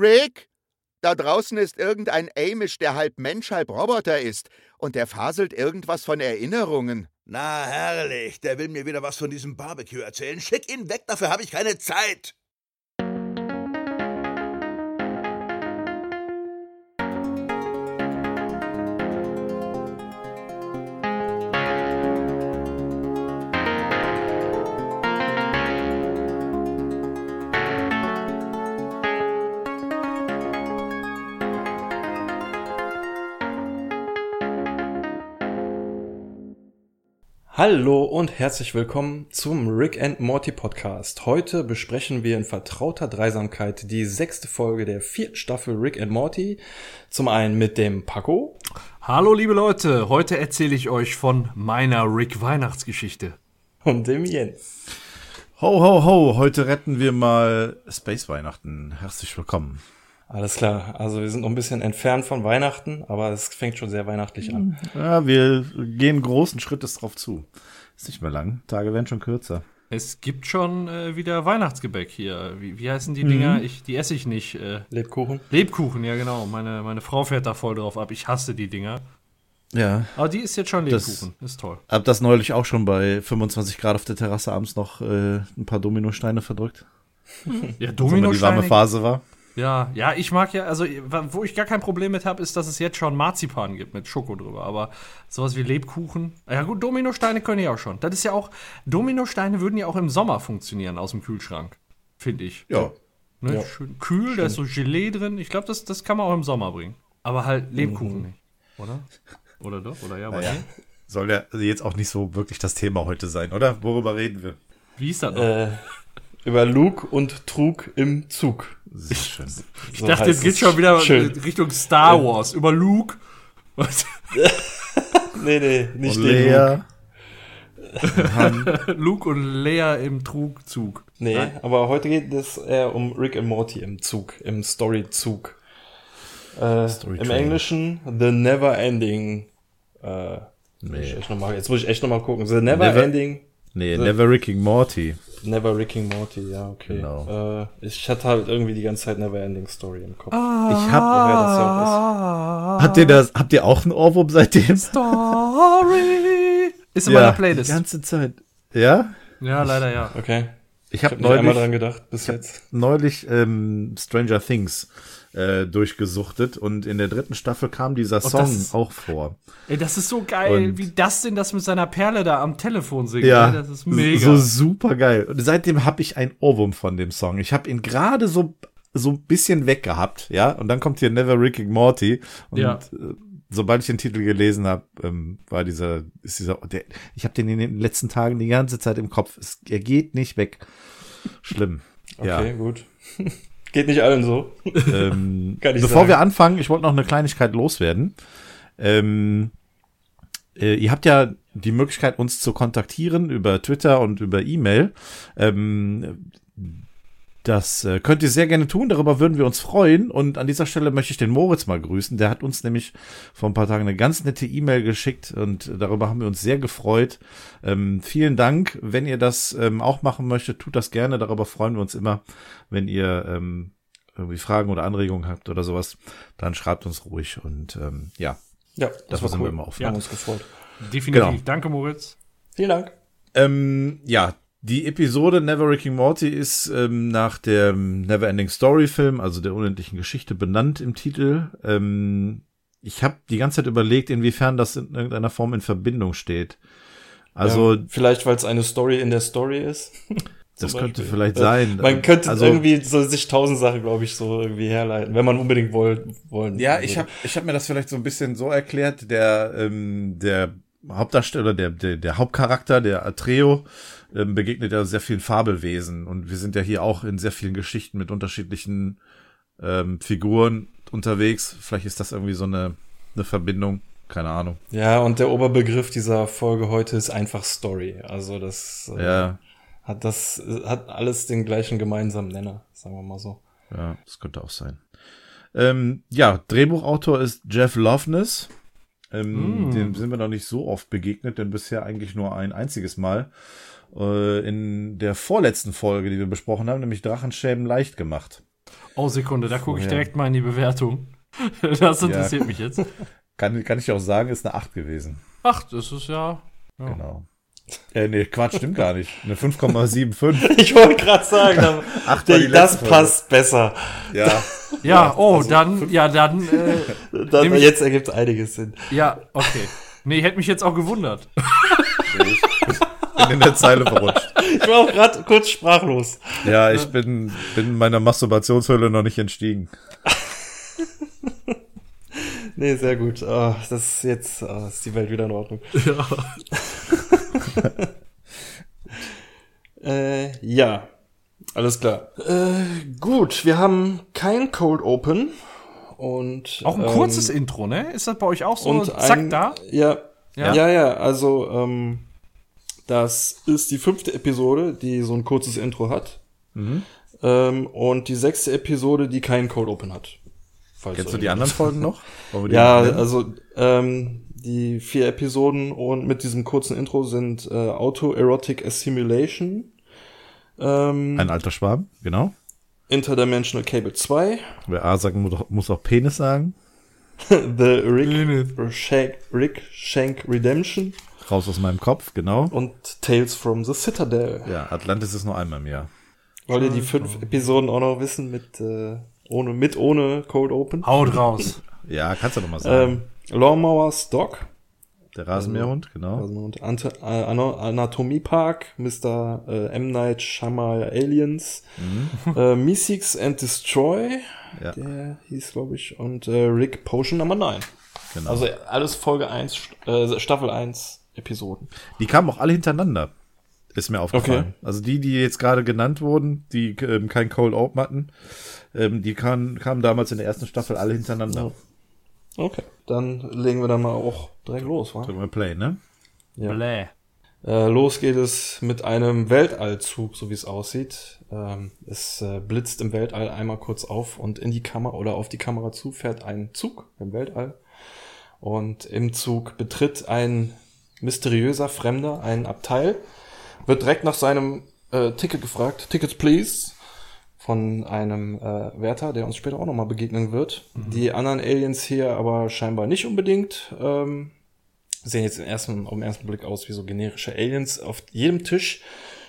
Rick? Da draußen ist irgendein Amish, der halb Mensch, halb Roboter ist, und der faselt irgendwas von Erinnerungen. Na, herrlich, der will mir wieder was von diesem Barbecue erzählen. Schick ihn weg, dafür habe ich keine Zeit. Hallo und herzlich willkommen zum Rick and Morty Podcast. Heute besprechen wir in vertrauter Dreisamkeit die sechste Folge der vierten Staffel Rick and Morty. Zum einen mit dem Paco. Hallo liebe Leute, heute erzähle ich euch von meiner Rick Weihnachtsgeschichte. Und dem Jens. Ho, ho, ho, heute retten wir mal Space Weihnachten. Herzlich willkommen. Alles klar. Also wir sind noch ein bisschen entfernt von Weihnachten, aber es fängt schon sehr weihnachtlich an. Ja, wir gehen großen Schrittes drauf zu. Ist nicht mehr lang. Tage werden schon kürzer. Es gibt schon äh, wieder Weihnachtsgebäck hier. Wie, wie heißen die Dinger? Ich, die esse ich nicht. Äh, Lebkuchen. Lebkuchen, ja genau. Meine, meine Frau fährt da voll drauf ab. Ich hasse die Dinger. Ja. Aber die ist jetzt schon Das- Lebkuchen. ist toll. Hab das neulich auch schon bei 25 Grad auf der Terrasse abends noch äh, ein paar Dominosteine verdrückt. Ja, Als immer die warme Dominosteine. Phase war. Ja, ja, ich mag ja, also wo ich gar kein Problem mit habe, ist, dass es jetzt schon Marzipan gibt mit Schoko drüber. Aber sowas wie Lebkuchen. Ja gut, Dominosteine können ja auch schon. Das ist ja auch, Dominosteine würden ja auch im Sommer funktionieren aus dem Kühlschrank. Finde ich. Ja. Ne? Ja, Schön kühl, da ist so Gelee drin. Ich glaube, das, das kann man auch im Sommer bringen. Aber halt Lebkuchen nicht. Oder? Oder doch? Oder ja, aber Naja. nee. Soll ja jetzt auch nicht so wirklich das Thema heute sein, oder? Worüber reden wir? Wie ist das noch? Äh, über Luke und Trug im Zug. Sehr schön. ich dachte, jetzt geht's schon wieder Schön. Richtung Star Wars. Über Luke. Was? Nee, nee, nicht Und den Luke. Luke und Leia im Trugzug. Nee, Nein. aber heute geht es eher um Rick and Morty im Zug, im Story-Zug. Äh, Story Im. Englischen The Never Ending. Äh, muss ich Nee. echt noch mal, jetzt muss ich echt noch mal gucken. The Never, Never- Ending. Nee, Never Ricking Morty. Never Rick and Morty, ja, okay. Genau. Äh, ich hatte halt irgendwie die ganze Zeit Never Ending Story im Kopf. Ich hab. Wer das ja Habt ihr das? Habt ihr auch einen Ohrwurm seitdem? Story. Ist in meiner Playlist. Die ganze Zeit. Ja? Ja, leider ja. Okay. Ich habe nicht einmal neulich, dran gedacht, bis jetzt. neulich ähm, Stranger Things äh, durchgesucht und in der dritten Staffel kam dieser Song das ist- auch vor. Ey, das ist so geil, Und- wie Dustin das mit seiner Perle da am Telefon singt. Ja, ey, das ist mega. so super geil. Und seitdem habe ich ein Ohrwurm von dem Song. Ich habe ihn gerade so so ein bisschen weggehabt, ja. Und dann kommt hier Never Ricking Morty und Ja. äh, sobald ich den Titel gelesen habe, ähm, war dieser ist dieser der, ich habe den in den letzten Tagen die ganze Zeit im Kopf. Es, er geht nicht weg. Schlimm. Okay, gut. Geht nicht allen so. Ähm, bevor sagen. wir anfangen, ich wollte noch eine Kleinigkeit loswerden. Ähm, äh, ihr habt ja die Möglichkeit, uns zu kontaktieren über Twitter und über E-Mail. Ähm, das äh, könnt ihr sehr gerne tun, darüber würden wir uns freuen. Und an dieser Stelle möchte ich den Moritz mal grüßen. Der hat uns nämlich vor ein paar Tagen eine ganz nette E-Mail geschickt und darüber haben wir uns sehr gefreut. Ähm, vielen Dank. Wenn ihr das ähm, auch machen möchtet, tut das gerne. Darüber freuen wir uns immer, wenn ihr ähm, irgendwie Fragen oder Anregungen habt oder sowas, dann schreibt uns ruhig. Und ähm, ja, Ja, Das das war sind cool. wir immer auf. Wir haben uns gefreut. Definitiv. Genau. Danke, Moritz. Vielen Dank. Ähm, ja, die Episode Never Ricking Morty ist ähm, nach dem Neverending Story Film, also der unendlichen Geschichte, benannt im Titel. Ähm, ich habe die ganze Zeit überlegt, inwiefern das in irgendeiner Form in Verbindung steht. Also ja, vielleicht, weil es eine Story in der Story ist. das Zum könnte Beispiel. vielleicht sein. Man könnte also, irgendwie so sich tausend Sachen, glaube ich, so irgendwie herleiten, wenn man unbedingt wollen wollen. Ja, ich habe ich hab mir das vielleicht so ein bisschen so erklärt, der ähm, der Hauptdarsteller, der, der der Hauptcharakter, der Atreo, ähm, begegnet ja sehr vielen Fabelwesen und wir sind ja hier auch in sehr vielen Geschichten mit unterschiedlichen ähm, Figuren unterwegs. Vielleicht ist das irgendwie so eine eine Verbindung, keine Ahnung. Ja, und der Oberbegriff dieser Folge heute ist einfach Story. Also das äh, Ja, hat das hat alles den gleichen gemeinsamen Nenner, sagen wir mal so. ja, das könnte auch sein. Ähm, ja, Drehbuchautor ist Jeff Loveness. Ähm, Mm. Dem sind wir noch nicht so oft begegnet, denn bisher eigentlich nur ein einziges Mal. Äh, in der vorletzten Folge, die wir besprochen haben, nämlich Drachenschämen leicht gemacht. Oh, Sekunde, da gucke ich direkt mal in die Bewertung. Das interessiert mich jetzt. Kann, kann ich auch sagen, ist eine 8 gewesen. Ach, das ist ja. ja. Genau. Äh, nee, Quatsch, stimmt gar nicht. Eine 5,75. Ich wollte gerade sagen, die das letzte passt besser. Ja. Ja, oh, also dann, ja, dann, äh, Dann, jetzt ergibt einiges Sinn. ja, okay. Nee, hätte mich jetzt auch gewundert. Bin in der Zeile verrutscht. Ich war auch gerade kurz sprachlos. Ja, ich bin, bin meiner Masturbationshöhle noch nicht entstiegen. Nee, sehr gut. Ah, das ist jetzt ah, ist die Welt wieder in Ordnung. Äh, ja, alles klar. Äh, gut, wir haben kein Cold Open und Auch ein ähm, kurzes Intro, ne? Ist das bei euch auch so? und Zack, ein, da? Ja, Ja? ja, ja, also ähm, das ist die fünfte Episode, die so ein kurzes Intro hat. Mhm. Ähm, und die sechste Episode, die keinen Cold Open hat. Kennst du die anderen Folgen noch? Ja, nennen? also ähm, die vier Episoden und mit diesem kurzen Intro sind äh, Autoerotic Assimilation, ähm, ein alter Schwarm, genau. Interdimensional Cable 2, Wer A sagen muss, muss auch Penis sagen. The Rick Rick Shank Redemption Raus aus meinem Kopf, genau. und Tales from the Citadel. Ja, Atlantis ist nur einmal im Jahr. Wollt ihr die fünf Episoden auch noch wissen mit äh, ohne mit ohne Cold Open? Haut raus. Ja, kannst du doch mal sagen. Ähm, Lawnmower Stock der Rasenmäherhund, genau. also und Ante, äh, Anatomie Park, Mr. Äh, M. Night Shyamalan Aliens, äh, Meeseeks and Destroy, Mhm. Ja. der hieß glaube ich, und äh, Rick Potion Nummer 9. genau. Also alles Folge 1, äh, Staffel 1 Episoden. die kamen auch alle hintereinander. Ist mir aufgefallen. Also die, die jetzt gerade genannt wurden, die ähm, kein Cold Open hatten, ähm, die kamen, kamen damals in der ersten Staffel alle hintereinander. Okay, dann legen wir dann mal auch direkt los, wa? Drücken wir Play, ne? Ja. Bläh. Äh, los geht es mit einem Weltallzug, so wie es aussieht. Ähm, es äh, blitzt im Weltall einmal kurz auf und in die Kamera oder auf die Kamera zu fährt ein Zug im Weltall. Und im Zug betritt ein mysteriöser Fremder ein Abteil, wird direkt nach seinem äh, Ticket gefragt, Tickets please, von einem äh, Wärter, der uns später auch nochmal begegnen wird. Die anderen Aliens hier aber scheinbar nicht unbedingt. Ähm, sehen jetzt im ersten, auf den ersten Blick aus wie so generische Aliens. Auf jedem Tisch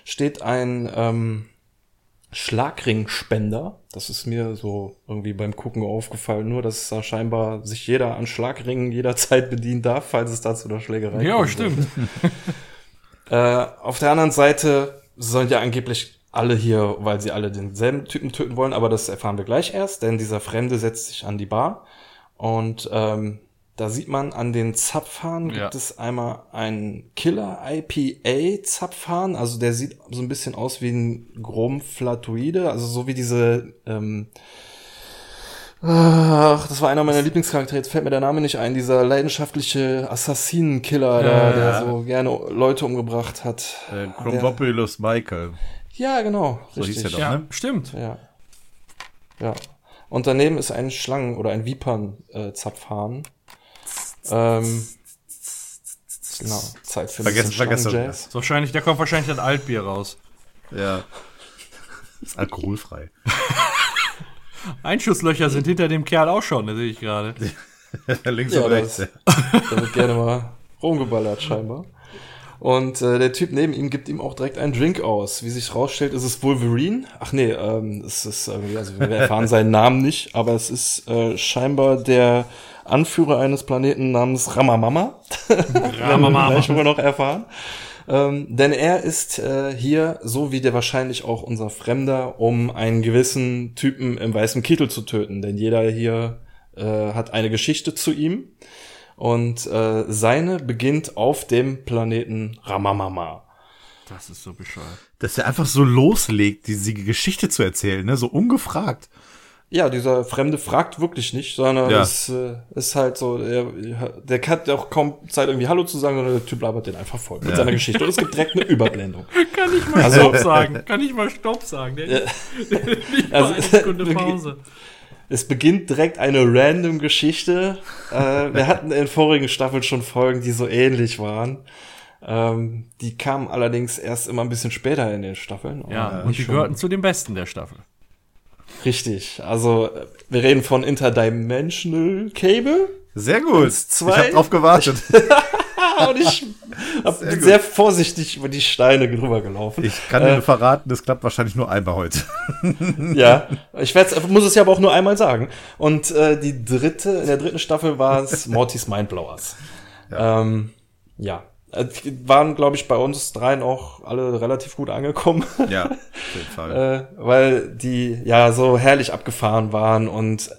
steht ein ähm, Schlagringspender. Das ist mir so irgendwie beim Gucken aufgefallen. Nur, dass da scheinbar sich jeder an Schlagringen jederzeit bedienen darf, falls es dazu der Schlägerei Ja, kommen stimmt. äh, auf der anderen Seite sollen ja angeblich alle hier, weil sie alle denselben Typen töten wollen, aber das erfahren wir gleich erst, denn dieser Fremde setzt sich an die Bar und ähm, da sieht man an den Zapfhahn gibt Ja. es einmal einen Killer IPA Zapfhahn, also der sieht so ein bisschen aus wie ein Chromflatoide, also so wie diese ähm, Ach, das war einer meiner Lieblingscharaktere. Jetzt fällt mir der Name nicht ein. Dieser leidenschaftliche Assassinenkiller, Ja, der, der ja. so gerne Leute umgebracht hat. Äh, Der- Chrombopoulos Michael. Ja, genau. So hieß richtig. er doch, Ja, ne? stimmt. Ja. Ja. Und daneben ist ein Schlangen- oder ein Vipern-Zapfhahn. Ähm, genau. Zeit für ein Vergessen- vergessen. Schlangenjazz. Ist wahrscheinlich, da kommt wahrscheinlich das Altbier raus. Ja. Ist alkoholfrei. Einschusslöcher sind hinter dem Kerl auch schon, das sehe ich gerade. Links Ja, und rechts. das- Da wird gerne mal rumgeballert scheinbar. Und äh, der Typ neben ihm gibt ihm auch direkt einen Drink aus. Wie sich rausstellt, ist es Wolverine. Ach nee, ähm, es ist irgendwie, also wir erfahren seinen Namen nicht, aber es ist äh, scheinbar der Anführer eines Planeten namens Ramamama. Ramamama. Gleich wir noch erfahren. Ähm, denn er ist äh, hier, so wie der wahrscheinlich auch unser Fremder, um einen gewissen Typen im weißen Kittel zu töten. Denn jeder hier äh, hat eine Geschichte zu ihm. Und äh, seine beginnt auf dem Planeten Ramamama. Das ist so bescheuert. Dass er einfach so loslegt, diese Geschichte zu erzählen, ne? So ungefragt. Ja, dieser Fremde fragt wirklich nicht, sondern Ja. es äh, ist halt so, der, der hat auch kaum Zeit, irgendwie Hallo zu sagen, sondern der Typ labert den einfach voll mit seiner Geschichte. Und es gibt direkt eine Überblendung. Kann ich mal Also- Stopp sagen? Kann ich mal Stopp sagen? Der nicht mal Also- eine Sekunde Pause. Es beginnt direkt eine random Geschichte. Äh, wir hatten in vorigen Staffeln schon Folgen, die so ähnlich waren. Ähm, die kamen allerdings erst immer ein bisschen später in den Staffeln. Ja, Und und die gehörten zu den Besten der Staffel. Richtig. Also, wir reden von Interdimensional Cable. Sehr gut. Zwei. Ich habe drauf gewartet. Und ich hab, bin sehr vorsichtig über die Steine drüber gelaufen. Ich kann dir nur verraten, das klappt wahrscheinlich nur einmal heute. Ja, ich muss es ja aber auch nur einmal sagen. Und äh, die dritte, in der dritten Staffel war es Mortys Mindblowers. Ja, ähm, ja. Äh, waren, glaube ich, bei uns dreien auch alle relativ gut angekommen. Ja, auf jeden Fall. äh, weil die ja so herrlich abgefahren waren und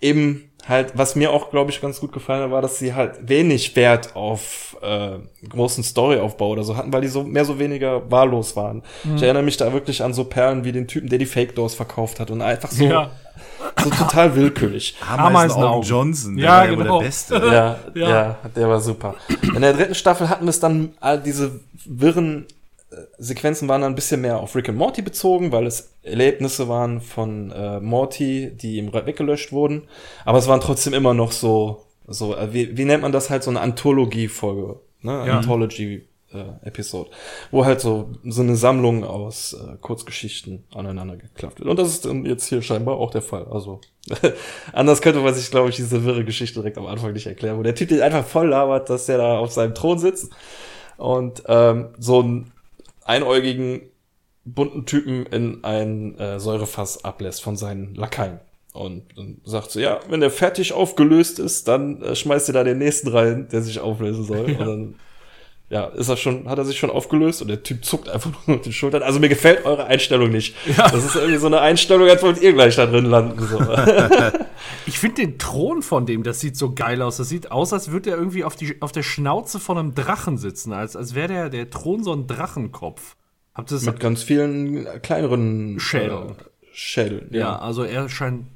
eben halt, was mir auch, glaube ich, ganz gut gefallen hat, war, dass sie halt wenig Wert auf äh, großen Storyaufbau oder so hatten, weil die so mehr so weniger wahllos waren. Mhm. Ich erinnere mich da wirklich an so Perlen wie den Typen, der die Fake Doors verkauft hat und einfach so, Ja. so total willkürlich. Ameisenaugen. Johnson, der Ja, war ja wohl genau. der Beste. Ja, ja, Ja. der war super. In der dritten Staffel hatten wir es dann, all diese wirren Sequenzen waren dann ein bisschen mehr auf Rick and Morty bezogen, weil es Erlebnisse waren von äh, Morty, die ihm weggelöscht wurden. Aber es waren trotzdem immer noch so, so äh, wie, wie nennt man das halt, so eine Anthologie-Folge, ne? Ja. Anthology. Äh, Episode, wo halt so so eine Sammlung aus äh, Kurzgeschichten aneinander geklappt wird. Und das ist jetzt hier scheinbar auch der Fall. Also anders könnte man sich, glaube ich, diese wirre Geschichte direkt am Anfang nicht erklären, wo der Typ den einfach voll labert, dass der da auf seinem Thron sitzt und ähm, so einen einäugigen bunten Typen in ein äh, Säurefass ablässt von seinen Lakaien. Und dann sagt sie, ja, wenn der fertig aufgelöst ist, dann äh, schmeißt ihr da den nächsten rein, der sich auflösen soll. Und dann, ja, ist er schon, hat er sich schon aufgelöst und der Typ zuckt einfach nur mit den Schultern. Also mir gefällt eure Einstellung nicht. Das ist irgendwie so eine Einstellung, als wollt ihr gleich da drin landen. So. Ich finde den Thron von dem, das sieht so geil aus. Das sieht aus, als würde er irgendwie auf, die, auf der Schnauze von einem Drachen sitzen. Als, als wäre der, der Thron so ein Drachenkopf. Habt ihr das? mit ganz vielen kleineren Schädeln. Äh, Schädeln. ja, also er scheint.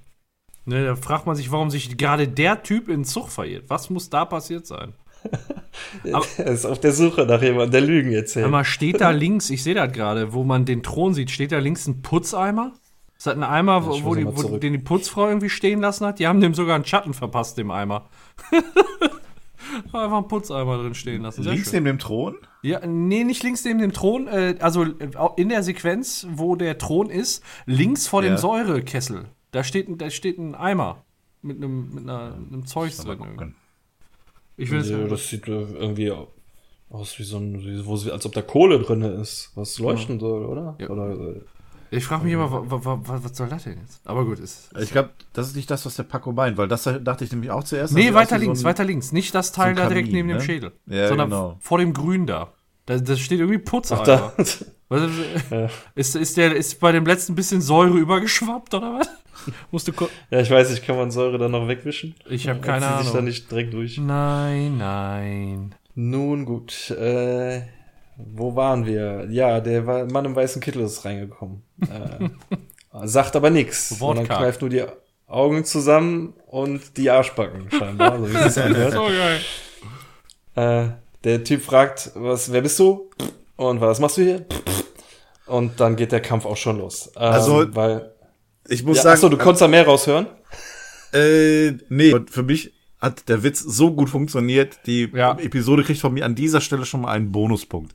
Ne, da fragt man sich, warum sich gerade der Typ in Zug verirrt. Was muss da passiert sein? Er ist auf der Suche nach jemandem, der Lügen erzählt. Mal, steht da links, ich sehe das gerade, wo man den Thron sieht, steht da links ein Putzeimer? Ist das ein Eimer, wo, ich wo, die, wo den die Putzfrau irgendwie stehen lassen hat? Die haben dem sogar einen Schatten verpasst, dem Eimer. Einfach einen Putzeimer drin stehen lassen. Sehr Links schön. neben dem Thron? Ja, nee, nicht links neben dem Thron, äh, also in der Sequenz, wo der Thron ist, links vor dem Ja. Säurekessel. Da steht, ein- da steht ein Eimer mit einem, mit einer, einem Zeugs Mal drin. Ich will Ja, das sieht irgendwie aus wie so ein, wie, als ob da Kohle drin ist, was leuchten soll, oder? Ja. oder äh, Ich frage mich immer, wa, wa, wa, was soll das denn jetzt? Aber gut, ist. Ich glaube, das ist nicht das, was der Paco meint, weil das dachte ich nämlich auch zuerst. Nee, Das weiter links, so ein- weiter links. Nicht das Teil so da direkt neben dem ne? Schädel. Ja, sondern genau. vor dem Grün da. Da, da steht irgendwie Putz, Ach, da. Was ist, ist, ist, der, ist bei dem letzten bisschen Säure übergeschwappt, oder was? Musst du ja, ich weiß nicht, kann man Säure dann noch wegwischen? Ich habe keine sie sich da Ahnung. nicht direkt durch. Nein, nein. Nun gut, äh, wo waren wir? Ja, der war, Mann im weißen Kittel ist reingekommen. Äh, sagt aber nichts, sondern Wortkarg. kneift nur die Augen zusammen und die Arschbacken scheinbar, so wie es sich anhört. So geil. Äh, der Typ fragt, was, wer bist du? Und was machst du hier? Und dann geht der Kampf auch schon los. Ähm, Also, weil, Ich muss ja, sagen, achso, du konntest da mehr raushören? Äh, nee. Und für mich hat der Witz so gut funktioniert. Die Ja. Episode kriegt von mir an dieser Stelle schon mal einen Bonuspunkt.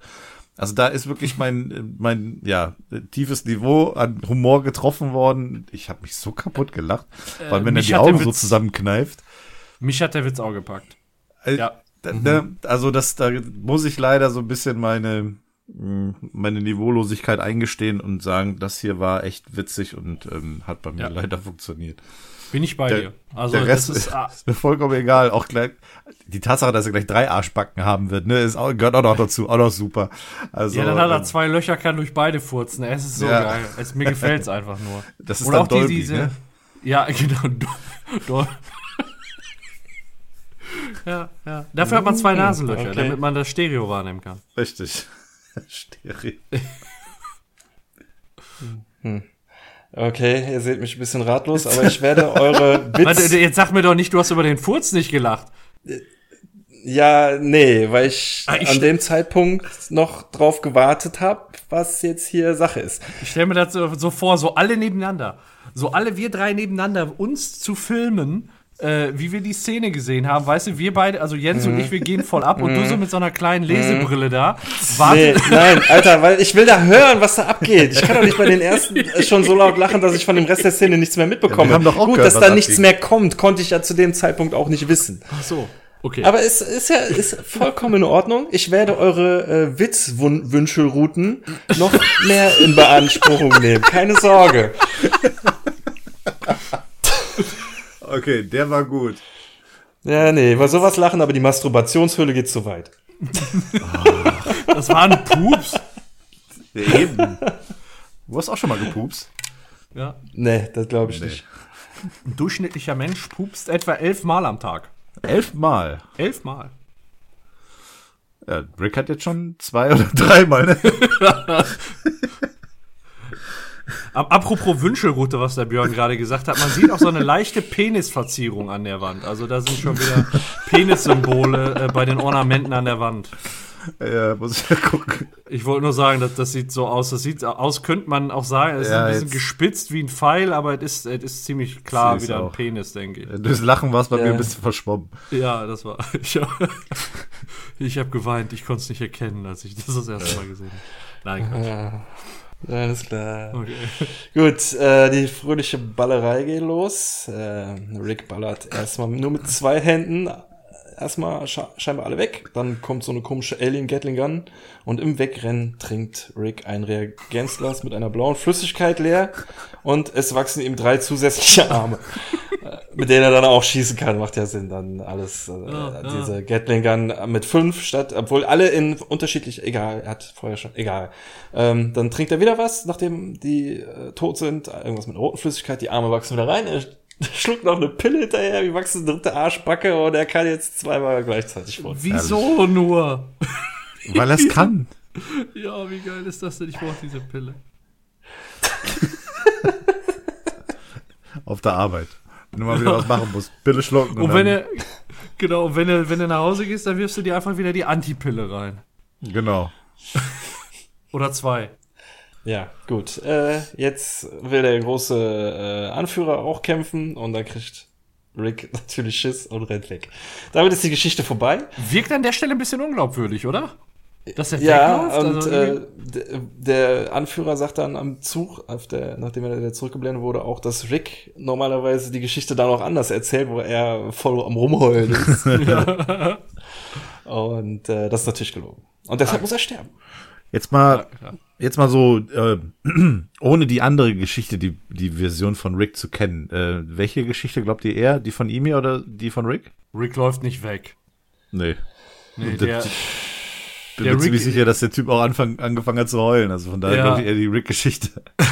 Also da ist wirklich mein, mein, ja, tiefes Niveau an Humor getroffen worden. Ich habe mich so kaputt gelacht, weil wenn er die Augen so Witz- zusammenkneift. Mich hat der Witz auch gepackt. Äh, Ja. da, da, also das, da muss ich leider so ein bisschen meine, meine Niveaulosigkeit eingestehen und sagen, das hier war echt witzig und ähm, hat bei mir Ja. leider funktioniert. Bin ich bei Der- dir. Also der Rest das ist, ah, ist mir vollkommen egal. Auch gleich die Tatsache, dass er gleich drei Arschbacken haben wird, ne, ist auch, gehört auch noch dazu, auch noch super. Also ja, dann hat er ähm, zwei Löcher, kann durch beide furzen. Es ist so Ja. geil. Es, mir gefällt's einfach nur. das ist Oder dann auch die, Dolby, diese. ne? Ja, genau. Do, do. ja, ja. Dafür hat man zwei Nasenlöcher, okay. damit man das Stereo wahrnehmen kann. Richtig. Stereo. Okay, ihr seht mich ein bisschen ratlos, aber ich werde eure Witz... Warte, jetzt sag mir doch nicht, du hast über den Furz nicht gelacht. Ja, nee, weil ich, Ah, ich an dem Zeitpunkt noch drauf gewartet habe, was jetzt hier Sache ist. Ich stelle mir das so, so vor, so alle nebeneinander. So alle wir drei nebeneinander, uns zu filmen, äh, wie wir die Szene gesehen haben. Weißt du, wir beide, also Jens und ich, wir gehen voll ab und du so mit so einer kleinen Lesebrille da. Nee, Warte, nein, Alter, weil ich will da hören, was da abgeht. Ich kann doch nicht bei den ersten äh, schon so laut lachen, dass ich von dem Rest der Szene nichts mehr mitbekomme. Ja, wir haben doch auch Gut, gehört, dass da nichts abging. mehr kommt, konnte ich ja zu dem Zeitpunkt auch nicht wissen. Ach so, okay. Aber es ist ja ist vollkommen in Ordnung. Ich werde eure äh, Witzwünschelrouten noch mehr in Beanspruchung nehmen. Keine Sorge. Okay, der war gut. Ja, nee, bei sowas lachen, aber die Masturbationshöhle geht zu weit. das war ein Pups. Ja, eben. Du hast auch schon mal gepupst. Ja. Nee, das glaube ich Nee. nicht. Ein durchschnittlicher Mensch pupst etwa elf Mal am Tag. Elfmal. Elf Mal. Ja, Rick hat jetzt schon zwei oder dreimal. Ne? Ap- Apropos Wünschelroute, was der Björn gerade gesagt hat, man sieht auch so eine leichte Penisverzierung an der Wand. Also da sind schon wieder Penissymbole äh, bei den Ornamenten an der Wand. ja, muss ich ja gucken. Ich wollte nur sagen, dass das sieht so aus. Das sieht aus, könnte man auch sagen, es ist Ja, ein bisschen ich wie ein Pfeil, aber es ist, es ist ziemlich klar Seh's wieder ein auch. Penis, denke ich. Durchs Lachen war es bei Ja. mir ein bisschen verschwommen. Ja, das war. Ich habe hab geweint, ich konnte es nicht erkennen, als ich das das erste Mal gesehen habe. Nein, Quatsch. Alles klar. Okay. Gut, äh, die fröhliche Ballerei geht los. Äh, Rick ballert erstmal nur mit zwei Händen. Erstmal sche scheinbar alle weg. Dann kommt so eine komische Alien Gatling Gun. Und im Wegrennen trinkt Rick ein Reagenzglas mit einer blauen Flüssigkeit leer. Und es wachsen ihm drei zusätzliche Arme. äh, mit denen er dann auch schießen kann. Macht ja Sinn dann alles. Äh, Ja, ja. diese Gatling Gun mit fünf statt, obwohl alle in unterschiedlich, egal, er hat vorher schon, egal. Ähm, dann trinkt er wieder was, nachdem die äh, tot sind, irgendwas mit roten Flüssigkeit, die Arme wachsen wieder rein, er schluckt noch eine Pille hinterher, wie wachsen dritte Arschbacke und er kann jetzt zweimal gleichzeitig fort. Wieso nur? Weil er es kann. Ja, wie geil ist das denn? Ich brauche diese Pille. Auf der Arbeit. Wenn du mal wieder was machen musst. Pille schlucken. Und wenn dann- du, genau, und wenn du, wenn du nach Hause gehst, dann wirfst du dir einfach wieder die Antipille rein. Genau. Oder zwei. Ja, gut. Äh, jetzt will der große äh, Anführer auch kämpfen und dann kriegt Rick natürlich Schiss und rennt weg. Damit ist die Geschichte vorbei. Wirkt an der Stelle ein bisschen unglaubwürdig, oder? Dass er Ja, wegläuft? und Also äh, der Anführer sagt dann am Zug, auf der, nachdem er wieder zurückgeblendet wurde, auch, dass Rick normalerweise die Geschichte dann auch anders erzählt, wo er voll am Rumheulen ist. und äh, das ist natürlich gelogen. Und deshalb muss er sterben. Jetzt mal, ja. Jetzt mal so, äh, ohne die andere Geschichte, die, die Version von Rick zu kennen. Äh, welche Geschichte glaubt ihr eher? Die von Emi oder die von Rick? Rick läuft nicht weg. Nee. Nee, der, das- Bin der mir ziemlich sicher, dass der Typ auch anfang, angefangen hat zu heulen. Also von daher Ja. glaube ich eher die Rick-Geschichte.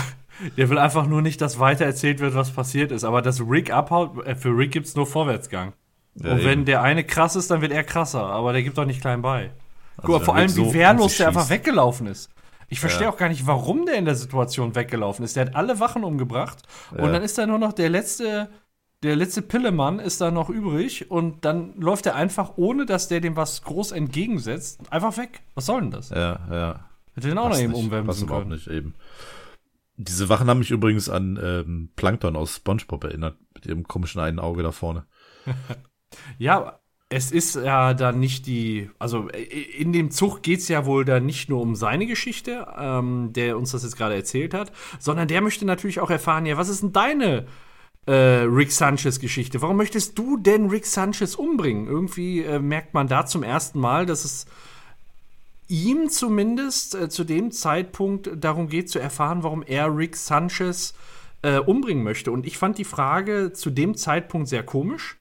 der will einfach nur nicht, dass weiter erzählt wird, was passiert ist. Aber dass Rick abhaut, äh, für Rick gibt's nur Vorwärtsgang. Ja, und wenn eben. der eine krass ist, dann wird er krasser. Aber der gibt doch nicht klein bei. Guck mal, wenn vor allem, so wie wehrlos der einfach weggelaufen ist. Ich verstehe auch gar nicht, warum der in der Situation weggelaufen ist. Der hat alle Wachen umgebracht und Ja. dann ist da nur noch der letzte, der letzte Pillemann ist da noch übrig und dann läuft er einfach, ohne dass der dem was groß entgegensetzt, einfach weg. Was soll denn das? Ja, ja. Hätte den auch noch eben überhaupt können. nicht, eben. Diese Wachen haben mich übrigens an ähm, Plankton aus Spongebob erinnert, mit ihrem komischen einen Auge da vorne. Ja, es ist ja dann nicht die, also äh, in dem Zug geht es ja wohl dann nicht nur um seine Geschichte, ähm, der uns das jetzt gerade erzählt hat, sondern der möchte natürlich auch erfahren, ja, was ist denn deine äh, Rick Sanchez Geschichte? Warum möchtest du denn Rick Sanchez umbringen? Irgendwie äh, merkt man da zum ersten Mal, dass es ihm zumindest äh, zu dem Zeitpunkt darum geht zu erfahren, warum er Rick Sanchez äh, umbringen möchte. Und ich fand die Frage zu dem Zeitpunkt sehr komisch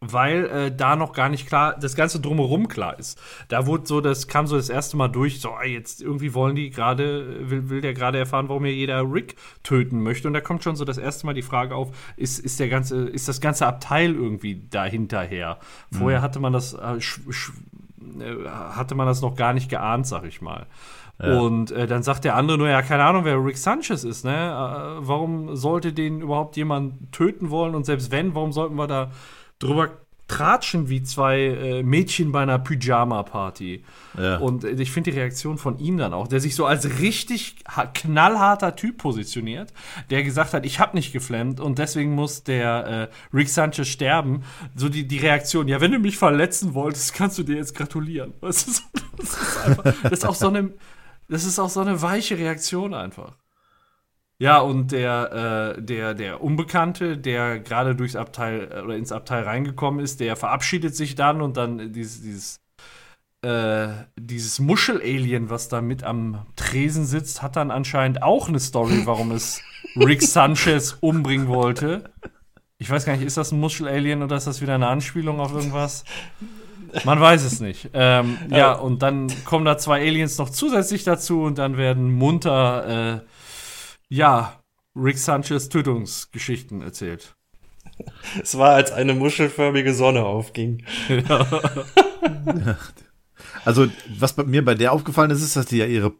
weil äh, da noch gar nicht klar, das Ganze drumherum klar ist. Da wurde so, das kam so das erste Mal durch, so, jetzt irgendwie wollen die gerade, will, will der gerade erfahren, warum hier jeder Rick töten möchte. Und da kommt schon so das erste Mal die Frage auf, ist, ist der ganze, ist das ganze Abteil irgendwie dahinterher? Vorher hatte man das, äh, äh, hatte man das noch gar nicht geahnt, sag ich mal. Und äh, dann sagt der andere nur, ja, keine Ahnung, wer Rick Sanchez ist, ne? Äh, warum sollte den überhaupt jemand töten wollen? Und selbst wenn, warum sollten wir da drüber tratschen wie zwei äh, Mädchen bei einer Pyjama-Party. Ja. Und äh, ich finde die Reaktion von ihm dann auch, der sich so als richtig ha- knallharter Typ positioniert, der gesagt hat, ich habe nicht geflammt und deswegen muss der äh, Rick Sanchez sterben. So die, die Reaktion, ja, wenn du mich verletzen wolltest, kannst du dir jetzt gratulieren. Das ist, das ist, einfach, das ist auch so eine, das ist auch so eine weiche Reaktion einfach. Ja, und der, äh, der, der Unbekannte, der gerade durchs Abteil äh, oder ins Abteil reingekommen ist, der verabschiedet sich dann und dann dieses, dieses, äh, dieses Muschel-Alien, was da mit am Tresen sitzt, hat dann anscheinend auch eine Story, warum es Rick Sanchez umbringen wollte. Ich weiß gar nicht, ist das ein Muschel-Alien oder ist das wieder eine Anspielung auf irgendwas? Man weiß es nicht. Ähm, ja, und dann kommen da zwei Aliens noch zusätzlich dazu und dann werden munter äh, ja, Rick Sanchez Tötungsgeschichten erzählt. Es war, als eine muschelförmige Sonne aufging. Also, was bei mir bei der aufgefallen ist, ist, dass die ja ihre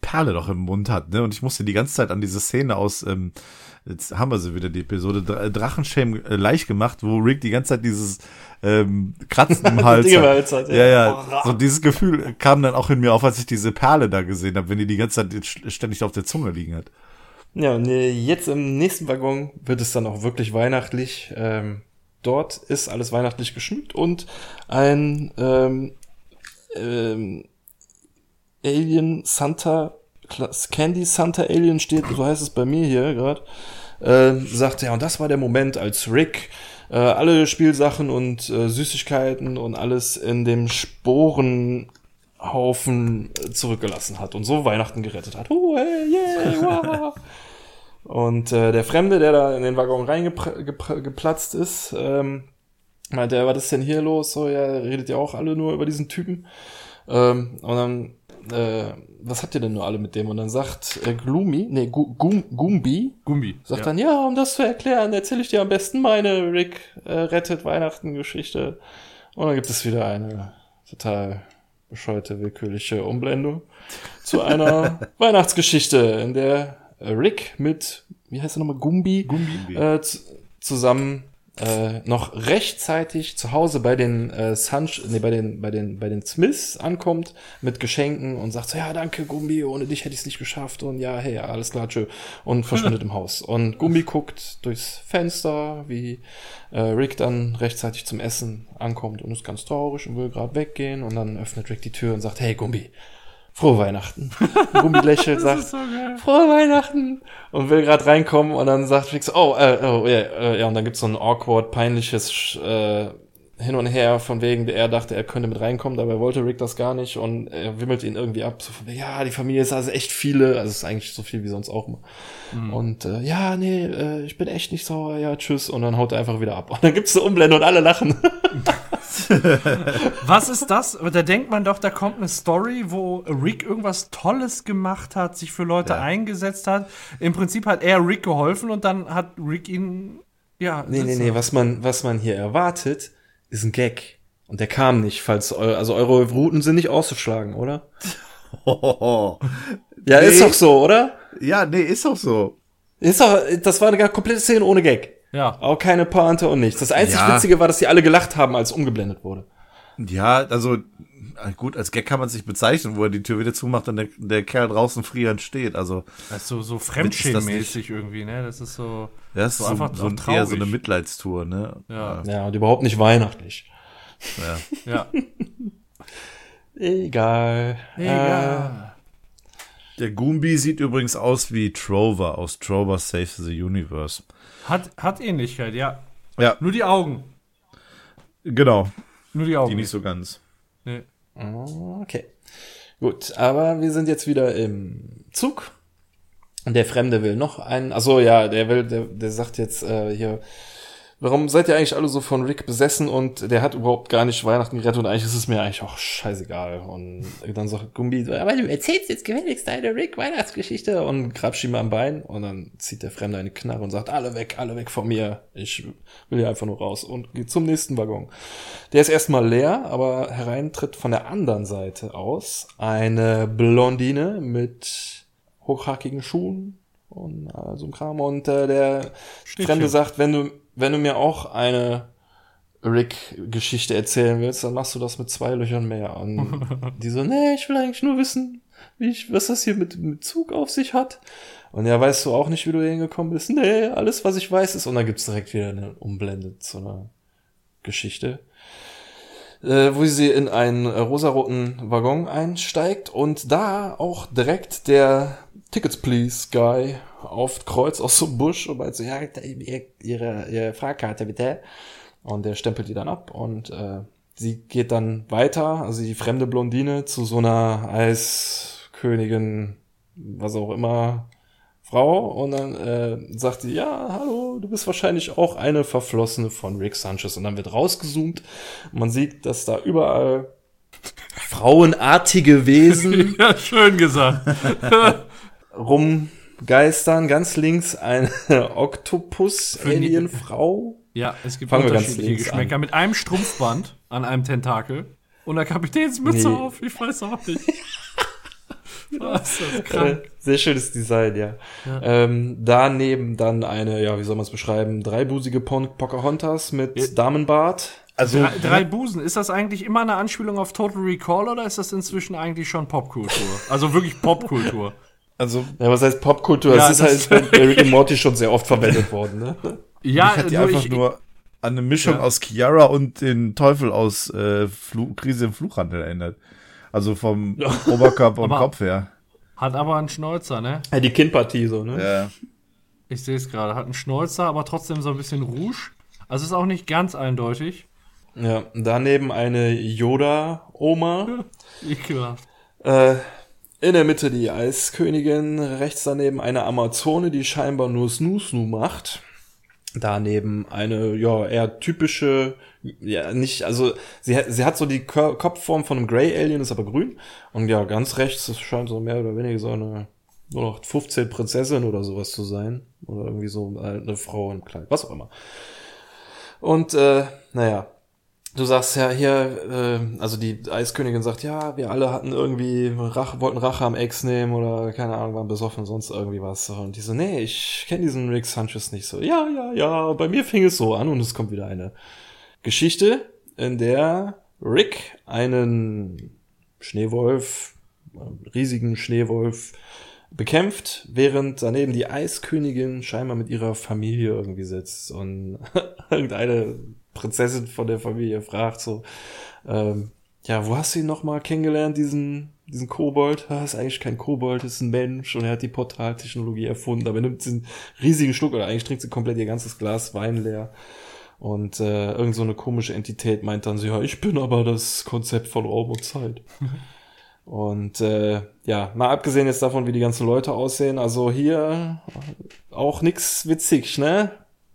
Perle doch im Mund hat, ne? Und ich musste die ganze Zeit an diese Szene aus, ähm, jetzt haben wir sie wieder, die Episode Dr Drachenschämen äh, leicht gemacht, wo Rick die ganze Zeit dieses ähm, Kratzen im Hals hat. Hals hat, ja. Ja, ja. So dieses Gefühl kam dann auch in mir auf, als ich diese Perle da gesehen habe, wenn die die ganze Zeit st- ständig auf der Zunge liegen hat. Ja, und äh, jetzt im nächsten Waggon wird es dann auch wirklich weihnachtlich. Ähm, dort ist alles weihnachtlich geschmückt und ein ähm, ähm, Alien Santa, Candy Santa Alien steht, so heißt es bei mir hier gerade, äh, sagt, ja, und das war der Moment, als Rick äh, alle Spielsachen und äh, Süßigkeiten und alles in dem Sporenhaufen äh, zurückgelassen hat und so Weihnachten gerettet hat. Oh, hey, yeah, wow. Und äh, der Fremde, der da in den Waggon reingeplatzt ist, ähm, meinte, er, was ist denn hier los? So, ja, redet ja auch alle nur über diesen Typen. Ähm, und dann, äh, was habt ihr denn nur alle mit dem? Und dann sagt äh, Gloomy, nee, Gu Gum Gumbi, Gumbi. sagt ja. dann, ja, um das zu erklären, erzähle ich dir am besten meine Rick äh, rettet Weihnachten Geschichte. Und dann gibt es wieder eine total bescheuerte, willkürliche Umblendung zu einer Weihnachtsgeschichte, in der Rick mit, wie heißt er nochmal, Gumbi, Gumbi. äh, zu- zusammen äh, noch rechtzeitig zu Hause bei den äh, Sunch nee, bei den bei den bei den Smiths ankommt mit Geschenken und sagt so ja danke Gumbi ohne dich hätte ich es nicht geschafft und ja hey alles klar tschö und verschwindet im Haus und Gumbi guckt durchs Fenster wie äh, Rick dann rechtzeitig zum Essen ankommt und ist ganz traurig und will gerade weggehen und dann öffnet Rick die Tür und sagt hey Gumbi frohe Weihnachten. Gumbi lächelt sagt frohe Weihnachten. Und will gerade reinkommen und dann sagt so, oh, äh, oh ja, äh, ja, und dann gibt's so ein awkward, peinliches äh, Hin und Her, von wegen, er dachte, er könnte mit reinkommen, dabei wollte Rick das gar nicht und er wimmelt ihn irgendwie ab, so von, ja, die Familie ist also echt viele, also es ist eigentlich so viel wie sonst auch immer. Und äh, ja, nee, äh, ich bin echt nicht sauer, ja, tschüss, und dann haut er einfach wieder ab. Und dann gibt's eine Umblende und alle lachen. Was ist das? Da denkt man doch, da kommt eine Story, wo Rick irgendwas Tolles gemacht hat, sich für Leute Ja. eingesetzt hat. Im Prinzip hat er Rick geholfen und dann hat Rick ihn, ja. Nee, nee, nee, was man, was man hier erwartet, ist ein Gag. Und der kam nicht, falls eu also eure Routen sind nicht auszuschlagen, oder? Ja, ist Nee. doch so, oder? ja, nee, ist auch so. Ist doch, das war eine komplette Szene ohne Gag. Ja. Auch keine Pointe und nichts. Das einzig Ja. Witzige war, dass die alle gelacht haben, als umgeblendet wurde. Ja, also gut, als Gag kann man es nicht bezeichnen, wo er die Tür wieder zumacht und der, der Kerl draußen frierend steht. Also Das ist so, so fremdschämmäßig irgendwie, ne? Das ist so. das ist So so, einfach so, ein, eher so eine. Mitleidstour, ne? Ja. Ja, und überhaupt nicht weihnachtlich. ja. Ja. Egal. Egal. Der Goombi sieht übrigens aus wie Trover aus Trover Saves the Universe. Hat, hat Ähnlichkeit, ja. Ja, Nur die Augen. genau. Nur die Augen. Die nicht so ganz. Okay. Gut, aber wir sind jetzt wieder im Zug. Und der Fremde will noch einen. Also ja, der will, der, der sagt jetzt äh, hier, warum seid ihr eigentlich alle so von Rick besessen und der hat überhaupt gar nicht Weihnachten gerettet und eigentlich ist es mir eigentlich auch scheißegal. Und dann sagt Gumbi, aber du erzählst jetzt gefälligst deine Rick-Weihnachtsgeschichte und grapscht ihm am Bein und dann zieht der Fremde eine Knarre und sagt, alle weg, alle weg von mir. Ich will hier einfach nur raus und geht zum nächsten Waggon. Der ist erstmal leer, aber herein tritt von der anderen Seite aus eine Blondine mit hochhackigen Schuhen und all so ein Kram. Und äh, der. Fremde sagt, wenn du, wenn du mir auch eine Rick-Geschichte erzählen willst, dann machst du das mit zwei Löchern mehr an. die so, nee, ich will eigentlich nur wissen, wie ich, was das hier mit, mit Zug auf sich hat. Und ja, weißt du auch nicht, wie du hingekommen bist? Nee, alles, was ich weiß, ist. Und dann gibt's direkt wieder eine Umblende zu einer Geschichte, äh, wo sie in einen rosaroten Waggon einsteigt und da auch direkt der Tickets Please Guy auf Kreuz aus so einem Busch und meint so, ja, ihre, ihre, ihre Fahrkarte bitte. Und der stempelt die dann ab und äh, sie geht dann weiter, also die fremde Blondine, zu so einer Eiskönigin, was auch immer, Frau und dann äh, sagt sie, ja, hallo, du bist wahrscheinlich auch eine Verflossene von Rick Sanchez. Und dann wird rausgezoomt. Man sieht, dass da überall frauenartige Wesen Ja, schön gesagt. rumgeistern. Ganz links eine Oktopus-Alien-Frau. Ja, es gibt Fangen unterschiedliche Geschmäcker. Mit einem Strumpfband an einem Tentakel und der Kapitänsmütze Nee. auf. Ich weiß auch nicht. Was ist das Äh, krank? Sehr schönes Design, ja. Ähm, daneben dann eine, ja, wie soll man es beschreiben, dreibusige Pon Pocahontas mit Damenbart. Also, Drei, drei Busen. Ist das eigentlich immer eine Anspielung auf Total Recall oder ist das inzwischen eigentlich schon Popkultur? Also wirklich Popkultur. Also Ja, was heißt Popkultur? Ja, ist das- halt bei Rick and Morty schon sehr oft verwendet worden, ne? Ja, ich hatte die nur einfach ich, nur an eine Mischung Ja. aus Chiara und den Teufel aus äh, Flu Krise im Fluchhandel erinnert. Also vom Oberkörper und Kopf her. hat aber einen Schnäuzer, ne? Ja, die Kindpartie so, ne? Ja. Ich sehe es gerade. Hat einen Schnäuzer, aber trotzdem so ein bisschen Rouge. Also ist auch nicht ganz eindeutig. Ja, daneben eine Yoda-Oma. Ekelhaft. Äh, in der Mitte die Eiskönigin, rechts daneben eine Amazone, die scheinbar nur Snoo-Snoo macht. Daneben eine, ja, eher typische, ja, nicht, also sie, hat- sie hat so die Kopfform von einem Grey Alien, ist aber grün. Und ja, ganz rechts, das scheint so mehr oder weniger so eine, nur noch 15 Prinzessin oder sowas zu sein. Oder irgendwie so eine Frau im Kleid, was auch immer. Und, äh, naja, Du sagst ja hier, äh, also die Eiskönigin sagt, ja, wir alle hatten irgendwie Rache, wollten Rache am Ex nehmen oder keine Ahnung, waren besoffen, sonst irgendwie was. Und die so, nee, ich kenne diesen Rick Sanchez nicht so. Ja, ja, ja, bei mir fing es so an und es kommt wieder eine Geschichte, in der Rick einen Schneewolf, riesigen Schneewolf bekämpft, während daneben die Eiskönigin scheinbar mit ihrer Familie irgendwie sitzt und irgendeine Prinzessin von der Familie fragt so, ähm, ja, wo hast du ihn nochmal kennengelernt, diesen, diesen Kobold? Ah, ist eigentlich kein Kobold, ist ein Mensch und er hat die Portaltechnologie erfunden, aber er nimmt diesen riesigen Schluck oder eigentlich trinkt sie komplett ihr ganzes Glas Wein leer. Und äh, irgend so eine komische Entität meint dann so, ja, ich bin aber das Konzept von Raum und Zeit. Und äh, ja, mal abgesehen jetzt davon, wie die ganzen Leute aussehen, also hier auch nix witzig, ne?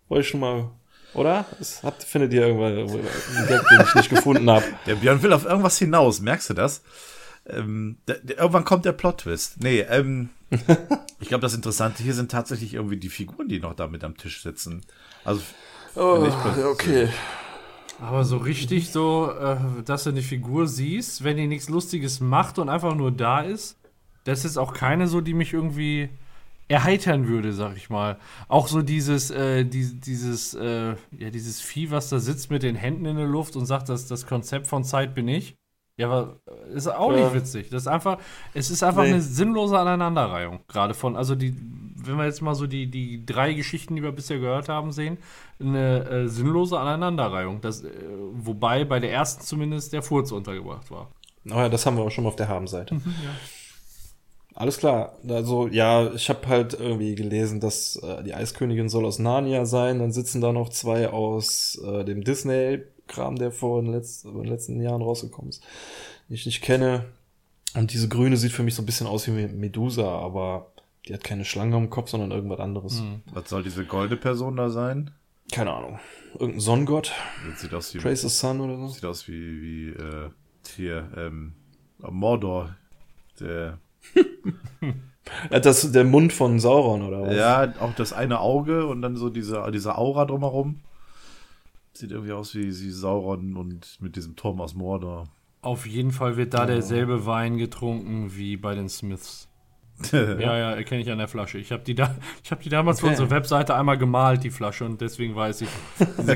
Wollte ich schon mal, oder? Das habt, findet ihr irgendwann einen Gag, den ich nicht gefunden habe. Der Björn will auf irgendwas hinaus, merkst du das? Ähm, der, der, irgendwann kommt der Plot-Twist. Nee, ähm, ich glaube, das Interessante hier sind tatsächlich irgendwie die Figuren, die noch da mit am Tisch sitzen. Also, Oh, okay. Aber so richtig so, äh, dass du eine Figur siehst, wenn die nichts Lustiges macht und einfach nur da ist, das ist auch keine so, die mich irgendwie erheitern würde, sag ich mal. Auch so dieses, äh, die, dieses, äh, ja, dieses Vieh, was da sitzt mit den Händen in der Luft und sagt, dass das Konzept von Zeit bin ich. Ja, aber ist auch Ja. nicht witzig. Das ist einfach, es ist einfach Nee. eine sinnlose Aneinanderreihung. Gerade von, also die, wenn wir jetzt mal so die, die drei Geschichten, die wir bisher gehört haben, sehen, eine äh, sinnlose Aneinanderreihung. Das, äh, wobei bei der ersten zumindest der Furz untergebracht war. Oh ja, das haben wir auch schon mal auf der Habenseite. Alles klar. Also, ja, ich habe halt irgendwie gelesen, dass äh, die Eiskönigin soll aus Narnia sein. Dann sitzen da noch zwei aus äh, dem Disney-Kram, der vor den, letz in den letzten Jahren rausgekommen ist, den ich nicht kenne. Und diese grüne sieht für mich so ein bisschen aus wie Medusa, aber die hat keine Schlange am Kopf, sondern irgendwas anderes. was soll diese goldene Person da sein? Keine Ahnung. Irgendein Sonnengott? Das sieht aus wie, Trace the Sun oder so? sieht aus wie, wie äh, hier, ähm, Mordor. Der, das der Mund von Sauron oder was? ja, auch das eine Auge und dann so diese, diese Aura drumherum. Sieht irgendwie aus wie, wie Sauron und mit diesem Turm aus Mordor. Auf jeden Fall wird da derselbe Wein getrunken wie bei den Smiths. Ja, ja, erkenne ich an der Flasche. Ich habe die, da, ich hab die damals für Okay. unsere Webseite einmal gemalt, die Flasche, und deswegen weiß ich,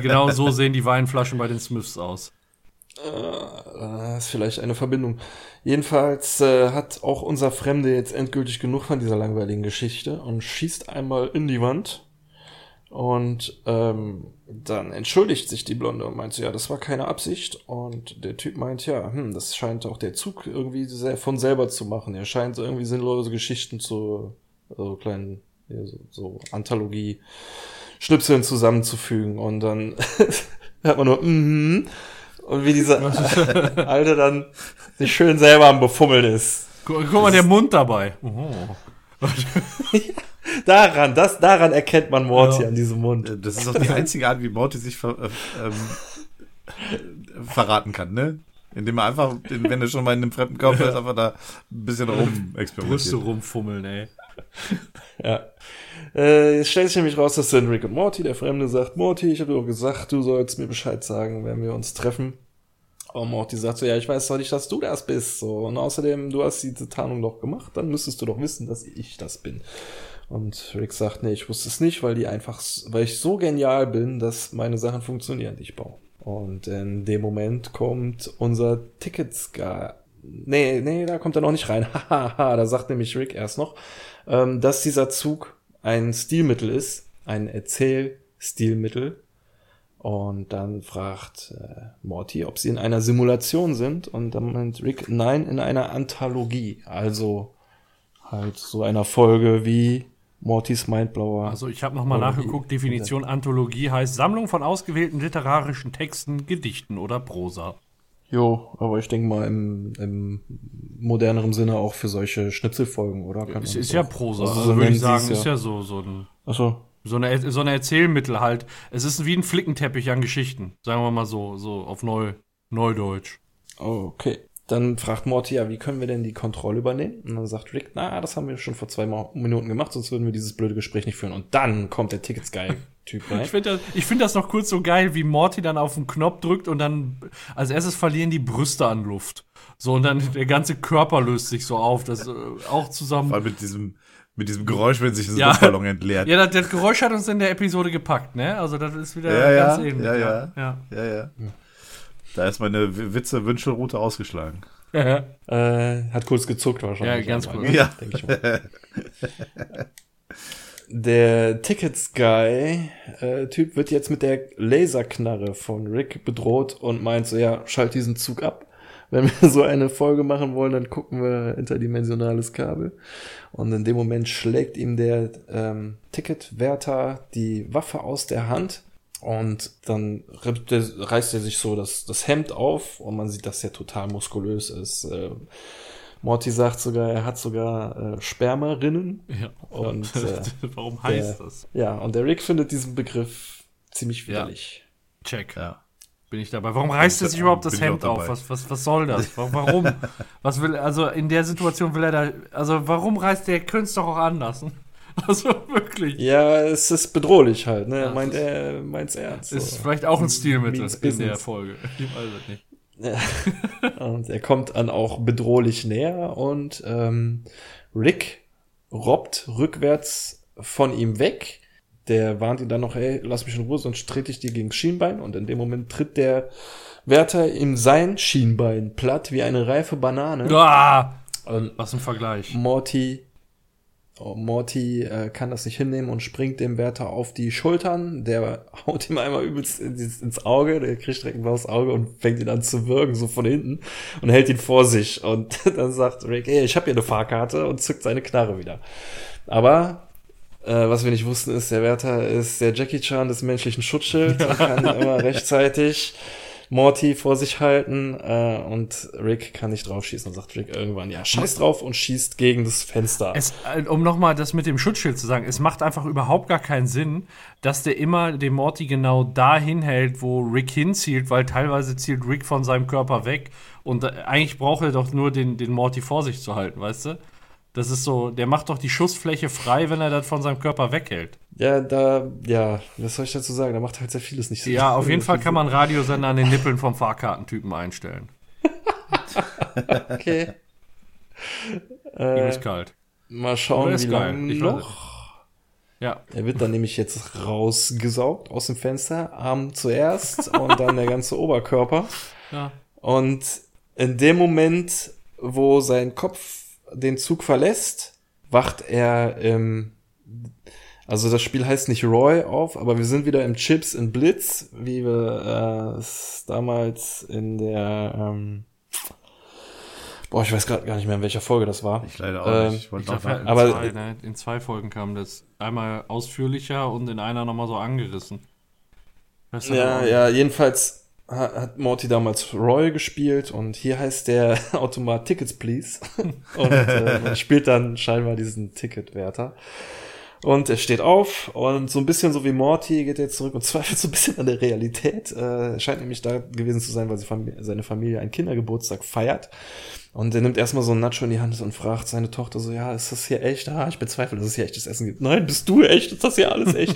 genau so sehen die Weinflaschen bei den Smiths aus. Äh, ist vielleicht eine Verbindung. Jedenfalls äh, hat auch unser Fremde jetzt endgültig genug von dieser langweiligen Geschichte und schießt einmal in die Wand. Und ähm, dann entschuldigt sich die Blonde und meint so, ja, das war keine Absicht. Und der Typ meint, ja, hm, das scheint auch der Zug irgendwie sehr von selber zu machen. Er scheint irgendwie sinnlose Geschichten zu so kleinen, ja, so, so Anthologie Schnipseln zusammenzufügen. Und dann hört man nur, mhm. Und wie dieser Alte dann sich schön selber am Befummeln ist. Guck, guck mal, der Mund dabei. Oh. Daran, das, daran erkennt man Morty Ja. an diesem Mund. Das ist auch die einzige Art, wie Morty sich ver äh, ähm, verraten kann, ne? Indem er einfach, wenn er schon mal in einem fremden Körper ist, einfach da ein bisschen rum Brüste experimentiert. rumfummeln, ey. Ja. Äh, es stellt sich nämlich raus, das sind Rick und Morty. Der Fremde sagt, Morty, ich habe dir doch gesagt, du sollst mir Bescheid sagen, wenn wir uns treffen. Und Morty sagt so, ja, ich weiß doch nicht, dass du das bist. So. Und außerdem, du hast diese Tarnung doch gemacht, dann müsstest du doch wissen, dass ich das bin. Und Rick sagt, nee, ich wusste es nicht, weil die einfach, weil ich so genial bin, dass meine Sachen funktionieren, die ich baue. Und in dem Moment kommt unser Tickets-Guy. Nee, nee, da kommt er noch nicht rein. Hahaha, da sagt nämlich Rick erst noch, ähm, dass dieser Zug ein Stilmittel ist, ein Erzählstilmittel. Und dann fragt äh, Morty, ob sie in einer Simulation sind. Und dann meint Rick, nein, in einer Anthologie. Also halt so einer Folge wie Mortys Mindblower. Also ich habe nochmal nachgeguckt, Definition Anthologie heißt Sammlung von ausgewählten literarischen Texten, Gedichten oder Prosa. Jo, aber ich denke mal im, im moderneren Sinne auch für solche Schnipselfolgen, oder? Kann ist das ja Prosa, Also also, so würde ich sagen, sie's ist ja so, so ein Ach so. eine, so eine Erzählmittel halt. Es ist wie ein Flickenteppich an Geschichten. Sagen wir mal so, so auf Neu, Neudeutsch. Oh, okay. Dann fragt Morty, ja, wie können wir denn die Kontrolle übernehmen? Und dann sagt Rick, na, das haben wir schon vor zwei Minuten gemacht, sonst würden wir dieses blöde Gespräch nicht führen. Und dann kommt der Tickets-Guy-Typ rein. Ich finde das, ich find das noch kurz so geil, wie Morty dann auf den Knopf drückt und dann als erstes verlieren die Brüste an Luft. So, und dann der ganze Körper löst sich so auf. Das äh, auch zusammen. Vor allem mit diesem, mit diesem Geräusch, wenn sich ein Ja. Luftballon entleert. Ja, das, das Geräusch hat uns in der Episode gepackt, ne? Also das ist wieder Ja, ja, ganz ähnlich. ja, ja. ja. ja. ja. Da ist meine Witze-Wünschelroute ausgeschlagen. ja. Äh, hat kurz gezuckt wahrscheinlich. Ja, ganz kurz. ne? Ja. Der Tickets-Guy-Typ wird jetzt mit der Laserknarre von Rick bedroht und meint so, ja, schalt diesen Zug ab. Wenn wir so eine Folge machen wollen, dann gucken wir interdimensionales Kabel. Und in dem Moment schlägt ihm der ähm, Ticketwärter die Waffe aus der Hand und dann reißt er sich so das, das Hemd auf und man sieht, dass er total muskulös ist. Äh, Morty sagt sogar, er hat sogar äh, Spermarinnen. ja. Und, äh, warum heißt der- das? Ja, und der Rick findet diesen Begriff ziemlich widerlich. Check. Ja. Bin ich dabei. Warum reißt er sich überhaupt das Hemd auf? Was, was, was soll das? Wa- Warum? was will, also in der Situation will er da, also warum reißt der, könnte es doch auch anders. Also wirklich. Ja, es ist bedrohlich halt, ne? Ja, meint er, meint's ernst. Ist so. vielleicht auch ein Stilmittel in der. Folge. Ich weiß es nicht. Und er kommt dann auch bedrohlich näher und ähm, Rick robbt rückwärts von ihm weg. Der warnt ihn dann noch, ey, lass mich in Ruhe, sonst trete ich dir gegen Schienbein. Und in dem Moment tritt der Wärter ihm sein Schienbein platt wie eine reife Banane. Ah, Und was ein Vergleich. Morty, Morty äh, kann das nicht hinnehmen und springt dem Wärter auf die Schultern. Der haut ihm einmal übelst ins, ins Auge, der kriegt direkt ein blaues Auge und fängt ihn an zu würgen, so von hinten und hält ihn vor sich. Und dann sagt Rick, ey, ich hab hier eine Fahrkarte und zückt seine Knarre wieder. Aber äh, was wir nicht wussten ist, der Wärter ist der Jackie Chan des menschlichen Schutzschilds kann immer rechtzeitig Morty vor sich halten äh, und Rick kann nicht drauf schießen. Dann sagt Rick irgendwann, ja, scheiß drauf und schießt gegen das Fenster. Es, äh, um nochmal das mit dem Schutzschild zu sagen, es macht einfach überhaupt gar keinen Sinn, dass der immer den Morty genau dahin hält, wo Rick hinzielt, weil teilweise zielt Rick von seinem Körper weg und äh, eigentlich braucht er doch nur den, den Morty vor sich zu halten, weißt du? Das ist so, der macht doch die Schussfläche frei, wenn er das von seinem Körper weghält. ja, da, ja, was soll ich dazu sagen? Da macht halt sehr vieles nicht so Ja, auf jeden Fall kann man Radiosender an den Nippeln vom Fahrkartentypen einstellen. Okay. Ihm ist kalt. Mal schauen, ist wie lange noch. Ja. Er wird dann nämlich jetzt rausgesaugt aus dem Fenster, Arm zuerst und dann der ganze Oberkörper. Ja. Und in dem Moment, wo sein Kopf den Zug verlässt, wacht er im, also das Spiel heißt nicht Roy auf, aber wir sind wieder im Chips in Blitz, wie wir äh, es damals in der, ähm, boah, ich weiß gerade gar nicht mehr, in welcher Folge das war. Ich leider auch Ähm, nicht. Ich wollte Ich noch glaube, in, Aber- zwei, ne, in zwei Folgen kam das. Einmal ausführlicher und in einer nochmal so angerissen. Ja, ja, jedenfalls hat Morty damals Roy gespielt und hier heißt der Automat Tickets Please und äh, man spielt dann scheinbar diesen Ticketwärter. Und er steht auf und so ein bisschen so wie Morty geht er zurück und zweifelt so ein bisschen an der Realität. Äh, er scheint nämlich da gewesen zu sein, weil Fam seine Familie einen Kindergeburtstag feiert. Und er nimmt erstmal so ein Nacho in die Hand und fragt seine Tochter so, ja, ist das hier echt? Ah, ich bezweifle, dass es hier echtes Essen gibt. Nein, bist du echt? Ist das hier alles echt?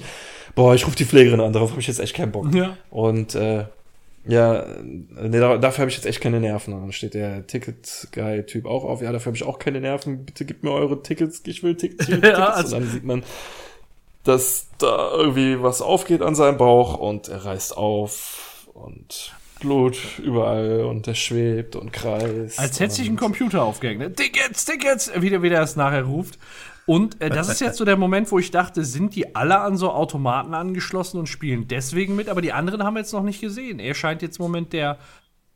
Boah, ich rufe die Pflegerin an, darauf habe ich jetzt echt keinen Bock. Ja. Und äh, ja, nee, da- dafür habe ich jetzt echt keine Nerven. Dann steht der Ticket-Guy-Typ auch auf. Ja, dafür habe ich auch keine Nerven. Bitte gib mir eure Tickets. Ich will Tickets. Ich will Ja, Tickets. also- und dann sieht man, dass da irgendwie was aufgeht an seinem Bauch und er reißt auf und Blut überall und er schwebt und kreist. Als hätte sich ein Computer aufgehängt. Ne? Tickets, Tickets, wieder, wieder es nachher ruft. Und äh, das ist jetzt so der Moment, wo ich dachte, sind die alle an so Automaten angeschlossen und spielen deswegen mit, aber die anderen haben wir jetzt noch nicht gesehen. Er scheint jetzt im Moment der,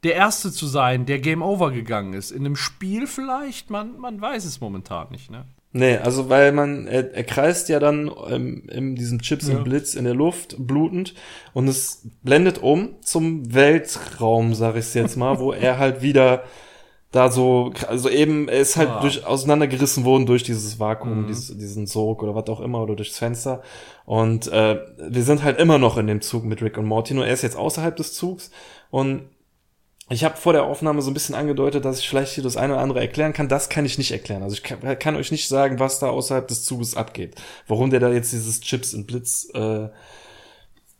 der Erste zu sein, der Game Over gegangen ist. In einem Spiel vielleicht, man, man weiß es momentan nicht, ne? Nee, also weil man, er, er kreist ja dann ähm, in diesem Chips Ja. im Blitz in der Luft, blutend, und es blendet um zum Weltraum, sag ich jetzt mal, wo er halt wieder da so, also eben, er ist halt Ah. durch, auseinandergerissen worden durch dieses Vakuum, Mhm. dieses, diesen Sog oder was auch immer, oder durchs Fenster. Und äh, wir sind halt immer noch in dem Zug mit Rick und Morty, nur er ist jetzt außerhalb des Zugs und ich habe vor der Aufnahme so ein bisschen angedeutet, dass ich vielleicht hier das eine oder andere erklären kann. Das kann ich nicht erklären. Also ich kann, kann euch nicht sagen, was da außerhalb des Zuges abgeht. Warum der da jetzt dieses Chips und Blitz äh,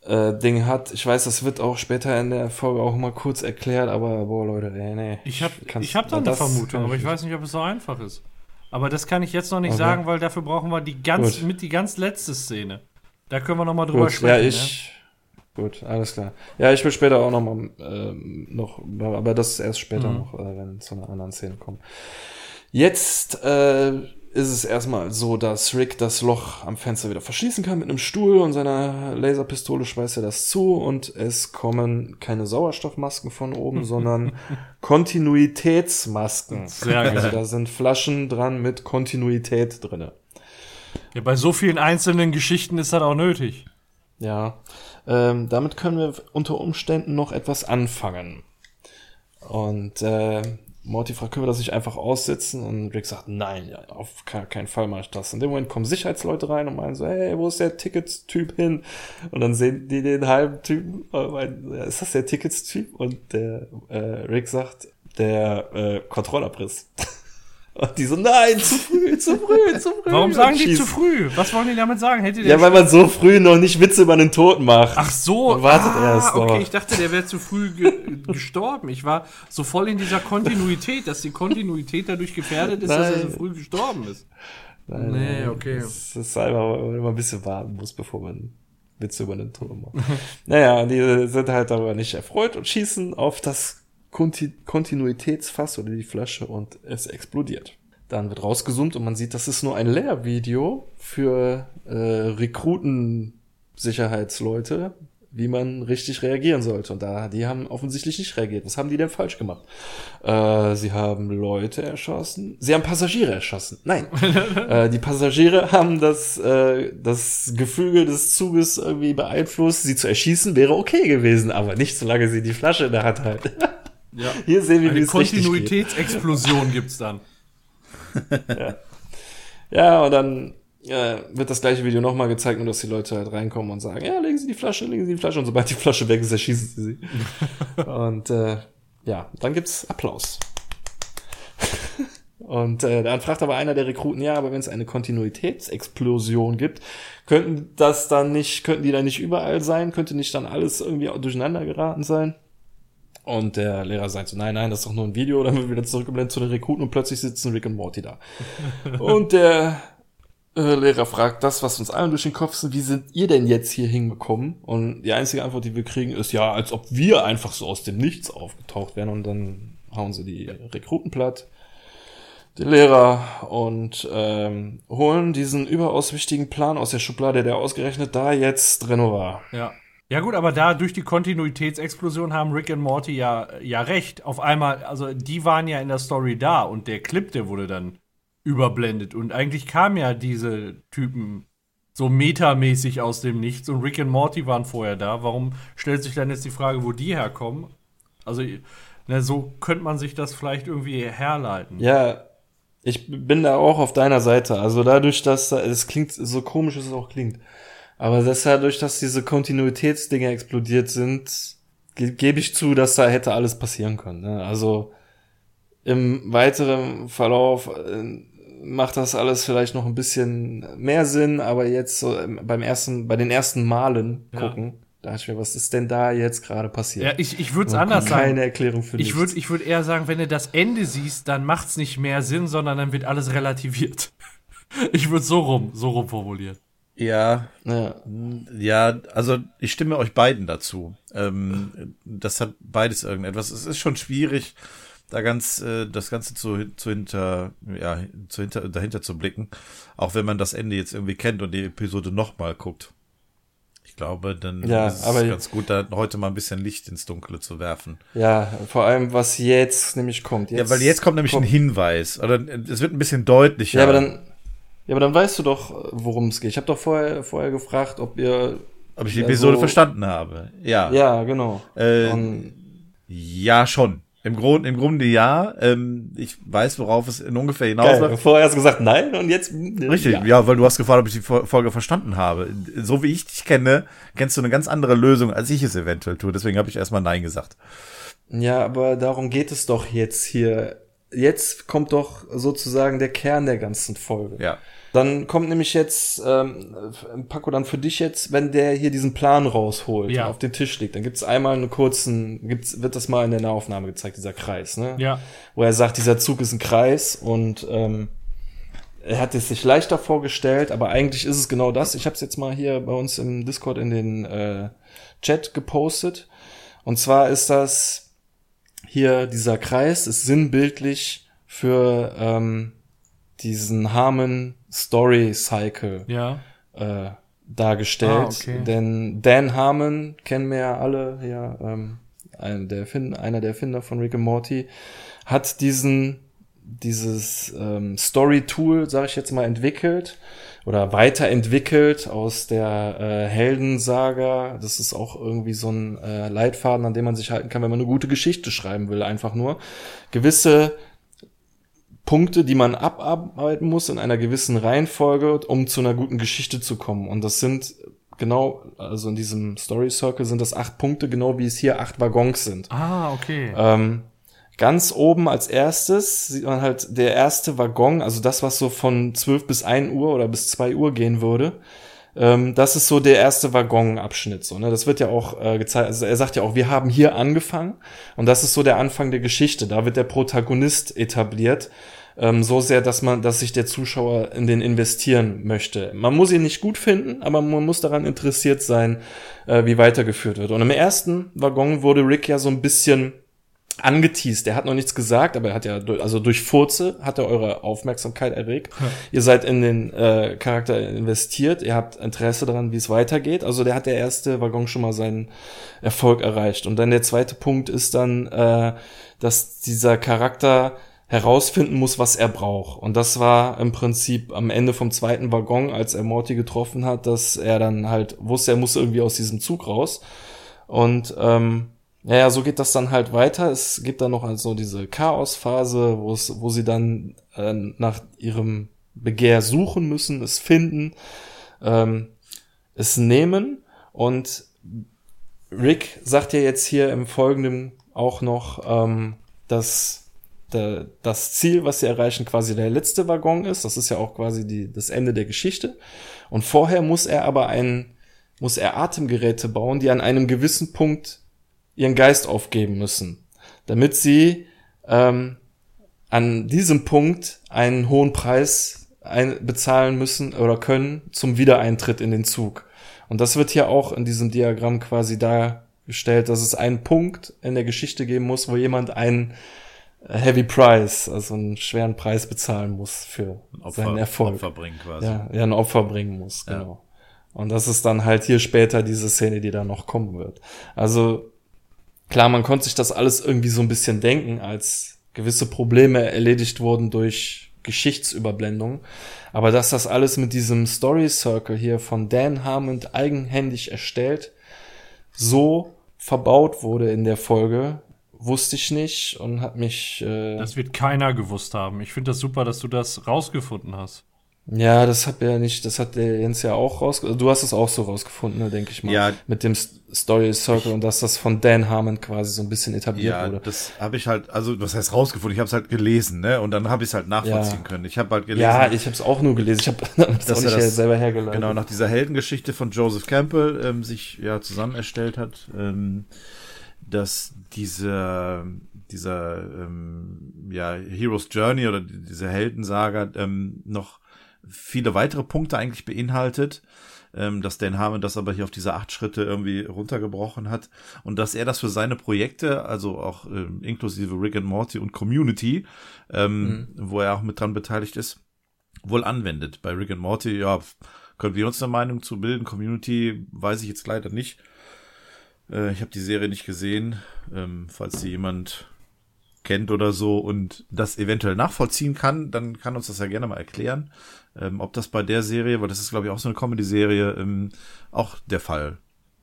äh, Ding hat. Ich weiß, das wird auch später in der Folge auch mal kurz erklärt, aber boah Leute, ey, nee. Ich habe ich hab da eine Vermutung, aber ich weiß nicht, ob es so einfach ist. Aber das kann ich jetzt noch nicht Okay. sagen, weil dafür brauchen wir die ganz, Gut. mit die ganz letzte Szene. Da können wir noch mal drüber Gut, sprechen. ja, ich. Gut, alles klar. Ja, ich will später auch noch mal ähm, noch, aber das ist erst später Mhm. noch, äh, wenn zu einer anderen Szene kommt. Jetzt äh, ist es erstmal so, dass Rick das Loch am Fenster wieder verschließen kann mit einem Stuhl und seiner Laserpistole schweißt er das zu und es kommen keine Sauerstoffmasken von oben, sondern Kontinuitätsmasken. Sehr Also geil. da sind Flaschen dran mit Kontinuität drinne. Ja, bei so vielen einzelnen Geschichten ist das auch nötig. Ja, ähm, damit können wir unter Umständen noch etwas anfangen. Und äh, Morty fragt, können wir das nicht einfach aussitzen? Und Rick sagt, nein, auf keinen Fall mache ich das. In dem Moment kommen Sicherheitsleute rein und meinen so, hey, wo ist der Tickets-Typ hin? Und dann sehen die den halben Typen, und meinen, ist das der Tickets-Typ? Und der äh, Rick sagt, der äh, Kontrollabriss. Und die so, nein, zu früh, zu früh, zu früh. Warum Und sagen die zu früh? Was wollen die damit sagen? Hätte Ja, weil man so früh noch nicht Witze über einen Toten macht. Ach so, Man wartet ah, erst noch. okay, ich dachte, der wäre zu früh ge gestorben. Ich war so voll in dieser Kontinuität, dass die Kontinuität dadurch gefährdet ist, dass er so Nein. früh gestorben ist. Nein, Nee, nein, okay. Das ist einfach, weil man ein bisschen warten muss, bevor man Witze über den Toten macht. naja, die sind halt darüber nicht erfreut und schießen auf das Konti Kontinuitätsfass oder die Flasche und es explodiert. Dann wird rausgezoomt und man sieht, das ist nur ein Lehrvideo für äh, Rekrutensicherheitsleute, wie man richtig reagieren sollte. Und da, die haben offensichtlich nicht reagiert. Was haben die denn falsch gemacht? Äh, sie haben Leute erschossen. Sie haben Passagiere erschossen. Nein. äh, die Passagiere haben das, äh, das Gefüge des Zuges irgendwie beeinflusst. Sie zu erschießen wäre okay gewesen, aber nicht solange sie die Flasche in der Hand halten. Ja. Hier sehen wir, wie Eine es. Kontinuitätsexplosion gibt's dann. Ja, und dann äh, wird das gleiche Video nochmal gezeigt, nur dass die Leute halt reinkommen und sagen, ja, legen Sie die Flasche, legen Sie die Flasche. Und sobald die Flasche weg ist, erschießen sie sie. und äh, ja, dann gibt's Applaus. Und äh, dann fragt aber einer der Rekruten, ja, aber wenn es eine Kontinuitätsexplosion gibt, könnten das dann nicht, könnten die dann nicht überall sein? Könnte nicht dann alles irgendwie durcheinander geraten sein? Und der Lehrer sagt so, nein, nein, das ist doch nur ein Video. Dann wird wieder zurückgeblendet zu den Rekruten und plötzlich sitzen Rick und Morty da. und der äh, Lehrer fragt das, was uns allen durch den Kopf ist, wie sind ihr denn jetzt hier hingekommen? Und die einzige Antwort, die wir kriegen, ist ja, als ob wir einfach so aus dem Nichts aufgetaucht wären. Und dann hauen sie die Rekruten platt, die Lehrer und ähm, holen diesen überaus wichtigen Plan aus der Schublade, der ausgerechnet da jetzt drin war. Ja. Ja gut, aber da durch die Kontinuitätsexplosion haben Rick und Morty ja, ja recht. Auf einmal, also die waren ja in der Story da und der Clip, der wurde dann überblendet. Und eigentlich kamen ja diese Typen so metamäßig aus dem Nichts und Rick und Morty waren vorher da. Warum stellt sich dann jetzt die Frage, wo die herkommen? Also, ne, so könnte man sich das vielleicht irgendwie herleiten. Ja, ich bin da auch auf deiner Seite. Also dadurch, dass es klingt so komisch, es auch klingt. Aber das dadurch, dass diese Kontinuitätsdinger explodiert sind, ge gebe ich zu, dass da hätte alles passieren können. Ne? Also im weiteren Verlauf äh, macht das alles vielleicht noch ein bisschen mehr Sinn, aber jetzt so beim ersten, bei den ersten Malen gucken, ja. da ich mir, was ist denn da jetzt gerade passiert? Ja, ich, ich würde es anders sagen. Keine Erklärung für Ich würde ich würd eher sagen, wenn du das Ende siehst, dann macht es nicht mehr Sinn, sondern dann wird alles relativiert. ich würde so rum, so rum formulieren. Ja, ja, ja, also ich stimme euch beiden dazu. Ähm, das hat beides irgendetwas. Es ist schon schwierig, da ganz äh, das Ganze zu, zu hinter, ja, zu hinter, dahinter zu blicken. Auch wenn man das Ende jetzt irgendwie kennt und die Episode nochmal guckt. Ich glaube, dann ja, ist es ganz gut, da heute mal ein bisschen Licht ins Dunkle zu werfen. Ja, vor allem, was jetzt nämlich kommt. Jetzt ja, weil jetzt kommt nämlich kommt, ein Hinweis. Oder es wird ein bisschen deutlicher. Ja, aber dann, ja, aber dann weißt du doch, worum es geht. Ich habe doch vorher, vorher gefragt, ob ihr. Ob ich die Episode so, verstanden habe. Ja. Ja, genau. Äh, ja, schon. Im, Grund, Im Grunde ja. Ähm, ich weiß, worauf es in ungefähr hinausläuft. Vorher hast du gesagt nein und jetzt. Richtig, ja. ja. weil du hast gefragt, ob ich die Folge verstanden habe. So wie ich dich kenne, kennst du eine ganz andere Lösung, als ich es eventuell tue. Deswegen habe ich erstmal Nein gesagt. Ja, aber darum geht es doch jetzt hier. Jetzt kommt doch sozusagen der Kern der ganzen Folge. Ja. Dann kommt nämlich jetzt, ähm, Paco, dann für dich jetzt, wenn der hier diesen Plan rausholt Ja. und auf den Tisch legt, dann gibt's einmal einen kurzen, gibt's, wird das mal in der Nahaufnahme gezeigt, dieser Kreis, ne? Ja. Wo er sagt, dieser Zug ist ein Kreis und ähm, er hat es sich leichter vorgestellt, aber eigentlich ist es genau das. Ich habe es jetzt mal hier bei uns im Discord in den äh, Chat gepostet. Und zwar ist das hier dieser Kreis ist sinnbildlich für ähm, diesen Harmon Story Cycle Ja. äh, dargestellt. Ah, okay. Denn Dan Harmon kennen wir ja alle, ja, ähm, ein, der Erfinder, einer der Erfinder von Rick and Morty, hat diesen dieses ähm, Story-Tool, sage ich jetzt mal, entwickelt oder weiterentwickelt aus der äh, Heldensaga. Das ist auch irgendwie so ein äh, Leitfaden, an dem man sich halten kann, wenn man eine gute Geschichte schreiben will. Einfach nur gewisse Punkte, die man abarbeiten muss in einer gewissen Reihenfolge, um zu einer guten Geschichte zu kommen. Und das sind genau, also in diesem Story Circle sind das acht Punkte, genau wie es hier acht Waggons sind. Ah, okay. Ähm, ganz oben als erstes sieht man halt der erste Waggon, also das, was so von 12 bis 1 Uhr oder bis 2 Uhr gehen würde. Ähm, das ist so der erste Waggonabschnitt. So, ne? Das wird ja auch äh, gezeigt. Also er sagt ja auch, wir haben hier angefangen und das ist so der Anfang der Geschichte. Da wird der Protagonist etabliert. Ähm, so sehr, dass man, dass sich der Zuschauer in den investieren möchte. Man muss ihn nicht gut finden, aber man muss daran interessiert sein, äh, wie weitergeführt wird. Und im ersten Waggon wurde Rick ja so ein bisschen angeteased. Er hat noch nichts gesagt, aber er hat ja, also durch Furze hat er eure Aufmerksamkeit erregt. Ihr seid in den äh, Charakter investiert, ihr habt Interesse daran, wie es weitergeht. Also der hat der erste Waggon schon mal seinen Erfolg erreicht. Und dann der zweite Punkt ist dann, äh, dass dieser Charakter herausfinden muss, was er braucht. Und das war im Prinzip am Ende vom zweiten Waggon, als er Morty getroffen hat, dass er dann halt wusste, er muss irgendwie aus diesem Zug raus. Und ähm, ja, ja, so geht das dann halt weiter. Es gibt dann noch also diese Chaosphase, wo es, wo sie dann äh, nach ihrem Begehr suchen müssen, es finden, ähm, es nehmen. Und Rick sagt ja jetzt hier im Folgenden auch noch, ähm, dass der, das Ziel, was sie erreichen, quasi der letzte Waggon ist. Das ist ja auch quasi die, das Ende der Geschichte. Und vorher muss er aber ein, muss er Atemgeräte bauen, die an einem gewissen Punkt ihren Geist aufgeben müssen, damit sie ähm, an diesem Punkt einen hohen Preis ein bezahlen müssen oder können zum Wiedereintritt in den Zug. Und das wird hier auch in diesem Diagramm quasi dargestellt, dass es einen Punkt in der Geschichte geben muss, wo jemand einen Heavy Price, also einen schweren Preis bezahlen muss für Opfer, seinen Erfolg. Opfer bringen quasi. Ja, ja, ein Opfer bringen muss, genau. Und das ist dann halt hier später diese Szene, die da noch kommen wird. Also klar, man konnte sich das alles irgendwie so ein bisschen denken, als gewisse Probleme erledigt wurden durch Geschichtsüberblendung. Aber dass das alles mit diesem Story Circle hier von Dan Harmon eigenhändig erstellt, so verbaut wurde in der Folge, wusste ich nicht und hat mich. Äh, Das wird keiner gewusst haben. Ich finde das super, dass du das rausgefunden hast. Ja, das hat er nicht, das hat der Jens ja auch rausgefunden. Du hast es auch so rausgefunden, ne, denke ich mal. Ja. Mit dem Story Circle und dass das von Dan Harmon quasi so ein bisschen etabliert Ja, wurde. das habe ich halt, also was heißt rausgefunden? Ich habe es halt gelesen, ne? Und dann habe ich es halt nachvollziehen Ja. können. Ich habe halt gelesen, Ja, ich habe es auch nur gelesen. Ich habe das Dass auch nicht das- selber hergeleitet. genau nach dieser Heldengeschichte von Joseph Campbell ähm, sich ja zusammen erstellt hat, ähm, dass dieser dieser ähm, ja Heroes Journey oder die- diese Heldensaga ähm, noch viele weitere Punkte eigentlich beinhaltet, ähm, dass Dan Harmon das aber hier auf diese acht Schritte irgendwie runtergebrochen hat und dass er das für seine Projekte, also auch ähm, inklusive Rick and Morty und Community, ähm, wo er auch mit dran beteiligt ist, wohl anwendet. Bei Rick and Morty, ja, können wir uns eine Meinung zu bilden. Community weiß ich jetzt leider nicht. Äh, ich habe die Serie nicht gesehen. Ähm, falls sie jemand kennt oder so und das eventuell nachvollziehen kann, dann kann uns das ja gerne mal erklären, ähm, ob das bei der Serie, weil das ist glaube ich auch so eine Comedy-Serie, ähm, auch der Fall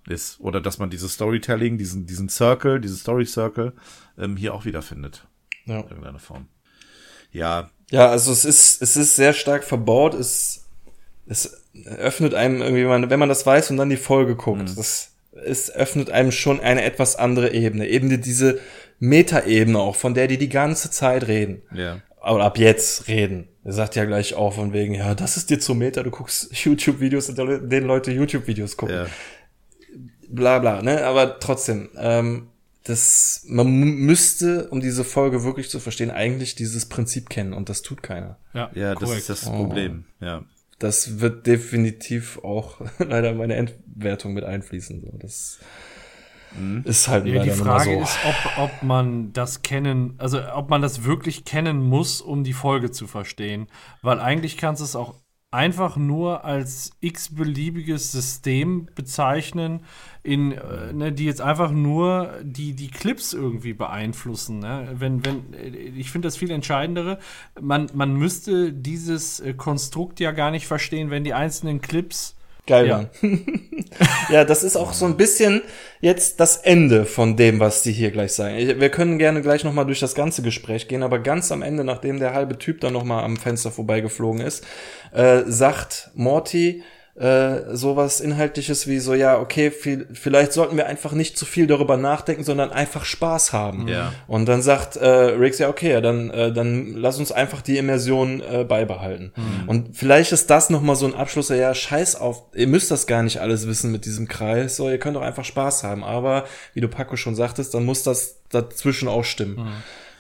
ist. Oder dass man dieses Storytelling, diesen, diesen Circle, diesen Story-Circle ähm, hier auch wiederfindet. ja. In irgendeiner Form. Ja, Ja, also es ist, es ist sehr stark verbaut. Es, es öffnet einem irgendwie, wenn man, das weiß und dann die Folge guckt, Mhm. das, es öffnet einem schon eine etwas andere Ebene. Eben die- diese Metaebene auch, von der die die ganze Zeit reden. ja. Aber ab jetzt reden. Er sagt ja gleich auch von wegen, ja, das ist dir zu Meta, du guckst YouTube-Videos, in denen Leute YouTube-Videos gucken. Ja. bla bla, ne? Aber trotzdem, ähm, das, man müsste, um diese Folge wirklich zu verstehen, eigentlich dieses Prinzip kennen und das tut keiner. Ja, Ja, das ist das Oh. Problem. Ja. Das wird definitiv auch leider meine Endwertung mit einfließen. So. Das ist halt Ja, die Frage so. ist, ob, ob man das kennen, also ob man das wirklich kennen muss, um die Folge zu verstehen. Weil eigentlich kannst du es auch einfach nur als x-beliebiges System bezeichnen, in, äh, ne, die jetzt einfach nur die, die Clips irgendwie beeinflussen. Ne? Wenn, wenn, äh, ich finde das viel entscheidendere. Man, man müsste dieses äh, Konstrukt ja gar nicht verstehen, wenn die einzelnen Clips Geil, Ja. Mann. ja, das ist auch so ein bisschen jetzt das Ende von dem, was die hier gleich sagen. Ich- Wir können gerne gleich nochmal durch das ganze Gespräch gehen, aber ganz am Ende, nachdem der halbe Typ dann nochmal am Fenster vorbeigeflogen ist, äh, sagt Morty äh, sowas Inhaltliches wie so, ja, okay, viel, vielleicht sollten wir einfach nicht zu viel darüber nachdenken, sondern einfach Spaß haben. Ja. Und dann sagt äh, Riggs, ja, okay, ja, dann, äh, dann lass uns einfach die Immersion äh, beibehalten. Und vielleicht ist das nochmal so ein Abschluss, so, ja, scheiß auf, ihr müsst das gar nicht alles wissen mit diesem Kreis, so, ihr könnt doch einfach Spaß haben. Aber, wie du Paco schon sagtest, dann muss das dazwischen auch stimmen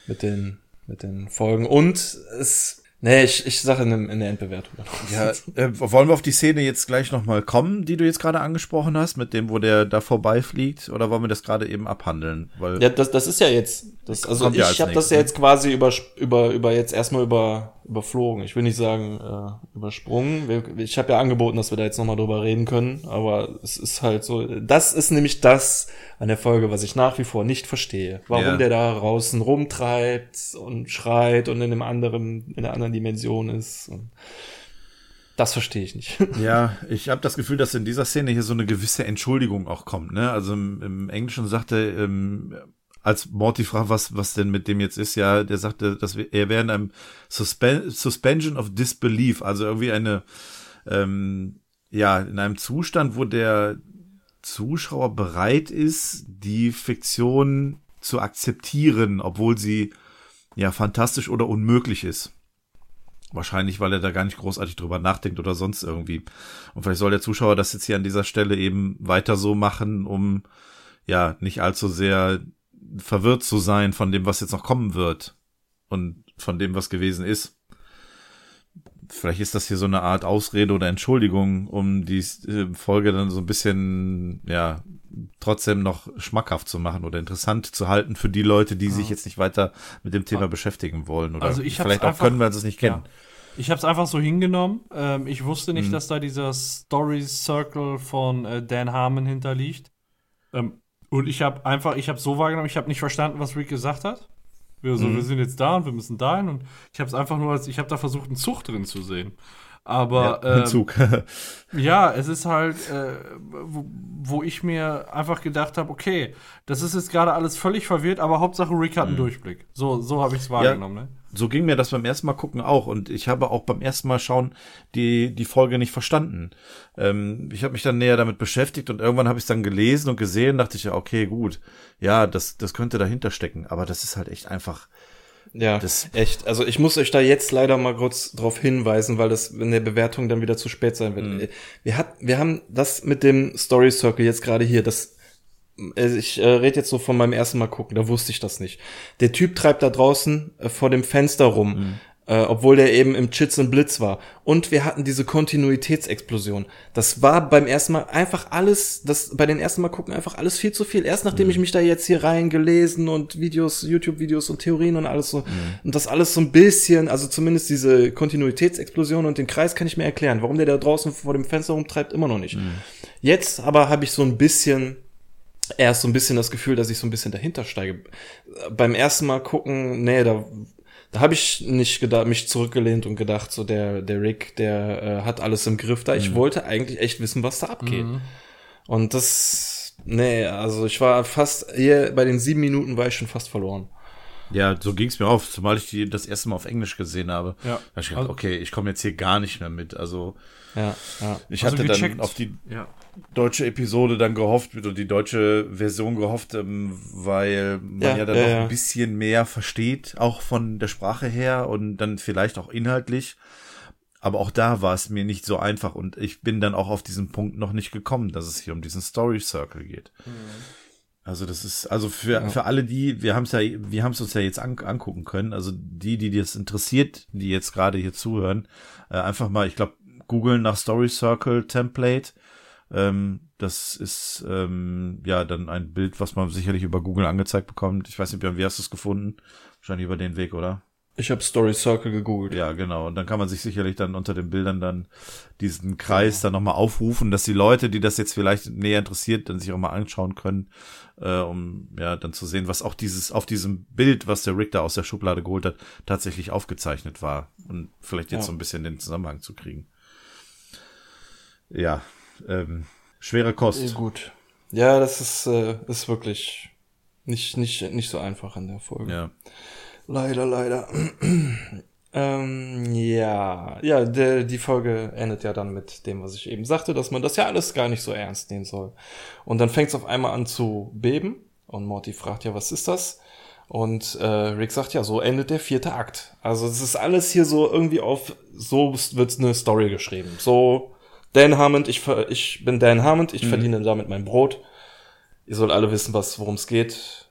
mit den, mit den Folgen. Und es, nee, ich, ich sage in, in der Endbewertung. Ja, äh, wollen wir auf die Szene jetzt gleich nochmal kommen, die du jetzt gerade angesprochen hast, mit dem, wo der da vorbeifliegt, oder wollen wir das gerade eben abhandeln? Weil, Ja, das, das ist ja jetzt, das, also ja ich als habe das ja jetzt quasi über, über, über jetzt erstmal über, überflogen. Ich will nicht sagen äh, übersprungen. Ich habe ja angeboten, dass wir da jetzt nochmal drüber reden können, aber es ist halt so, das ist nämlich das an der Folge, was ich nach wie vor nicht verstehe. Warum Ja. der da draußen rumtreibt und schreit und in einem anderen, in einer anderen Dimension ist. Das verstehe ich nicht. ja, ich habe das Gefühl, dass in dieser Szene hier so eine gewisse Entschuldigung auch kommt. Ne? Also im, im Englischen sagte, ähm, als Morty fragt, was, was denn mit dem jetzt ist, ja, der sagte, dass wir, er wäre in einem Suspen Suspension of Disbelief, also irgendwie eine, ähm, ja, in einem Zustand, wo der Zuschauer bereit ist, die Fiktion zu akzeptieren, obwohl sie ja fantastisch oder unmöglich ist. Wahrscheinlich, weil er da gar nicht großartig drüber nachdenkt oder sonst irgendwie. Und vielleicht soll der Zuschauer das jetzt hier an dieser Stelle eben weiter so machen, um ja, nicht allzu sehr verwirrt zu sein von dem, was jetzt noch kommen wird und von dem, was gewesen ist. Vielleicht ist das hier so eine Art Ausrede oder Entschuldigung, um die äh, Folge dann so ein bisschen, ja, trotzdem noch schmackhaft zu machen oder interessant zu halten für die Leute, die sich jetzt nicht weiter mit dem Thema beschäftigen wollen. Oder Also vielleicht auch einfach- können, weil sie es nicht kennen. Ja. Ich habe es einfach so hingenommen. Ähm, ich wusste Mhm. nicht, dass da dieser Story Circle von äh, Dan Harmon hinterliegt. Ähm, und ich habe einfach, ich habe so wahrgenommen, ich habe nicht verstanden, was Rick gesagt hat. Wir, so, Mhm. wir sind jetzt da und wir müssen dahin. Und ich habe es einfach nur als, ich habe da versucht, einen Zug drin zu sehen. Aber ja, ähm, Zug. ja, es ist halt, äh, wo, wo ich mir einfach gedacht habe, okay, das ist jetzt gerade alles völlig verwirrt, aber Hauptsache Rick hat einen Durchblick. So, so habe ich es wahrgenommen. Ne? so ging mir das beim ersten Mal gucken auch und ich habe auch beim ersten Mal schauen die die Folge nicht verstanden. Ähm, ich habe mich dann näher damit beschäftigt und irgendwann habe ich es dann gelesen und gesehen, dachte ich ja, okay, gut, ja, das das könnte dahinter stecken, aber das ist halt echt einfach. Ja, Das- echt. Also ich muss euch da jetzt leider mal kurz drauf hinweisen, weil das in der Bewertung dann wieder zu spät sein wird. Wir, hat, wir haben das mit dem Story Circle jetzt gerade hier, das also ich äh, rede jetzt so von meinem ersten Mal gucken, da wusste ich das nicht. Der Typ treibt da draußen äh, vor dem Fenster rum, äh, obwohl der eben im Chits und Blitz war. Und wir hatten diese Kontinuitätsexplosion. Das war beim ersten Mal einfach alles, das bei den ersten Mal gucken einfach alles viel zu viel. Erst nachdem ich mich da jetzt hier reingelesen und Videos, YouTube-Videos und Theorien und alles so und das alles so ein bisschen, also zumindest diese Kontinuitätsexplosion und den Kreis kann ich mir erklären, warum der da draußen vor dem Fenster rumtreibt, immer noch nicht. Jetzt aber habe ich so ein bisschen erst so ein bisschen das Gefühl, dass ich so ein bisschen dahinter steige. Beim ersten Mal gucken, nee, da, da habe ich nicht gedacht, mich zurückgelehnt und gedacht, so der, der Rick, der äh, hat alles im Griff da. Ich wollte eigentlich echt wissen, was da abgeht. Und das, nee, also ich war fast, hier bei den sieben Minuten war ich schon fast verloren. Ja, so ging es mir auf, zumal ich die das erste Mal auf Englisch gesehen habe. Ja. Da hab ich gedacht, Also- okay, ich komme jetzt hier gar nicht mehr mit. Also Ja, ja. ich Also hatte dann gecheckt. auf die Ja. Deutsche Episode dann gehofft, oder die deutsche Version gehofft, ähm, weil man ja, Ja, dann ja, noch ja. ein bisschen mehr versteht, auch von der Sprache her und dann vielleicht auch inhaltlich. Aber auch da war es mir nicht so einfach und ich bin dann auch auf diesen Punkt noch nicht gekommen, dass es hier um diesen Story Circle geht. Also das ist, also für, für alle die, wir haben es ja, wir haben es uns ja jetzt an, angucken können, also die, die das interessiert, die jetzt gerade hier zuhören, äh, einfach mal, ich glaube, googeln nach Story Circle Template. Ähm, das ist ähm, ja dann ein Bild, was man sicherlich über Google angezeigt bekommt. Ich weiß nicht, Björn, wie hast du es gefunden? Wahrscheinlich über den Weg, oder? Ich habe Story Circle gegoogelt. Ja, genau. Und dann kann man sich sicherlich dann unter den Bildern dann diesen Kreis dann nochmal aufrufen, dass die Leute, die das jetzt vielleicht näher interessiert, dann sich auch mal anschauen können, äh, um ja dann zu sehen, was auch dieses auf diesem Bild, was der Rick da aus der Schublade geholt hat, tatsächlich aufgezeichnet war. Und vielleicht jetzt Ja. so ein bisschen den Zusammenhang zu kriegen. Ja, ähm, schwere Kost. Gut. Ja, das ist, äh, ist wirklich nicht, nicht, nicht so einfach in der Folge. Ja. Leider, leider. ähm, ja, ja, der, die Folge endet ja dann mit dem, was ich eben sagte, dass man das ja alles gar nicht so ernst nehmen soll. Und dann fängt es auf einmal an zu beben und Morty fragt ja, was ist das? Und äh, Rick sagt ja, so endet der vierte Akt. Also es ist alles hier so irgendwie auf, so wird eine Story geschrieben. So, Dan Hammond, ich, ich bin Dan Hammond, ich verdiene damit mein Brot. Ihr sollt alle wissen, was worum es geht.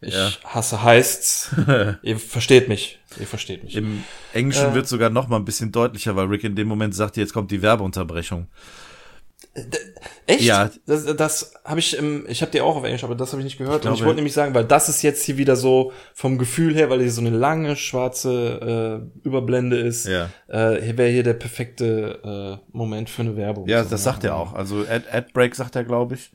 Ich Ja. hasse heißt's. ihr versteht mich. Ihr versteht mich. Im Englischen Äh. wird sogar noch mal ein bisschen deutlicher, weil Rick in dem Moment sagt, jetzt kommt die Werbeunterbrechung. Echt? Ja. Das, das habe ich, im, ich habe die auch auf Englisch, aber das habe ich nicht gehört. Ich und ich glaube- wollte nämlich sagen, weil das ist jetzt hier wieder so vom Gefühl her, weil hier so eine lange schwarze äh, Überblende ist, Ja. äh, hier wäre hier der perfekte äh, Moment für eine Werbung. Ja, So, das sagt er auch. Also Ad, Adbreak sagt er, glaube ich.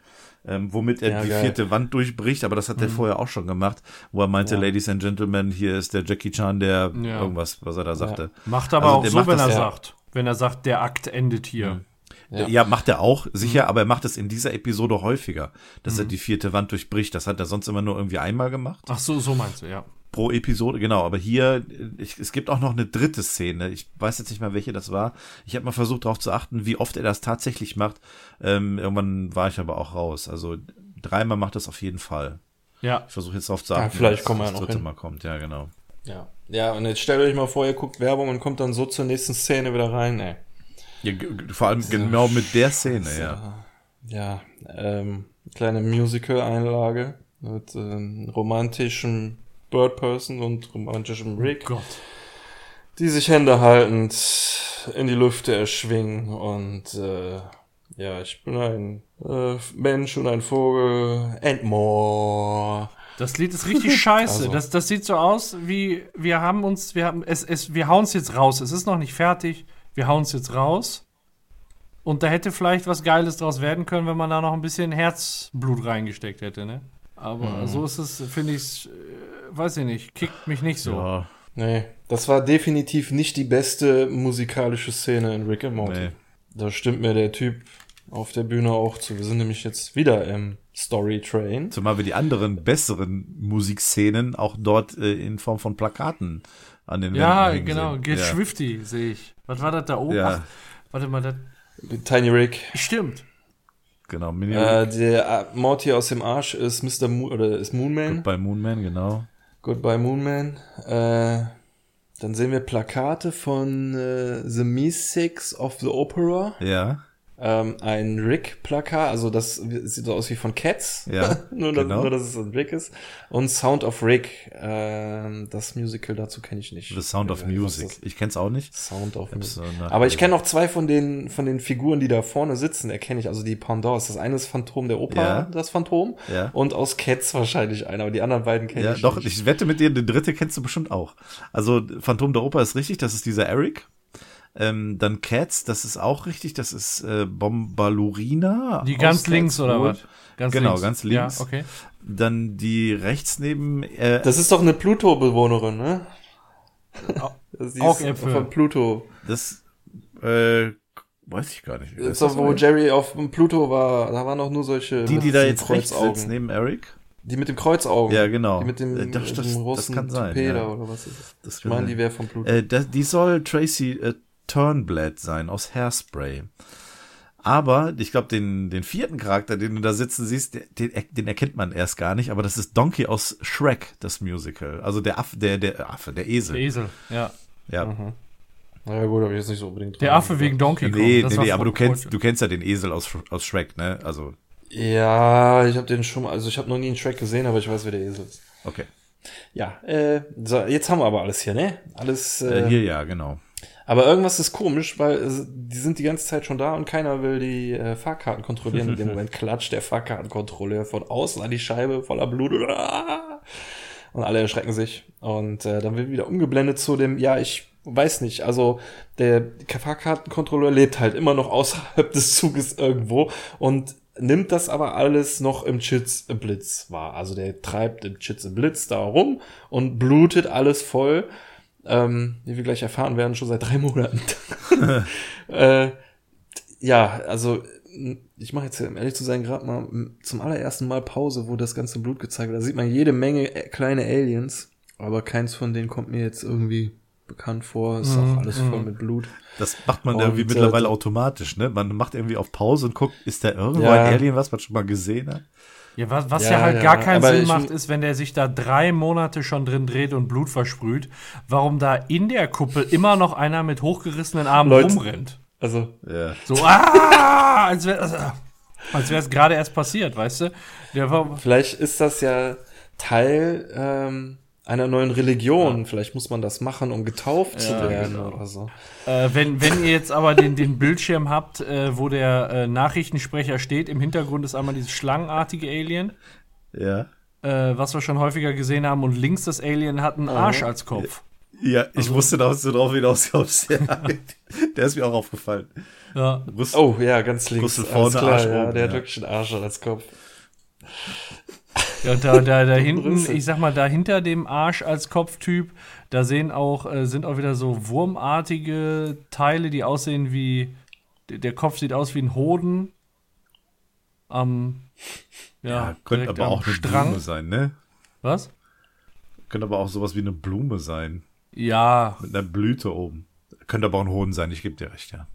Ähm, womit er Ja, die geil. vierte Wand durchbricht, aber das hat er vorher auch schon gemacht, wo er meinte, Ja. Ladies and Gentlemen, hier ist der Jackie Chan, der Ja. irgendwas, was er da sagte. Macht aber Also auch so, wenn er ja. sagt. Wenn er sagt, der Akt endet hier. Ja. Ja. macht er auch, Mhm. sicher, aber er macht es in dieser Episode häufiger, dass er die vierte Wand durchbricht. Das hat er sonst immer nur irgendwie einmal gemacht. Ach so, so meinst du, ja. pro Episode, genau. Aber hier, ich, es gibt auch noch eine dritte Szene. Ich weiß jetzt nicht mehr, welche das war. Ich habe mal versucht, darauf zu achten, wie oft er das tatsächlich macht. Ähm, irgendwann war ich aber auch raus. Also dreimal macht das auf jeden Fall. Ja. Ich versuche jetzt darauf zu Ja, achten, vielleicht dass kommen wir das ja noch dritte hin. Mal kommt. Ja, genau. Ja. ja, und jetzt stellt euch mal vor, ihr guckt Werbung und kommt dann so zur nächsten Szene wieder rein. Ey. Ja, vor allem genau mit der Szene, ja. Ja, ähm, Kleine Musical-Einlage mit ähm, romantischem Bird Person und romantischem Rick, Gott. die sich Hände haltend in die Lüfte erschwingen und äh, ja, ich bin ein äh, Mensch und ein Vogel and more. Das Lied ist richtig scheiße. Also. Das, das sieht so aus, wie wir haben uns, wir haben es, es, wir hauen es jetzt raus. Es ist noch nicht fertig. Wir hauen es jetzt raus. Und da hätte vielleicht was Geiles draus werden können, wenn man da noch ein bisschen Herzblut reingesteckt hätte, ne? Aber Mhm. so ist es, finde ich, äh, weiß ich nicht, kickt mich nicht so. Ja, Nee, das war definitiv nicht die beste musikalische Szene in Rick and Morty. nee. Da stimmt mir der Typ auf der Bühne auch zu. Wir sind nämlich jetzt wieder im Story Train. Zumal wir die anderen besseren Musikszenen auch dort äh, in Form von Plakaten an den Ja, Wänden hängen genau. sehen. Get ja. Swifty, sehe ich. Was war das da oben? Ja. Ach, warte mal, das Tiny Rick. stimmt. Genau, Mini Äh, der äh, Morty aus dem Arsch ist Mr. Moon oder ist Moonman. bei Moonman, genau. Goodbye Moonman. Äh, dann sehen wir Plakate von äh, The Mystics of the Opera. Ja, Ähm, ein Rick-Plakat, also das sieht so aus wie von Cats. Ja, nur, dass, genau. nur, dass es ein Rick ist. Und Sound of Rick. Ähm, das Musical dazu kenne ich nicht. The Sound of Äh, Music. Ich kenn's auch nicht. Sound of Music. Aber ich kenne auch zwei von den, von den Figuren, die da vorne sitzen, erkenne ich. Also die Pendants. Das eine ist Phantom der Oper, Ja. das Phantom. Ja. Und aus Cats wahrscheinlich einer. Aber die anderen beiden kenne Ja, ich doch, nicht. ich wette mit dir, den dritte kennst du bestimmt auch. Also Phantom der Oper ist richtig, das ist dieser Eric. Ähm, dann Cats, das ist auch richtig, das ist äh, Bombalurina. Die ganz Cats links oder wohl. was? Ganz Genau, links. ganz links. Ja, okay. Dann die rechts neben, äh, Das ist doch eine Pluto-Bewohnerin, ne? Das ist Augäpfel. von Pluto. das, äh, weiß ich gar nicht. Das ist doch, das wo? Jerry auf dem Pluto war. Da waren doch nur solche. die, die da jetzt rechts sitzt neben Eric. Die mit dem Kreuzaugen. Ja, genau. Die mit dem, Äh, das- mit das- dem das kann sein, ja. oder was ist das? Das Ich meine, die wäre von Pluto. Äh, das, die soll Tracy äh, Turnblad sein aus Hairspray. Aber ich glaube, den, den vierten Charakter, den du da sitzen siehst, den, den, er- erkennt man erst gar nicht, aber das ist Donkey aus Shrek, das Musical. Also der Affe, der, der Affe, der Esel. Der Esel, ja. ja. Na ja, gut, habe ich jetzt nicht so unbedingt Der Affe wegen. Donkey Kong. Nee, nee, nee, aber du kennst, du kennst ja den Esel aus, aus Shrek, ne? Also, Ja, ich habe den schon mal, also ich habe noch nie einen Track gesehen, aber ich weiß, wer der Esel ist. okay. Ja, äh, so, jetzt haben wir aber alles hier, ne? Alles, äh, Äh, hier, ja, genau. Aber irgendwas ist komisch, weil die sind die ganze Zeit schon da und keiner will die äh, Fahrkarten kontrollieren. In dem Moment klatscht der Fahrkartenkontrolleur von außen an die Scheibe voller Blut. Und alle erschrecken sich. Und äh, dann wird wieder umgeblendet zu dem, ja, ich weiß nicht, also der Fahrkartenkontrolleur lebt halt immer noch außerhalb des Zuges irgendwo und nimmt das aber alles noch im Chits im Blitz wahr. Also der treibt im Chits im Blitz da rum und blutet alles voll. Ähm, wie wir gleich erfahren werden, schon seit drei Monaten. äh, ja, also ich mache jetzt, um ehrlich zu sein, gerade mal zum allerersten Mal Pause, wo das ganze Blut gezeigt wird. Da sieht man jede Menge äh, kleine Aliens, aber keins von denen kommt mir jetzt irgendwie bekannt vor. Ist auch alles voll mit Blut. Das macht man Und, irgendwie äh, mittlerweile automatisch, ne? Man macht irgendwie auf Pause und guckt, ist da irgendwo Ja. ein Alien, was man schon mal gesehen hat? Ja, was, was ja, Ja, halt ja, gar keinen aber Sinn macht, ist, wenn der sich da drei Monate schon drin dreht und Blut versprüht, warum da in der Kuppel immer noch einer mit hochgerissenen Armen Leute- rumrennt. Also, Ja. So, ah, als wäre also, als wäre es gerade erst passiert, weißt du? Der vielleicht ist das ja Teil ähm, einer neuen Religion. Vielleicht muss man das machen, um getauft zu Ja, werden genau. oder so. äh, wenn, wenn ihr jetzt aber den, den Bildschirm habt, äh, wo der äh, Nachrichtensprecher steht, im Hintergrund ist einmal dieses schlangenartige Alien, Ja. äh, was wir schon häufiger gesehen haben, und links das Alien hat einen Arsch als Kopf. Ja, ich Also wusste, dass du drauf hinauskommst. Ja. Der ist mir auch aufgefallen. Ja. Rüst Oh, ja, ganz links. Brüssel Alles vorne, klar, Arsch ja, oben, der hat ja. wirklich einen Arsch als Kopf. Ja, da, da, da hinten, ich sag mal, da hinter dem Arsch als Kopftyp, da sehen auch, äh, sind auch wieder so wurmartige Teile, die aussehen wie, der- Kopf sieht aus wie ein Hoden. Am, ja, Ja, könnte aber auch eine Strang. Blume sein, ne? Was? Könnte aber auch sowas wie eine Blume sein. Ja, Mit einer Blüte oben. Könnte aber auch ein Hoden sein, ich gebe dir recht, ja.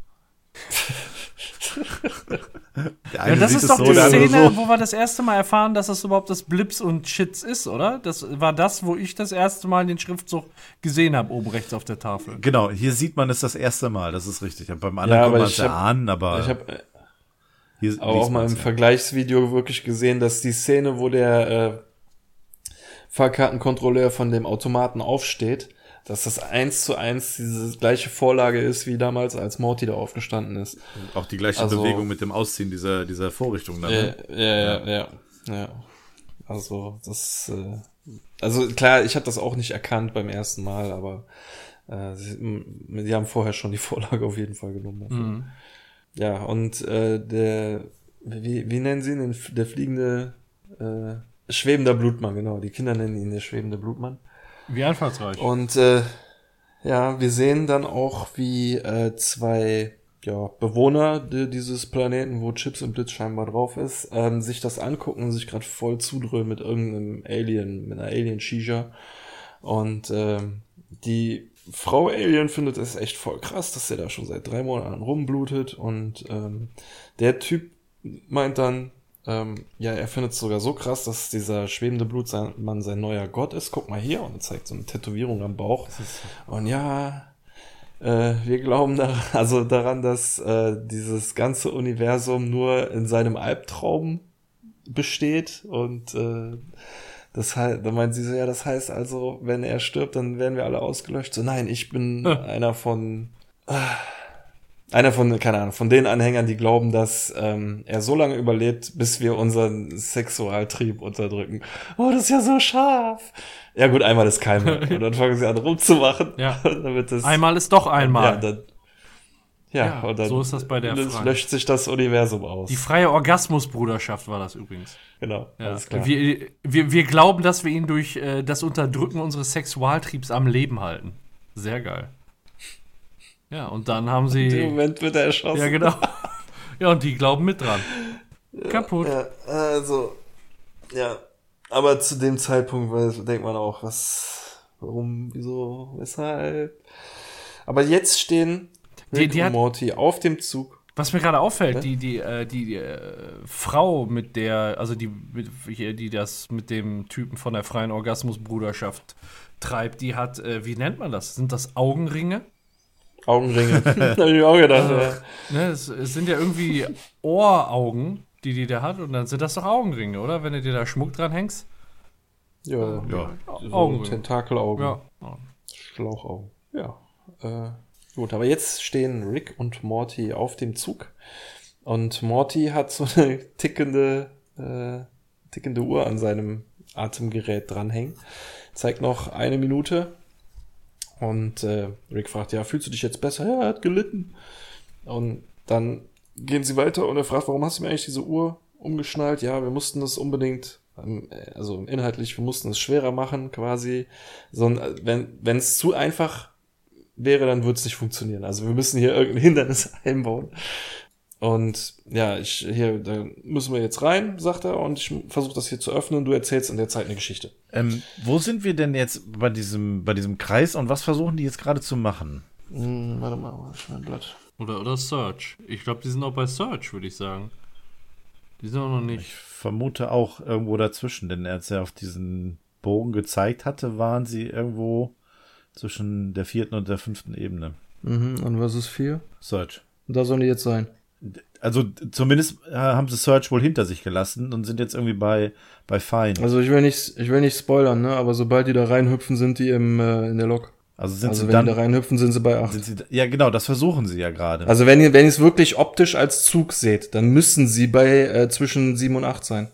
Ja das ist doch so, die Szene, so. wo wir das erste Mal erfahren, dass das überhaupt das Blips und Shits ist, oder? Das war das, wo ich das erste Mal den Schriftzug gesehen habe, oben rechts auf der Tafel. Genau, hier sieht man es das erste Mal, das ist richtig. Beim anderen Ja, kann man es erahnen, aber Ich habe Hier, aber auch mal im ja. Vergleichsvideo wirklich gesehen, dass die Szene, wo der äh, Fahrkartenkontrolleur von dem Automaten aufsteht, dass das eins zu eins diese gleiche Vorlage ist, wie damals, als Morty da aufgestanden ist. Auch die gleiche Also- Bewegung mit dem Ausziehen dieser, dieser Vorrichtung dann. Ja, ne? ja, ja, ja, ja. Also, das, äh, also klar, ich habe das auch nicht erkannt beim ersten Mal, aber äh, sie, die haben vorher schon die Vorlage auf jeden Fall genommen. Mhm. Ja, und äh, der, wie, wie nennen sie ihn? Der fliegende, äh, schwebender Blutmann, genau. Die Kinder nennen ihn der schwebende Blutmann. Wie einfallsreich. Und äh, ja, wir sehen dann auch, wie äh, zwei ja, Bewohner di- dieses Planeten, wo Chips und Blitz scheinbar drauf ist, ähm, sich das angucken und sich gerade voll zudröhnen mit irgendeinem Alien, mit einer Alien-Shisha. Und ähm, die Frau Alien findet es echt voll krass, dass der da schon seit drei Monaten rumblutet. Und ähm, der Typ meint dann, ähm, ja, er findet es sogar so krass, dass dieser schwebende Blutmann sein neuer Gott ist. Guck mal hier und er zeigt so eine Tätowierung am Bauch. Und ja, äh, wir glauben daran, also daran, dass äh, dieses ganze Universum nur in seinem Albtraum besteht und äh, das heißt, da meint sie so, ja, das heißt also, wenn er stirbt, dann werden wir alle ausgelöscht. So, nein, ich bin einer von, ah, einer von, keine Ahnung, von den Anhängern, die glauben, dass ähm, er so lange überlebt, bis wir unseren Sexualtrieb unterdrücken. Oh, das ist ja so scharf. Ja gut, einmal ist keiner. Und dann fangen sie an rumzumachen. Ja. damit das, Einmal ist doch einmal. Ja, dann, ja, Ja, und dann so ist das bei der Frage. löscht sich das Universum aus. Die freie Orgasmusbruderschaft war das übrigens. genau, Ja. alles klar. Wir, wir, wir glauben, dass wir ihn durch äh, das Unterdrücken unseres Sexualtriebs am Leben halten. Sehr geil. Ja, und dann haben Im sie. Moment wird er erschossen. Ja, genau. Ja, und die glauben mit dran. Kaputt. Ja, also, ja. Aber zu dem Zeitpunkt weiß- denkt man auch, was, warum, wieso, weshalb. Aber jetzt stehen Die- Rick die und hat- Morty auf dem Zug. Was mir gerade auffällt, Ja? die, die, äh, die, äh, Frau, mit der, also die, mit, hier, die das mit dem Typen von der freien Orgasmusbruderschaft treibt, die hat, äh, wie nennt man das? Sind das Augenringe? Augenringe. Hab ich mir auch gedacht, ja. Ne, es, es sind ja irgendwie Ohraugen, die die da hat, und dann sind das doch Augenringe, oder? Wenn du dir da Schmuck dran hängst. Ja, Ja. so Augenringe. Tentakelaugen. Ja. Schlauchaugen. Ja. Äh, gut, aber jetzt stehen Rick und Morty auf dem Zug. Und Morty hat so eine tickende, äh, tickende Uhr an seinem Atemgerät dranhängen. Zeigt noch eine Minute. Und äh, Rick fragt, ja, fühlst du dich jetzt besser? Ja, er hat gelitten. Und dann gehen sie weiter und er fragt, warum hast du mir eigentlich diese Uhr umgeschnallt? Ja, wir mussten das unbedingt, ähm, äh, also inhaltlich, wir mussten es schwerer machen quasi. So, ein- wenn wenn es zu einfach wäre, dann würde es nicht funktionieren. Also wir müssen hier irgendein Hindernis einbauen. Und ja, ich hier, da müssen wir jetzt rein, sagt er, und ich versuche das hier zu öffnen. Du erzählst in der Zeit eine Geschichte. Ähm, wo sind wir denn jetzt bei diesem, bei diesem Kreis und was versuchen die jetzt gerade zu machen? Hm, warte mal, ist mein Blatt? Oder, oder Search. Ich glaube, die sind auch bei Search, würde ich sagen. Die sind auch noch nicht. Ich vermute auch irgendwo dazwischen, denn als er auf diesen Bogen gezeigt hatte, waren sie irgendwo zwischen der vierten und der fünften Ebene. Mhm, und was ist vier? Search. Da sollen die jetzt sein. Also zumindest äh, haben sie Search wohl hinter sich gelassen und sind jetzt irgendwie bei, bei Fine. Also ich will nicht, ich will nicht spoilern, ne? Aber sobald die da reinhüpfen, sind die im, äh, in der Lok. Also sind also sie wenn dann. die da reinhüpfen, sind sie bei acht. Sind sie, ja, genau, das versuchen sie ja gerade. Also wenn ihr, wenn ihr es wirklich optisch als Zug seht, dann müssen sie bei äh, zwischen sieben und acht sein.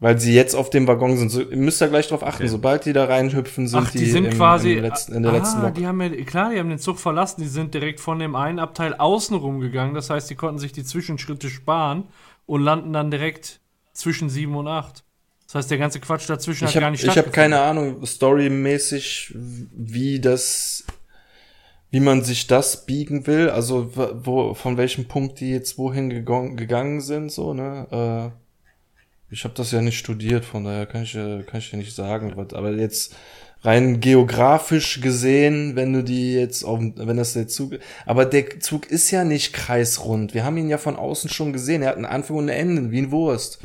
Weil sie jetzt auf dem Waggon sind. So, ihr müsst da gleich drauf achten. Okay. Sobald die da reinhüpfen, sind Ach, die, sind im, quasi. im letzten, in der letzten ah, Lok. die haben ja, klar, die haben den Zug verlassen, die sind direkt von dem einen Abteil außen rumgegangen. Das heißt, die konnten sich die Zwischenschritte sparen und landen dann direkt zwischen 7 und 8. Das heißt, der ganze Quatsch dazwischen Ich hat gar habe nicht ich hab stattgefunden. keine Ahnung, storymäßig, wie das, wie man sich das biegen will. Also wo, von welchem Punkt die jetzt wohin gegangen, gegangen sind, so ne. Äh, ich habe das ja nicht studiert, von daher kann ich, äh, kann ich dir nicht sagen. was- Aber jetzt rein geografisch gesehen, wenn du die jetzt auf, wenn das der Zug, aber der Zug ist ja nicht kreisrund. Wir haben ihn ja von außen schon gesehen. Er hat einen Anfang und ein Ende, wie ein Wurst.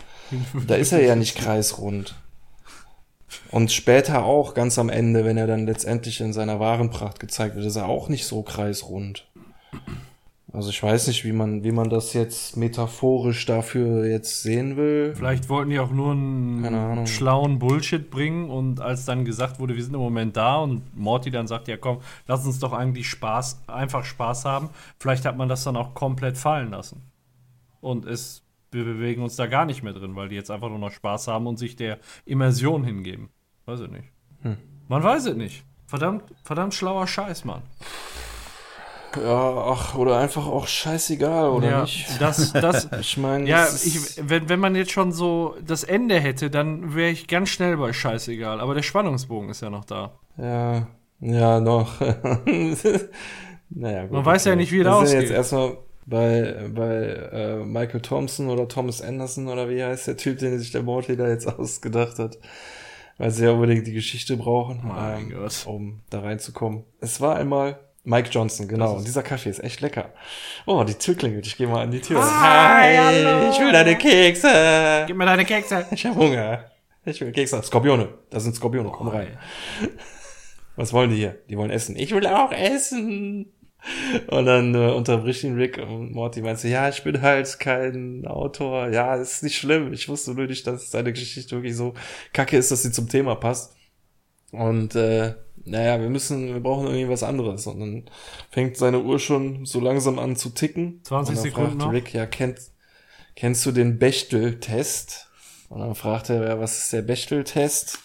Da ist er ja nicht kreisrund. Und später auch, ganz am Ende, wenn er dann letztendlich in seiner wahren Pracht gezeigt wird, ist er auch nicht so kreisrund. Also ich weiß nicht, wie man, wie man das jetzt metaphorisch dafür jetzt sehen will. Vielleicht wollten die auch nur einen schlauen Bullshit bringen und als dann gesagt wurde, wir sind im Moment da und Morty dann sagt, ja komm, lass uns doch eigentlich Spaß, einfach Spaß haben. Vielleicht hat man das dann auch komplett fallen lassen. Und es, wir bewegen uns da gar nicht mehr drin, weil die jetzt einfach nur noch Spaß haben und sich der Immersion hingeben. Weiß ich nicht. Hm. Man weiß es nicht. Verdammt, verdammt schlauer Scheiß, Mann. Ja, ach, oder einfach auch scheißegal, oder ja, nicht? Das, das, Ich meine, Ja, ich, wenn, wenn man jetzt schon so das Ende hätte, dann wäre ich ganz schnell bei scheißegal. Aber der Spannungsbogen ist ja noch da. Ja, ja, noch. naja, gut. Man weiß ja nicht, wie sind ausgeht. jetzt erstmal bei, bei äh, Michael Thompson oder Thomas Anderson oder wie heißt der Typ, den sich der Morty da jetzt ausgedacht hat. Weil sie ja unbedingt die Geschichte brauchen, Mein ähm, Gott. um da reinzukommen. Es war einmal Mike Johnson, genau. Und dieser Kaffee ist echt lecker. Oh, die Tür klingelt. Ich gehe mal an die Tür. Hi, hallo. ich will deine Kekse. Gib mir deine Kekse. Ich habe Hunger. Ich will Kekse. Skorpione. Da sind Skorpione. Komm rein. Was wollen die hier? Die wollen essen. Ich will auch essen. Und dann äh, unterbricht ihn Rick und Morty meint so, ja, ich bin halt kein Autor. Ja, ist nicht schlimm. Ich wusste nur nicht, dass seine Geschichte wirklich so kacke ist, dass sie zum Thema passt. Und äh, naja, wir müssen, wir brauchen irgendwie was anderes. Und dann fängt seine Uhr schon so langsam an zu ticken. 20 und dann Sekunden fragt noch. Rick, ja, kennt, kennst du den Bechtel-Test? Und dann fragt er, ja, was ist der Bechtel-Test?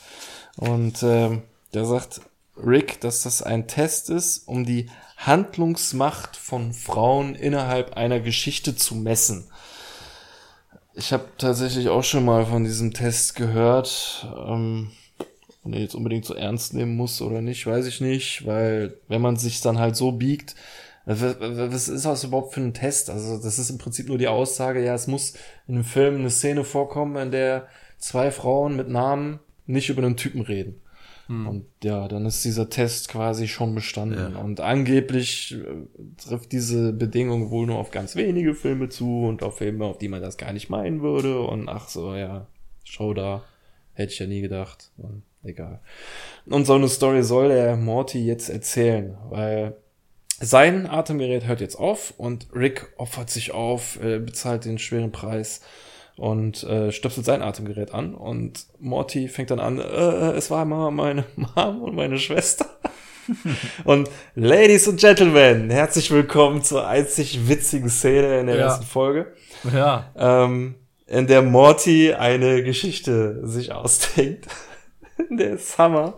Und ähm, der sagt Rick, dass das ein Test ist, um die Handlungsmacht von Frauen innerhalb einer Geschichte zu messen. Ich habe tatsächlich auch schon mal von diesem Test gehört. Ähm, man jetzt unbedingt so ernst nehmen muss oder nicht, weiß ich nicht, weil wenn man sich dann halt so biegt, was ist das überhaupt für ein Test? Also das ist im Prinzip nur die Aussage, ja, es muss in einem Film eine Szene vorkommen, in der zwei Frauen mit Namen nicht über einen Typen reden. Und ja, dann ist dieser Test quasi schon bestanden. Und angeblich äh, trifft diese Bedingung wohl nur auf ganz wenige Filme zu und auf Filme, auf die man das gar nicht meinen würde. Und ach so, ja, Show da. Hätte ich ja nie gedacht. Und egal. Und so eine Story soll der Morty jetzt erzählen, weil sein Atemgerät hört jetzt auf und Rick opfert sich auf, äh, bezahlt den schweren Preis und äh, stöpselt sein Atemgerät an und Morty fängt dann an, äh, äh, es war mal meine Mom und meine Schwester. und Ladies and Gentlemen, herzlich willkommen zur einzig witzigen Szene in der Ja. ersten Folge, Ja. ähm, in der Morty eine Geschichte sich ausdenkt. Der Summer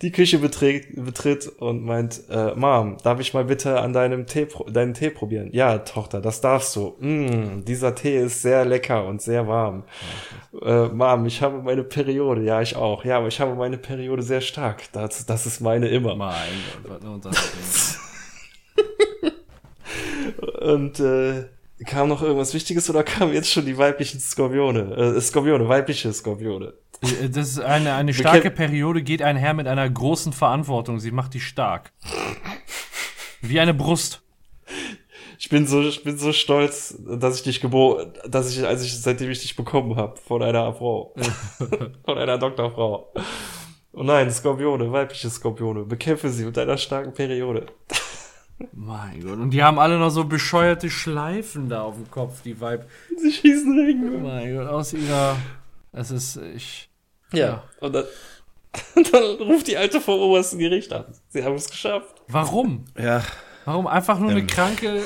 die Küche betritt, betritt und meint, äh, Mom, darf ich mal bitte an deinem Tee, deinen Tee probieren? Ja, Tochter, das darfst du. Mm, dieser Tee ist sehr lecker und sehr warm. Äh, Mom, ich habe meine Periode. Ja, ich auch. Ja, aber ich habe meine Periode sehr stark. Das, das ist meine immer. Mein Gott, was. Und äh, kam noch irgendwas Wichtiges oder kamen jetzt schon die weiblichen Skorpione? Äh, Skorpione, weibliche Skorpione. Äh, Das ist eine, eine starke Periode, geht einher mit einer großen Verantwortung. Sie macht dich stark. Wie eine Brust. Ich bin so, ich bin so stolz, dass ich dich geboren, dass ich, als ich, seitdem ich dich bekommen habe, von einer Frau. von einer Doktorfrau. Oh nein, Skorpione, weibliche Skorpione. Bekämpfe sie mit einer starken Periode. Mein Gott. Und die haben alle noch so bescheuerte Schleifen da auf dem Kopf, die Weib. Sie schießen Ringen. Mein Gott, aus ihrer. Es ist. Ich. Ja. Und dann, dann ruft die Alte vom obersten Gericht an. Sie haben es geschafft. Warum? Ja, Warum? Einfach nur eine Ähm. kranke.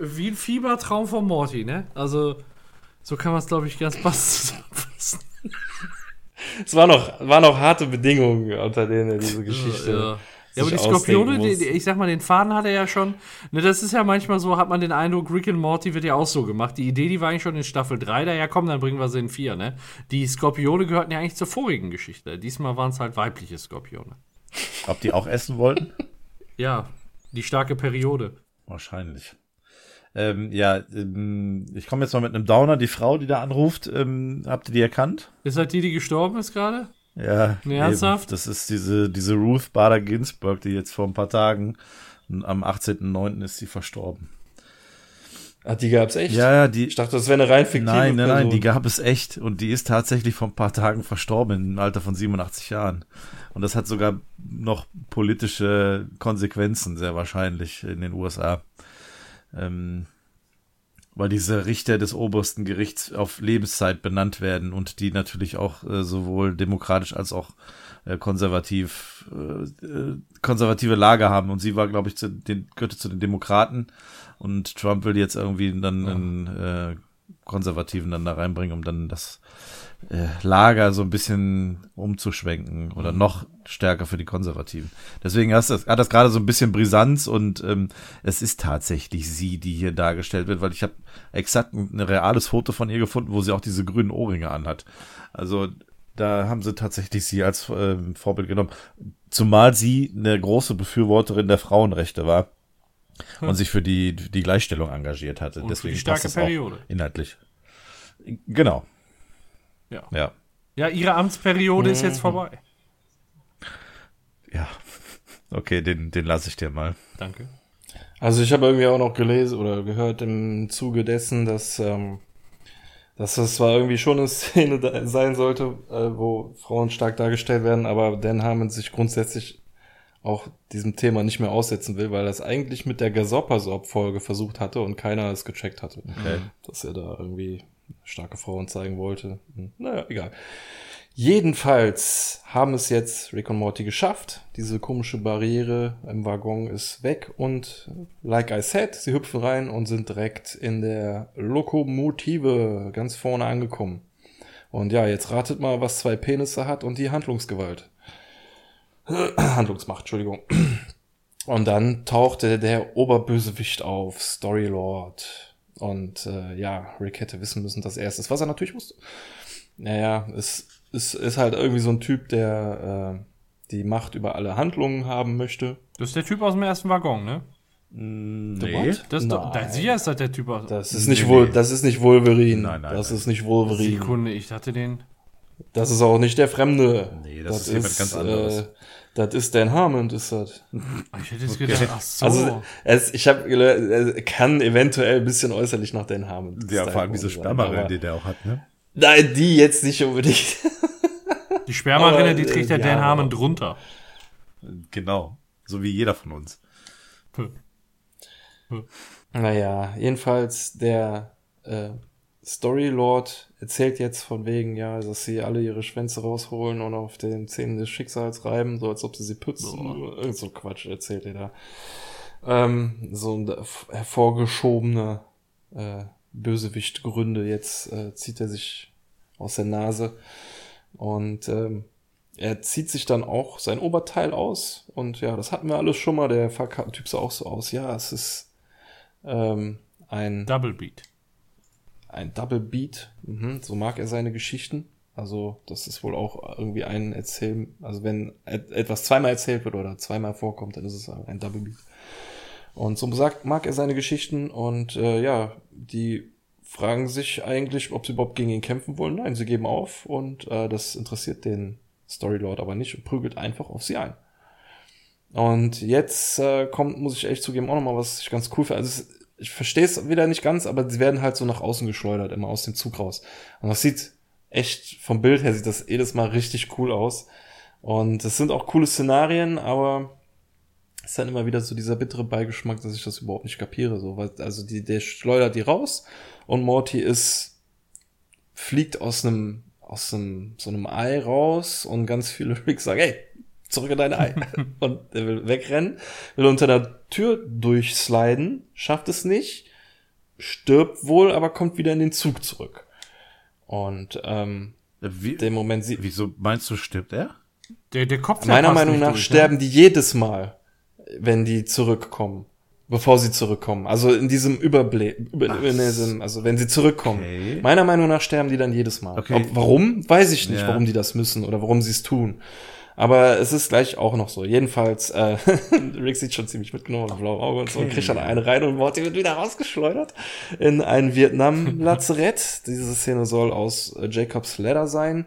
Wie ein Fiebertraum von Morty, ne? Also. So kann man es, glaube ich, ganz passend zusammenfassen. Es waren noch, waren noch harte Bedingungen, unter denen er diese Geschichte. Ja. Ja, aber die Skorpione, die, die, ich sag mal, den Faden hat er ja schon. Ne, das ist ja manchmal so, hat man den Eindruck, Rick and Morty wird ja auch so gemacht. Die Idee, die war eigentlich schon in Staffel 3, da ja komm, dann bringen wir sie in 4, ne? Die Skorpione gehörten ja eigentlich zur vorigen Geschichte. Diesmal waren es halt weibliche Skorpione. ob die auch essen wollten? Ja, die starke Periode. Wahrscheinlich. Ähm, ja, ähm, ich komme jetzt mal mit einem Downer. Die Frau, die da anruft, ähm, habt ihr die erkannt? Ist halt die, die gestorben ist gerade? Ja. Ernsthaft? Eben. Das ist diese, diese Ruth Bader Ginsburg, die jetzt vor ein paar Tagen, am 18.09. ist sie verstorben. Ach, die gab's echt? Ja, ja, die. Ich dachte, das wäre eine rein fiktive Nein, nein, nein, Person. die gab es echt und die ist tatsächlich vor ein paar Tagen verstorben im Alter von 87 Jahren. Und das hat sogar noch politische Konsequenzen, sehr wahrscheinlich in den USA. ähm, weil diese Richter des obersten Gerichts auf Lebenszeit benannt werden und die natürlich auch äh, sowohl demokratisch als auch äh, konservativ äh, äh, konservative Lager haben. Und sie war glaube ich zu den gehörte zu den Demokraten. Und Trump will jetzt irgendwie dann einen äh, konservativen dann da reinbringen um dann das Lager so ein bisschen umzuschwenken oder Mhm. noch stärker für die Konservativen. Deswegen das, hat das gerade so ein bisschen Brisanz und ähm, es ist tatsächlich sie, die hier dargestellt wird, weil ich habe exakt ein, ein reales Foto von ihr gefunden, wo sie auch diese grünen Ohrringe anhat. Also da haben sie tatsächlich sie als ähm, Vorbild genommen. Zumal sie eine große Befürworterin der Frauenrechte war und sich für die, die Gleichstellung engagiert hatte. Und für Deswegen die starke Periode. Inhaltlich. Genau. Ja. Ja. Ja, ihre Amtsperiode ist jetzt vorbei. Ja. Okay, den, den lasse ich dir mal. Danke. Also ich habe irgendwie auch noch gelesen oder gehört im Zuge dessen, dass, ähm, dass das zwar irgendwie schon eine Szene da sein sollte, äh, wo Frauen stark dargestellt werden, aber Dan Harmon sich grundsätzlich auch diesem Thema nicht mehr aussetzen will, weil er es eigentlich mit der Gasopasorb-Folge versucht hatte und keiner es gecheckt hatte. Okay. Dass er da irgendwie starke Frauen zeigen wollte. Hm, Naja, egal. Jedenfalls haben es jetzt Rick und Morty geschafft. Diese komische Barriere im Waggon ist weg und like I said, sie hüpfen rein und sind direkt in der Lokomotive ganz vorne angekommen. Und ja, jetzt ratet mal, was zwei Penisse hat und die Handlungsgewalt. Handlungsmacht, Entschuldigung. Und dann tauchte der Oberbösewicht auf, Storylord. Und äh, ja, Rick hätte wissen müssen, dass er es ist, was er natürlich wusste. Naja, es ist, ist halt irgendwie so ein Typ, der äh, die Macht über alle Handlungen haben möchte. Das ist der Typ aus dem ersten Waggon, ne? Nee. Das ist doch, Nein. da, sicher ist das der Typ aus. Das ist nicht wohl, das ist nicht Wolverine. Nein, nein, das nein. ist nicht Wolverine. Sekunde, ich hatte den. Das ist auch nicht der Fremde. Nee, das ist jemand ganz anderes. Äh, das ist Dan Harmon, ist das. Ich hätte jetzt gedacht, ach so. Also es, ich habe er kann eventuell ein bisschen äußerlich nach Dan Harmon. Ja, vor allem diese sein, Spermarin, aber- die der auch hat, ne? Nein, die jetzt nicht unbedingt. die Spermarinne, die trägt äh, der Dan ja, Harmon aber- drunter. Genau. So wie jeder von uns. Naja, jedenfalls der äh, Storylord erzählt jetzt von wegen, ja, dass sie alle ihre Schwänze rausholen und auf den Zähnen des Schicksals reiben, so als ob sie sie putzen. Irgend so Quatsch erzählt er da. Ähm, so ein hervorgeschobene äh, Bösewichtgründe. Jetzt äh, zieht er sich aus der Nase und ähm, er zieht sich dann auch sein Oberteil aus und ja, das hatten wir alles schon mal. Der Fahrkartentyp sah auch so aus. Ja, es ist ähm, ein, Double Beat. Ein Double Beat. Mhm, so mag er seine Geschichten. Also, das ist wohl auch irgendwie ein Erzähl, also wenn et etwas zweimal erzählt wird oder zweimal vorkommt, dann ist es ein Double Beat. Und so sagt, mag er seine Geschichten und äh, ja, die fragen sich eigentlich, ob sie überhaupt gegen ihn kämpfen wollen. Nein, sie geben auf und äh, das interessiert den Storylord aber nicht und prügelt einfach auf sie ein. Und jetzt äh, kommt, muss ich echt zugeben, auch nochmal, was ich ganz cool finde. Also es, ich verstehe es wieder nicht ganz, aber sie werden halt so nach außen geschleudert, immer aus dem Zug raus. Und das sieht echt, vom Bild her sieht das jedes Mal richtig cool aus. Und es sind auch coole Szenarien, aber es ist dann immer wieder so dieser bittere Beigeschmack, dass ich das überhaupt nicht kapiere. So, also die, der schleudert die raus und Morty ist, fliegt aus einem, aus einem, so einem Ei raus und ganz viele Ricks sagen, hey, zurück in dein Ei. und er will wegrennen, will unter der Tür durchsliden, schafft es nicht, stirbt wohl, aber kommt wieder in den Zug zurück. Und ähm, Wie, dem Moment sieht, wieso meinst du, stirbt er? Der, der Kopf Meiner Meinung nach durch, sterben die jedes Mal, wenn die zurückkommen. Bevor sie zurückkommen. Also in diesem Überblick, über, in diesem, also wenn sie zurückkommen. Okay. Meiner Meinung nach sterben die dann jedes Mal. Okay. Ob, warum? Weiß ich nicht, Ja. warum die das müssen oder warum sie es tun. Aber es ist gleich auch noch so. Jedenfalls, äh, Rick sieht schon ziemlich mitgenommen aus blauem Auge und so und kriegt dann eine rein und Morty wird wieder rausgeschleudert in ein Vietnam-Lazarett. Diese Szene soll aus äh, Jacobs Ladder sein.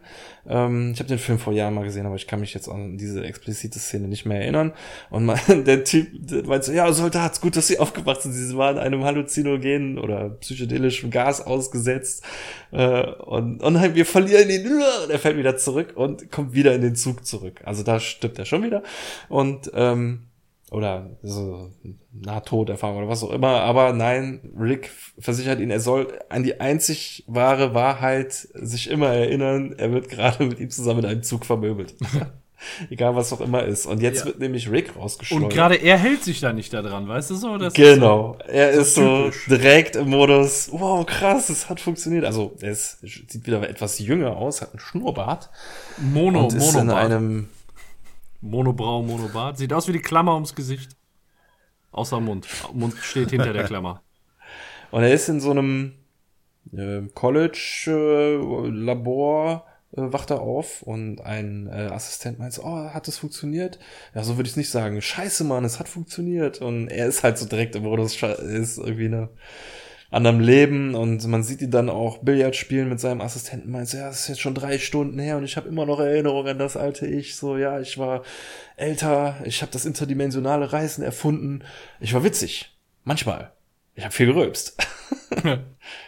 Ähm, ich habe den Film vor Jahren mal gesehen, aber ich kann mich jetzt an diese explizite Szene nicht mehr erinnern. Und man, der Typ der meint so, ja, Soldat, gut, dass sie aufgewacht sind. Sie waren einem halluzinogenen oder psychedelischen Gas ausgesetzt. Äh, und, und nein, wir verlieren ihn. Und er fällt wieder zurück und kommt wieder in den Zug zurück. Also da stirbt er schon wieder. Und ähm, oder so Nahtoderfahrung oder was auch immer. Aber nein, Rick versichert ihn, er soll an die einzig wahre Wahrheit sich immer erinnern. Er wird gerade mit ihm zusammen in einem Zug vermöbelt. Egal was auch immer ist. Und jetzt Ja. wird nämlich Rick rausgeschleudert. Und gerade er hält sich da nicht daran, weißt du so? Das Genau. er ist so typisch. direkt im Modus, wow, krass, es hat funktioniert. Also, er ist, sieht wieder etwas jünger aus, hat einen Schnurrbart. Ist Mono, und ist in Monobart. einem, Monobrau, Monobart. Sieht aus wie die Klammer ums Gesicht. Außer Mund. Mund steht hinter der Klammer. und er ist in so einem äh, College-Labor, äh, wacht er auf und ein äh, Assistent meint oh, hat das funktioniert? Ja, so würde ich es nicht sagen. Scheiße, Mann, es hat funktioniert. Und er ist halt so direkt im Modus, ist irgendwie eine anderem Leben und man sieht ihn dann auch Billard spielen mit seinem Assistenten, meint so, ja, das ist jetzt schon drei Stunden her und ich habe immer noch Erinnerungen an das alte Ich, so, ja, ich war älter, ich habe das interdimensionale Reisen erfunden, ich war witzig, manchmal, ich habe viel gerülpst.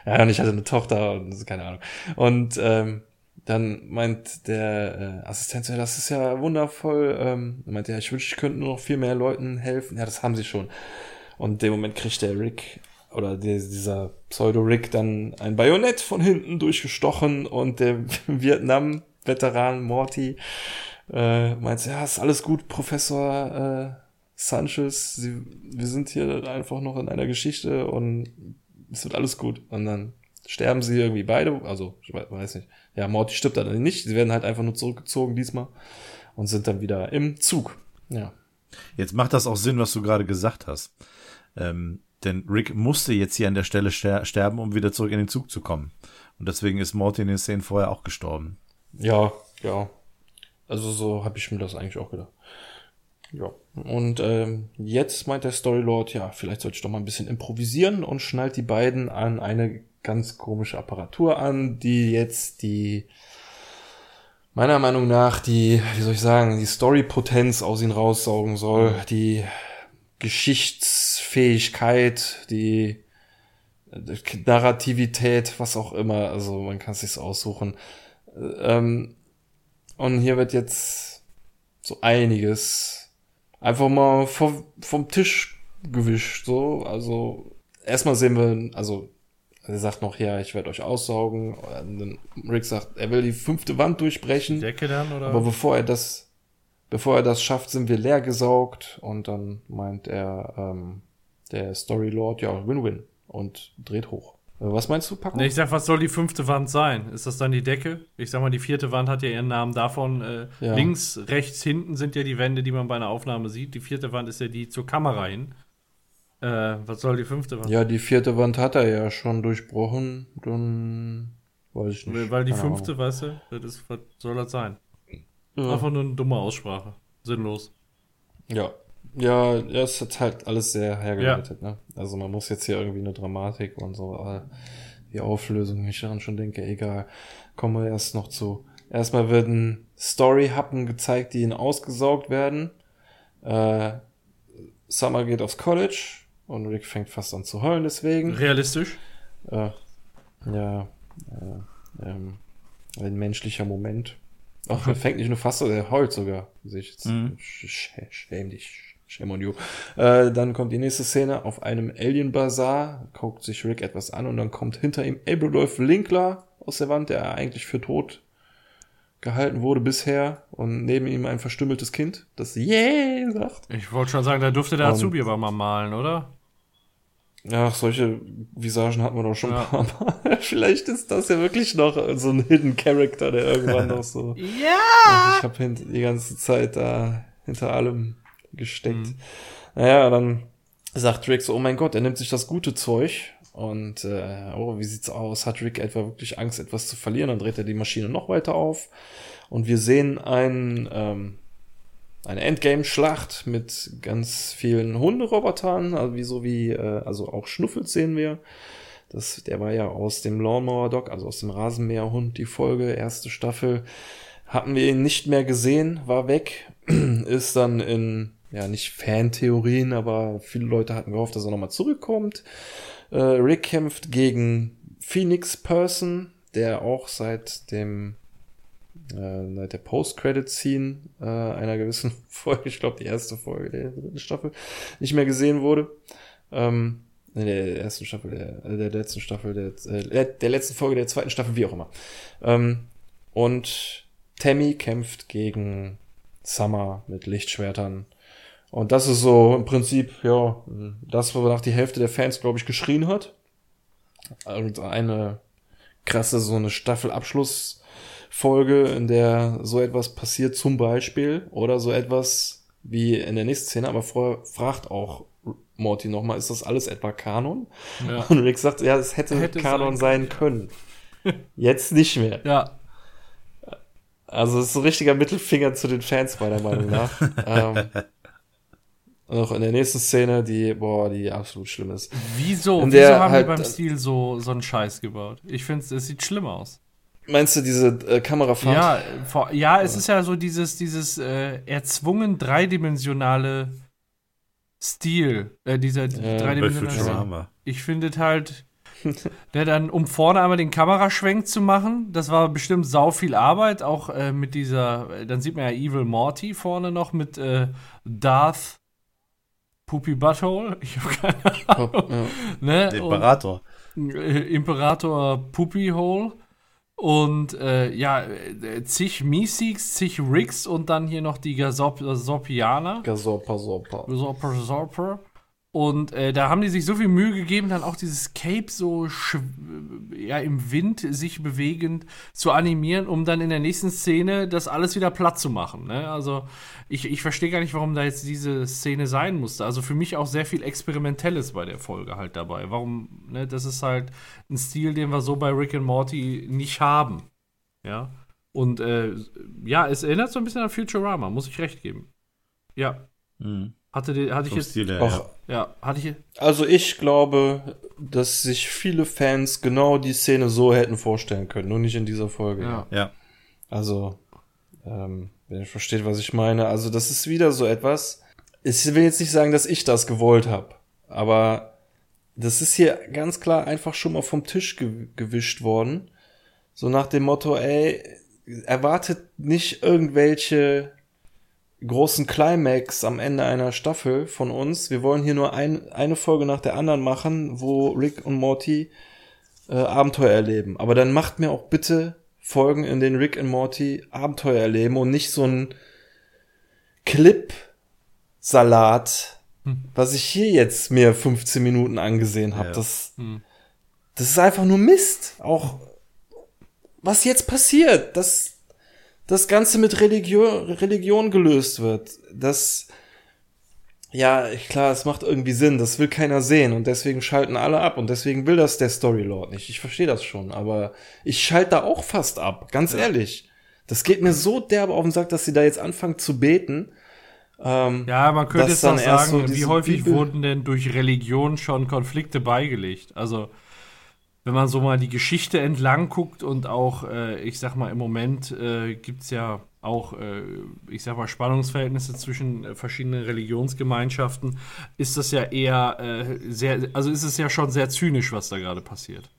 ja, und ich hatte eine Tochter und keine Ahnung. Und ähm, dann meint der äh, Assistent, so, ja, das ist ja wundervoll. Ähm, er meint, ja, ich wünschte, ich könnte nur noch viel mehr Leuten helfen. Ja, das haben sie schon. Und in dem Moment kriegt der Rick oder der, dieser Pseudo-Rick dann ein Bajonett von hinten durchgestochen und der Vietnam-Veteran Morty äh, meint, ja, ist alles gut, Professor äh, Sanchez, Sie, wir sind hier einfach noch in einer Geschichte und es wird alles gut. Und dann sterben sie irgendwie beide, also ich we- weiß nicht. Ja, Morty stirbt dann nicht, sie werden halt einfach nur zurückgezogen diesmal und sind dann wieder im Zug. Ja. Jetzt macht das auch Sinn, was du gerade gesagt hast. Ähm, denn Rick musste jetzt hier an der Stelle ster sterben, um wieder zurück in den Zug zu kommen. Und deswegen ist Morty in den Szenen vorher auch gestorben. Ja, ja. Also so habe ich mir das eigentlich auch gedacht. Ja. Und ähm, jetzt meint der Storylord, ja, vielleicht sollte ich doch mal ein bisschen improvisieren und schnallt die beiden an eine ganz komische Apparatur an, die jetzt die meiner Meinung nach die, wie soll ich sagen, die Storypotenz aus ihnen raussaugen soll, die Geschichtsfähigkeit, die Narrativität, was auch immer, also man kann es sich aussuchen. Ähm, und hier wird jetzt so einiges einfach mal vom, vom Tisch gewischt, so, also erstmal sehen wir, also er sagt noch, ja, ich werde euch aussaugen. Und dann Rick sagt, er will die fünfte Wand durchbrechen. Decke dann, oder? Aber bevor er das, bevor er das schafft, sind wir leer gesaugt. Und dann meint er, ähm, der Storylord, ja, Win-Win. Und dreht hoch. Äh, Was meinst du, Paco? Nee, ich sag, was soll die fünfte Wand sein? Ist das dann die Decke? Ich sag mal, die vierte Wand hat ja ihren Namen davon. Äh, Ja. Links, rechts, hinten sind ja die Wände, die man bei einer Aufnahme sieht. Die vierte Wand ist ja die zur Kamera hin. Äh, was soll die fünfte Wand? Ja, die vierte Wand hat er ja schon durchbrochen. Dann weiß ich nicht. Weil die Keine fünfte, weißt du, das ist, was soll das sein? Ahnung. Einfach nur eine dumme Aussprache. Sinnlos. Ja. Ja, ja, es hat halt alles sehr hergeleitet, ne? Also man muss jetzt hier irgendwie eine Dramatik und so, die Auflösung, wenn ich daran schon denke, egal. Kommen wir erst noch zu. Erstmal werden Story-Happen gezeigt, die ihnen ausgesaugt werden. Äh, Summer geht aufs College und Rick fängt fast an zu heulen deswegen. Realistisch? Äh, ja, äh, ähm, ein menschlicher Moment. Ach, er fängt nicht nur fast an, er heult sogar. Sehe ich jetzt. Mhm. Sch- sch- Schäm dich. Shame on you. Äh, dann kommt die nächste Szene auf einem Alien-Bazar, guckt sich Rick etwas an und dann kommt hinter ihm Abradolf Linkler aus der Wand, der eigentlich für tot gehalten wurde bisher und neben ihm ein verstümmeltes Kind, das Yeah sagt. Ich wollte schon sagen, da durfte der Azubi aber mal malen, oder? Ach, solche Visagen hatten wir doch schon Ja. ein paar Mal. Vielleicht ist das ja wirklich noch so ein Hidden Character, der irgendwann noch so. Ja! Ich habe die ganze Zeit da hinter allem gesteckt. Mhm. Naja, dann sagt Rick so, oh mein Gott, er nimmt sich das gute Zeug. Und äh, oh, wie sieht's aus? Hat Rick etwa wirklich Angst, etwas zu verlieren? Dann dreht er die Maschine noch weiter auf. Und wir sehen ein, ähm, eine Endgame-Schlacht mit ganz vielen Hunderobotern, also wie so wie, äh, also auch Schnuffels sehen wir. Das, der war ja aus dem Lawnmower Dog, also aus dem Rasenmäherhund, die Folge, erste Staffel. Hatten wir ihn nicht mehr gesehen, war weg, ist dann in, ja, nicht Fantheorien, aber viele Leute hatten gehofft, dass er nochmal zurückkommt. Äh, Rick kämpft gegen Phoenix Person, der auch seit dem äh, der Post-Credit-Scene äh, einer gewissen Folge, ich glaube die erste Folge der dritten Staffel, nicht mehr gesehen wurde. Ähm, nee, der ersten Staffel, der, äh, der letzten Staffel, der, äh, der letzten Folge der zweiten Staffel, wie auch immer. Ähm, und Tammy kämpft gegen Summer mit Lichtschwertern. Und das ist so im Prinzip, ja, das, wonach die Hälfte der Fans, glaube ich, geschrien hat. Und eine krasse, so eine Staffelabschlussfolge, in der so etwas passiert, zum Beispiel, oder so etwas wie in der nächsten Szene, aber vorher fragt auch Morty nochmal, ist das alles etwa Kanon? Ja. Und Rick sagt, ja, es hätte, Hätte Kanon sein sein können. Jetzt nicht mehr. Ja, Also es ist so ein richtiger Mittelfinger zu den Fans, meiner Meinung nach. ähm, noch in der nächsten Szene, die, boah, die absolut schlimm ist. wieso? Wieso haben halt- die beim Stil so, so einen Scheiß gebaut? Ich finde, es sieht schlimm aus. Meinst du diese äh, Kamerafahrt? Ja, vor, ja, es ist ja so dieses, dieses äh, erzwungen dreidimensionale Stil, äh, dieser Bei dreidimensionale. Ich finde halt, der dann, um vorne einmal den Kameraschwenk zu machen, das war bestimmt sau viel Arbeit, auch äh, mit dieser, äh, dann sieht man ja Evil Morty vorne noch mit äh, Darth Poopy Butthole. Ich hab keine Ahnung. Ja. Ne? Der Und- Imperator. äh, Imperator Poopy Hole und äh, ja, äh, zig Meeseeks, zig Rigs und dann hier noch die Gasop Gasopianer. Gasopa, Sopa. Gasoper, Gasoper. Und äh, da haben die sich so viel Mühe gegeben, dann auch dieses Cape so ja, im Wind sich bewegend zu animieren, um dann in der nächsten Szene das alles wieder platt zu machen. Ne? Also ich, ich verstehe gar nicht, warum da jetzt diese Szene sein musste. Also für mich auch sehr viel Experimentelles bei der Folge halt dabei. Warum, ne? Das ist halt ein Stil, den wir so bei Rick and Morty nicht haben. Ja. Und äh, ja, es erinnert so ein bisschen an Futurama, muss ich recht geben. Ja. Mhm. Hatte, die, hatte ich jetzt. Stil her, Auch, ja. Ja, hatte ich. also ich glaube, dass sich viele Fans genau die Szene so hätten vorstellen können, nur nicht in dieser Folge. Ja. Ja. Also, ähm, wenn ihr versteht, was ich meine. Also, das ist wieder so etwas. Ich will jetzt nicht sagen, dass ich das gewollt habe, aber das ist hier ganz klar einfach schon mal vom Tisch ge gewischt worden. So nach dem Motto, ey, erwartet nicht irgendwelche großen Climax am Ende einer Staffel von uns. Wir wollen hier nur ein, eine Folge nach der anderen machen, wo Rick und Morty äh, Abenteuer erleben. Aber dann macht mir auch bitte Folgen, in denen Rick und Morty Abenteuer erleben und nicht so ein Clip-Salat, was ich hier jetzt mir 15 Minuten angesehen habe. Ja. Das, Hm. das ist einfach nur Mist. Auch was jetzt passiert, dass das Ganze mit Religion, Religion gelöst wird. Das, ja, klar, es macht irgendwie Sinn. Das will keiner sehen und deswegen schalten alle ab und deswegen will das der Storylord nicht. Ich verstehe das schon, aber ich schalte da auch fast ab, ganz ehrlich. Das geht mir so derbe auf den Sack, dass sie da jetzt anfangen zu beten. Ähm, Ja, man könnte jetzt auch dann erst sagen, so wie häufig Bibel- wurden denn durch Religion schon Konflikte beigelegt? Also, wenn man so mal die Geschichte entlang guckt und auch, äh, ich sag mal, im Moment äh, gibt es ja auch, äh, ich sag mal, Spannungsverhältnisse zwischen äh, verschiedenen Religionsgemeinschaften, ist das ja eher äh, sehr, also ist es ja schon sehr zynisch, was da gerade passiert.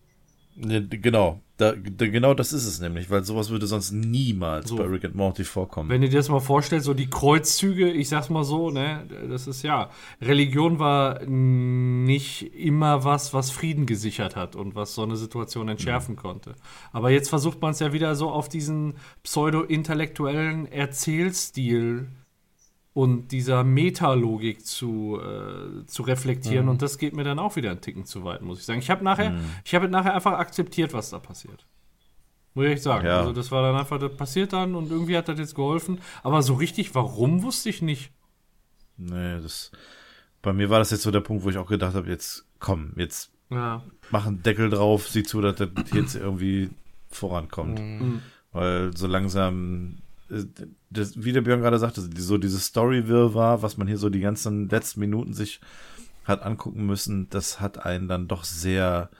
Ne, genau. Da, da, genau das ist es nämlich, weil sowas würde sonst niemals So. bei Rick and Morty vorkommen. Wenn du dir das mal vorstellst, so die Kreuzzüge, ich sag's mal so, ne, das ist ja, Religion war nicht immer was, was Frieden gesichert hat und was so eine Situation entschärfen konnte. Aber jetzt versucht man es ja wieder so auf diesen pseudo-intellektuellen Erzählstil und dieser Metalogik zu, äh, zu reflektieren und das geht mir dann auch wieder einen Ticken zu weit, muss ich sagen. Ich habe nachher, ich habe nachher einfach akzeptiert, was da passiert. Muss ich echt sagen. Ja. Also das war dann einfach, das passiert dann und irgendwie hat das jetzt geholfen. Aber so richtig, warum wusste ich nicht. Nee, das. Bei mir war das jetzt so der Punkt, wo ich auch gedacht habe, jetzt komm, jetzt Ja. mach einen Deckel drauf, sieh zu, dass das jetzt irgendwie vorankommt. Mhm. Weil so langsam, das, wie der Björn gerade sagte, so dieses Story-Wirrwarr, was man hier so die ganzen letzten Minuten sich hat angucken müssen, das hat einen dann doch sehr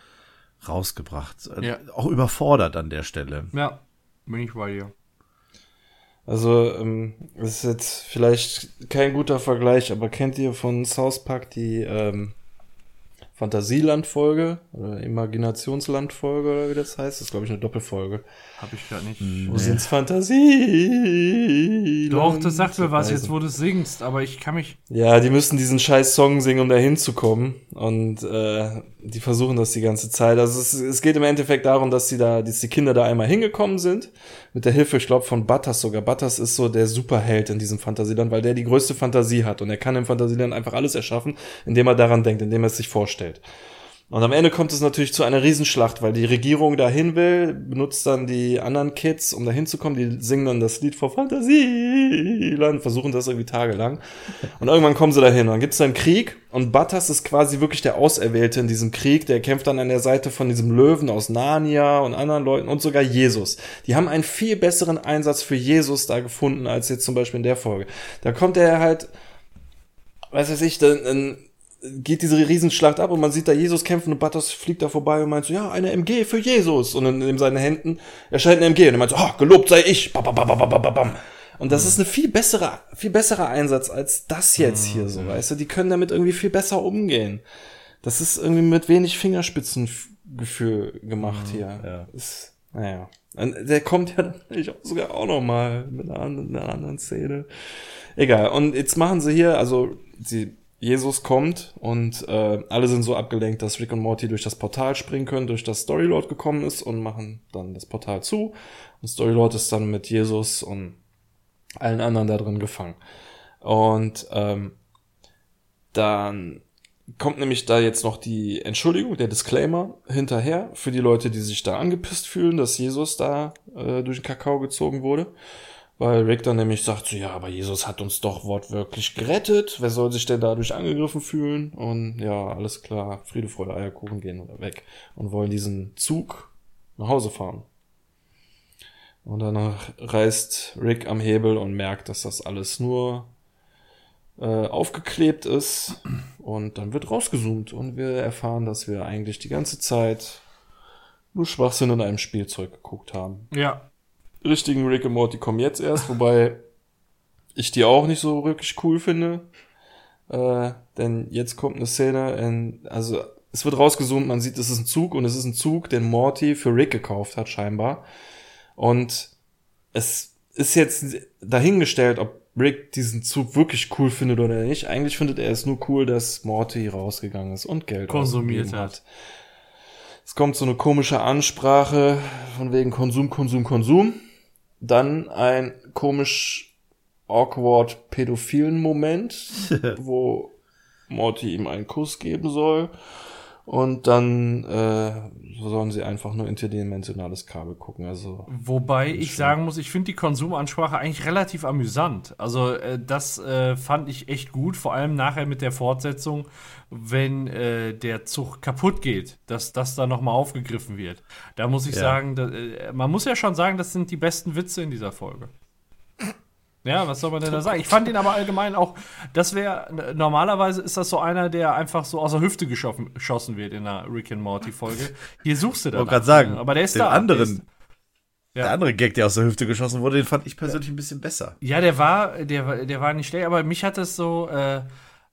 rausgebracht. Äh, Ja. Auch überfordert an der Stelle. Ja, bin ich bei dir. Also, ähm, das ist jetzt vielleicht kein guter Vergleich, aber kennt ihr von South Park die ähm, Fantasieland-Folge oder Imaginationsland-Folge oder wie das heißt. Das ist, glaube ich, eine Doppelfolge. Hab ich gar nicht. Wo sind's Fantasie? Doch, das sagt mir was jetzt, wo du es singst, aber ich kann mich. Ja, die müssen diesen scheiß Song singen, um da hinzukommen. Und äh, die versuchen das die ganze Zeit. Also es, es geht im Endeffekt darum, dass die da, dass die Kinder da einmal hingekommen sind. Mit der Hilfe, ich glaube, von Butters sogar. Butters ist so der Superheld in diesem Fantasieland, weil der die größte Fantasie hat. Und er kann im Fantasieland einfach alles erschaffen, indem er daran denkt, indem er es sich vorstellt. Und am Ende kommt es natürlich zu einer Riesenschlacht, weil die Regierung dahin will, benutzt dann die anderen Kids, um da hinzukommen. Die singen dann das Lied vor Fantasieland, versuchen das irgendwie tagelang. Und irgendwann kommen sie dahin. Und dann gibt es dann Krieg und Butters ist quasi wirklich der Auserwählte in diesem Krieg. Der kämpft dann an der Seite von diesem Löwen aus Narnia und anderen Leuten und sogar Jesus. Die haben einen viel besseren Einsatz für Jesus da gefunden, als jetzt zum Beispiel in der Folge. Da kommt er halt, weiß weiß ich, dann geht diese Riesenschlacht ab und man sieht da Jesus kämpfen und Butters fliegt da vorbei und meint so, ja, eine MG für Jesus. Und in, in seinen Händen erscheint eine MG und er meint so, ah, gelobt sei ich. Bam, bam, bam, bam, bam, bam. Und das ist eine viel bessere, viel besserer Einsatz als das jetzt hier so, weißt du? Die können damit irgendwie viel besser umgehen. Das ist irgendwie mit wenig Fingerspitzengefühl gemacht hier. Ja. Ist, naja. Und der kommt ja eigentlich auch sogar auch noch mal mit einer, anderen- einer anderen Szene. Egal. Und jetzt machen sie hier, also sie, Jesus kommt und äh, alle sind so abgelenkt, dass Rick und Morty durch das Portal springen können, durch das Storylord gekommen ist und machen dann das Portal zu. Und Storylord ist dann mit Jesus und allen anderen da drin gefangen. Und ähm, dann kommt nämlich da jetzt noch die Entschuldigung, der Disclaimer hinterher für die Leute, die sich da angepisst fühlen, dass Jesus da äh, durch den Kakao gezogen wurde. Weil Rick dann nämlich sagt so, ja, aber Jesus hat uns doch wortwörtlich gerettet. Wer soll sich denn dadurch angegriffen fühlen? Und ja, alles klar, Friede, Freude, Eierkuchen gehen oder weg. Und wollen diesen Zug nach Hause fahren. Und danach reißt Rick am Hebel und merkt, dass das alles nur äh, aufgeklebt ist. Und dann wird rausgezoomt und wir erfahren, dass wir eigentlich die ganze Zeit nur Schwachsinn in einem Spielzeug geguckt haben Ja. Richtigen Rick und Morty kommen jetzt erst, wobei ich die auch nicht so wirklich cool finde. Äh, denn jetzt kommt eine Szene, in, also es wird rausgezoomt, man sieht, es ist ein Zug und es ist ein Zug, den Morty für Rick gekauft hat scheinbar. Und es ist jetzt dahingestellt, ob Rick diesen Zug wirklich cool findet oder nicht. Eigentlich findet er es nur cool, dass Morty rausgegangen ist und Geld Konsumiert hat. Es kommt so eine komische Ansprache von wegen Konsum, Konsum, Konsum. Dann ein komisch awkward pädophilen Moment, wo Morty ihm einen Kuss geben soll. Und dann äh, sollen sie einfach nur interdimensionales Kabel gucken. Also Wobei ich schön. sagen muss, ich finde die Konsumansprache eigentlich relativ amüsant. Also äh, das äh, fand ich echt gut, vor allem nachher mit der Fortsetzung, wenn äh, der Zug kaputt geht, dass das da nochmal aufgegriffen wird. Da muss ich Ja. sagen, da, äh, man muss ja schon sagen, das sind die besten Witze in dieser Folge. Ja, was soll man denn da sagen? Ich fand ihn aber allgemein auch, das wäre, normalerweise ist das so einer, der einfach so aus der Hüfte geschossen, geschossen wird in einer Rick and Morty Folge. Hier suchst du Ich da. wollte gerade sagen, aber der ist den da. anderen, Der ist, Ja. der andere Gag, der aus der Hüfte geschossen wurde, den fand ich persönlich ein bisschen besser. Ja, der war, der, war- der war nicht schlecht, aber mich hat es so, äh,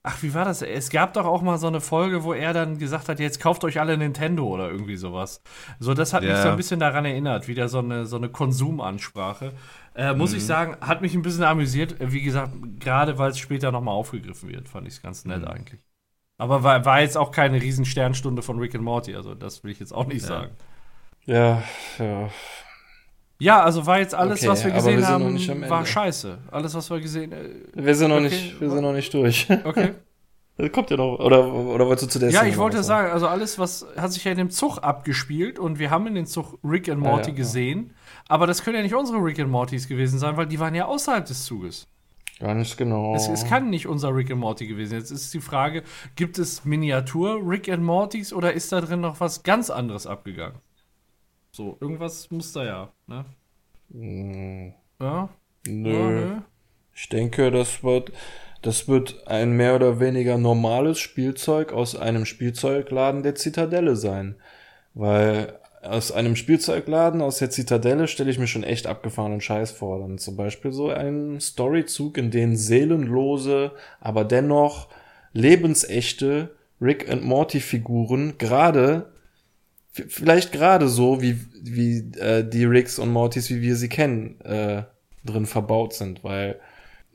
ach, wie war das? Es gab doch auch mal so eine Folge, wo er dann gesagt hat, jetzt kauft euch alle Nintendo oder irgendwie sowas. So, das hat mich Ja. so ein bisschen daran erinnert, wieder so eine, so eine Konsumansprache. Äh, muss Mhm. ich sagen, hat mich ein bisschen amüsiert. Äh, Wie gesagt, gerade weil es später nochmal aufgegriffen wird, fand ich es ganz Mhm. nett eigentlich. Aber war, war jetzt auch keine riesen Sternstunde von Rick and Morty, also das will ich jetzt auch nicht sagen. ja, ja. Ja, also war jetzt alles, Okay, was wir gesehen wir haben, war scheiße. Alles, was wir gesehen äh, Wir sind noch Okay, nicht, wir sind noch nicht durch. Okay. Das kommt ja noch. Oder, oder wolltest du zu der Ja, Szene ich wollte sagen, also alles, was hat sich ja in dem Zug abgespielt und wir haben in den Zug Rick and Morty ja, ja. gesehen. Aber das können ja nicht unsere Rick and Mortys gewesen sein, weil die waren ja außerhalb des Zuges. Ganz genau. Es, es kann nicht unser Rick and Morty gewesen sein. Jetzt ist die Frage, gibt es Miniatur Rick and Mortys oder ist da drin noch was ganz anderes abgegangen? So, irgendwas muss da ja, ne? Hm, Ja? Nö. Ja? Ich denke, das wird, das wird ein mehr oder weniger normales Spielzeug aus einem Spielzeugladen der Zitadelle sein. Weil aus einem Spielzeugladen aus der Zitadelle stelle ich mir schon echt abgefahrenen Scheiß vor. Dann zum Beispiel so einen Storyzug, in den seelenlose, aber dennoch lebensechte Rick and Morty Figuren gerade vielleicht gerade so wie wie äh, die Ricks und Mortys wie wir sie kennen äh, drin verbaut sind, weil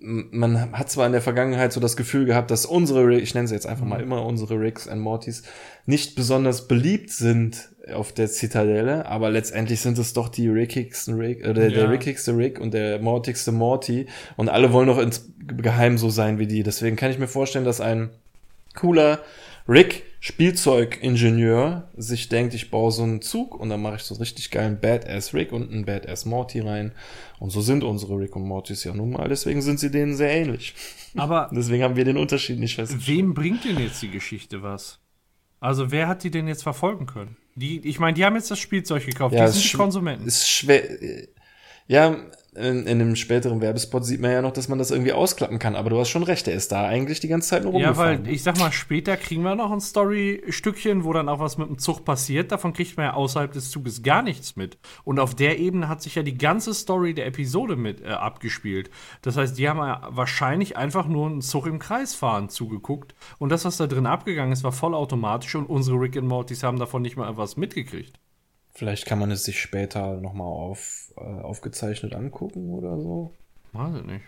man hat zwar in der Vergangenheit so das Gefühl gehabt, dass unsere, ich nenne sie jetzt einfach mal mhm. immer unsere Ricks and Mortys, nicht besonders beliebt sind auf der Zitadelle, aber letztendlich sind es doch die rickigsten Rick, äh, der, ja. der rickigste Rick und der mortigste Morty und alle wollen doch ins Geheim so sein wie die. Deswegen kann ich mir vorstellen, dass ein cooler Rick, Spielzeugingenieur, sich denkt, ich baue so einen Zug und dann mache ich so einen richtig geilen Badass Rick und einen Badass Morty rein. Und so sind unsere Rick und Mortys ja nun mal, deswegen sind sie denen sehr ähnlich. Aber deswegen haben wir den Unterschied nicht festgestellt. Wem bringt denn jetzt die Geschichte was? Also wer hat die denn jetzt verfolgen können? Die, ich meine, die haben jetzt das Spielzeug gekauft, ja, die sind die Konsumenten. Ist schwer. Ja, in, in einem späteren Werbespot sieht man ja noch, dass man das irgendwie ausklappen kann. Aber du hast schon recht, er ist da eigentlich die ganze Zeit nur rumgefahren. Ja, weil ich sag mal, später kriegen wir noch ein Story-Stückchen, wo dann auch was mit dem Zug passiert. Davon kriegt man ja außerhalb des Zuges gar nichts mit. Und auf der Ebene hat sich ja die ganze Story der Episode mit äh, abgespielt. Das heißt, die haben ja wahrscheinlich einfach nur einen Zug im Kreis fahren zugeguckt. Und das, was da drin abgegangen ist, war vollautomatisch und unsere Rick and Mortys haben davon nicht mal was mitgekriegt. Vielleicht kann man es sich später nochmal auf, äh, aufgezeichnet angucken oder so. Weiß ich nicht.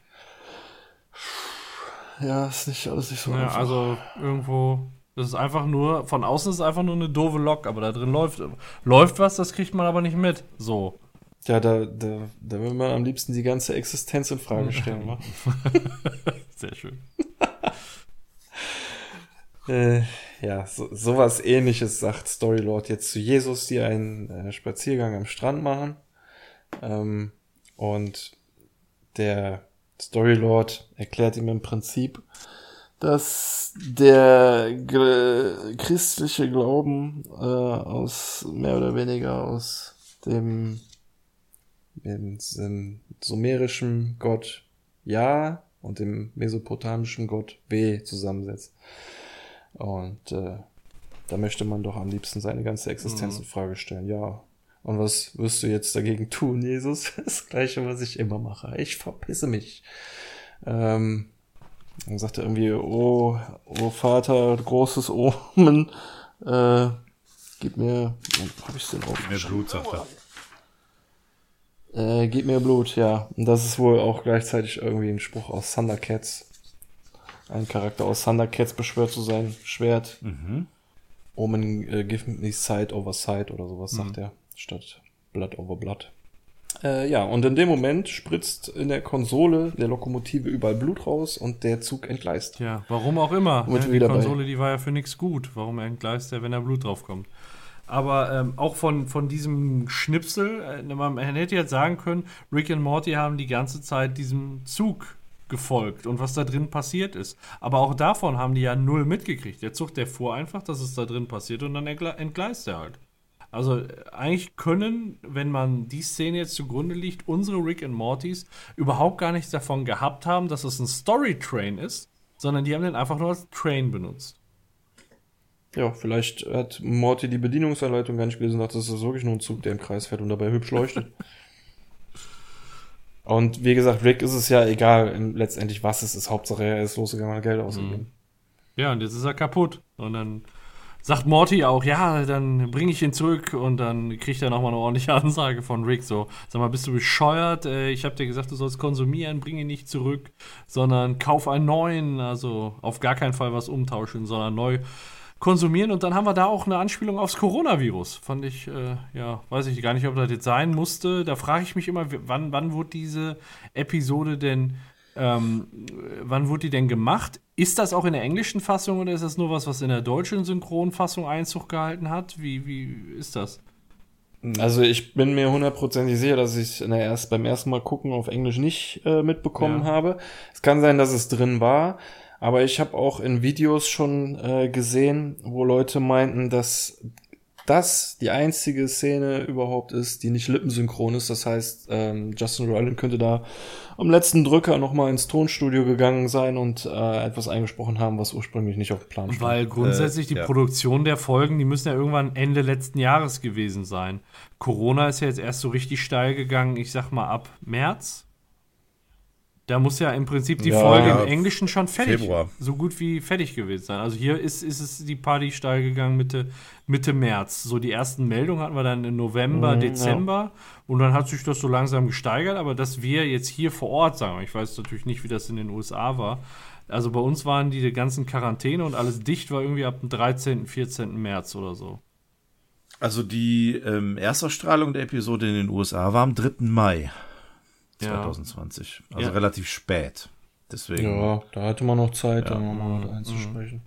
Ja, ist nicht alles nicht so ja, einfach. Also irgendwo, das ist einfach nur, von außen ist es einfach nur eine doofe Lok, aber da drin läuft, läuft was, das kriegt man aber nicht mit. So. Ja, da, da, da will man am liebsten die ganze Existenz in Frage stellen. wa? Sehr schön. äh, ja, so, sowas ähnliches sagt Storylord jetzt zu Jesus, die einen äh, Spaziergang am Strand machen. Ähm, und der Storylord erklärt ihm im Prinzip, dass der christliche Glauben äh, aus mehr oder weniger aus dem, dem, dem sumerischen Gott Ja und dem mesopotamischen Gott W zusammensetzt. Und äh, da möchte man doch am liebsten seine ganze Existenz mhm. in Frage stellen. Ja. Und was wirst du jetzt dagegen tun, Jesus? Das gleiche, was ich immer mache. Ich verpisse mich. Ähm, dann sagt er irgendwie, oh, oh Vater, großes Omen, äh, gib mir, hab ich's denn auch? Gib mir Blut, sagt er. Äh, gib mir Blut, ja. Und das ist wohl auch gleichzeitig irgendwie ein Spruch aus Thundercats ein Charakter aus Thundercats beschwört zu sein Schwert. Mhm. Omen äh, give me sight over sight oder sowas mhm. sagt er, statt Blood over Blood. Äh, ja, und in dem Moment spritzt in der Konsole der Lokomotive überall Blut raus und der Zug entgleist. Ja, warum auch immer. Ne? Die Konsole, bei. die war ja für nichts gut. Warum entgleist er, wenn da Blut draufkommt? Aber ähm, auch von, von diesem Schnipsel, äh, man hätte jetzt sagen können, Rick und Morty haben die ganze Zeit diesem Zug gefolgt und was da drin passiert ist. Aber auch davon haben die ja null mitgekriegt. Der Zug, der fuhr einfach, dass es da drin passiert und dann entgleist er halt. Also eigentlich können, wenn man die Szene jetzt zugrunde liegt, unsere Rick und Mortys überhaupt gar nichts davon gehabt haben, dass es ein Story-Train ist, sondern die haben den einfach nur als Train benutzt. Ja, vielleicht hat Morty die Bedienungsanleitung gar nicht gelesen und dachte, das ist wirklich nur ein Zug, der im Kreis fährt und dabei hübsch leuchtet. Und wie gesagt, Rick ist es ja egal, letztendlich was es ist. Hauptsache er ist losgegangen und Geld ausgegeben. Mhm. Ja, und jetzt ist er kaputt. Und dann sagt Morty auch, ja, dann bringe ich ihn zurück und dann kriegt er nochmal eine ordentliche Ansage von Rick. So, sag mal, bist du bescheuert? Äh, ich habe dir gesagt, du sollst konsumieren, bring ihn nicht zurück, sondern kauf einen neuen. Also auf gar keinen Fall was umtauschen, sondern neu konsumieren. Und dann haben wir da auch eine Anspielung aufs Coronavirus. Fand ich, äh, ja, weiß ich gar nicht, ob das jetzt sein musste. Da frage ich mich immer, wann, wann wurde diese Episode denn, ähm, wann wurde die denn gemacht? Ist das auch in der englischen Fassung oder ist das nur was, was in der deutschen Synchronfassung Einzug gehalten hat? Wie, wie ist das? Also ich bin mir hundertprozentig sicher, dass ich es erst, beim ersten Mal gucken auf Englisch nicht äh, mitbekommen ja. habe. Es kann sein, dass es drin war. Aber ich habe auch in Videos schon äh, gesehen, wo Leute meinten, dass das die einzige Szene überhaupt ist, die nicht lippensynchron ist. Das heißt, ähm, Justin Roiland könnte da am letzten Drücker nochmal ins Tonstudio gegangen sein und äh, etwas eingesprochen haben, was ursprünglich nicht auf dem Plan stand. Weil grundsätzlich äh, die ja. Produktion der Folgen, die müssen ja irgendwann Ende letzten Jahres gewesen sein. Corona ist ja jetzt erst so richtig steil gegangen, ich sag mal ab März. Da muss ja im Prinzip die Ja, Folge ja, im Englischen schon fertig, Februar. so gut wie fertig gewesen sein. Also hier ist, ist es die Party steil gegangen Mitte, Mitte März. So die ersten Meldungen hatten wir dann im November, Mhm, Dezember und dann hat sich das so langsam gesteigert. Aber dass wir jetzt hier vor Ort sagen, ich weiß natürlich nicht, wie das in den USA war. Also bei uns waren die ganzen Quarantäne und alles dicht war irgendwie ab dem 13., 14. März oder so. Also die ähm, Erstausstrahlung der Episode in den USA war am 3. Mai Ja. 2020. Also Ja. relativ spät. Deswegen. Ja, da hatte man noch Zeit, da nochmal was einzusprechen.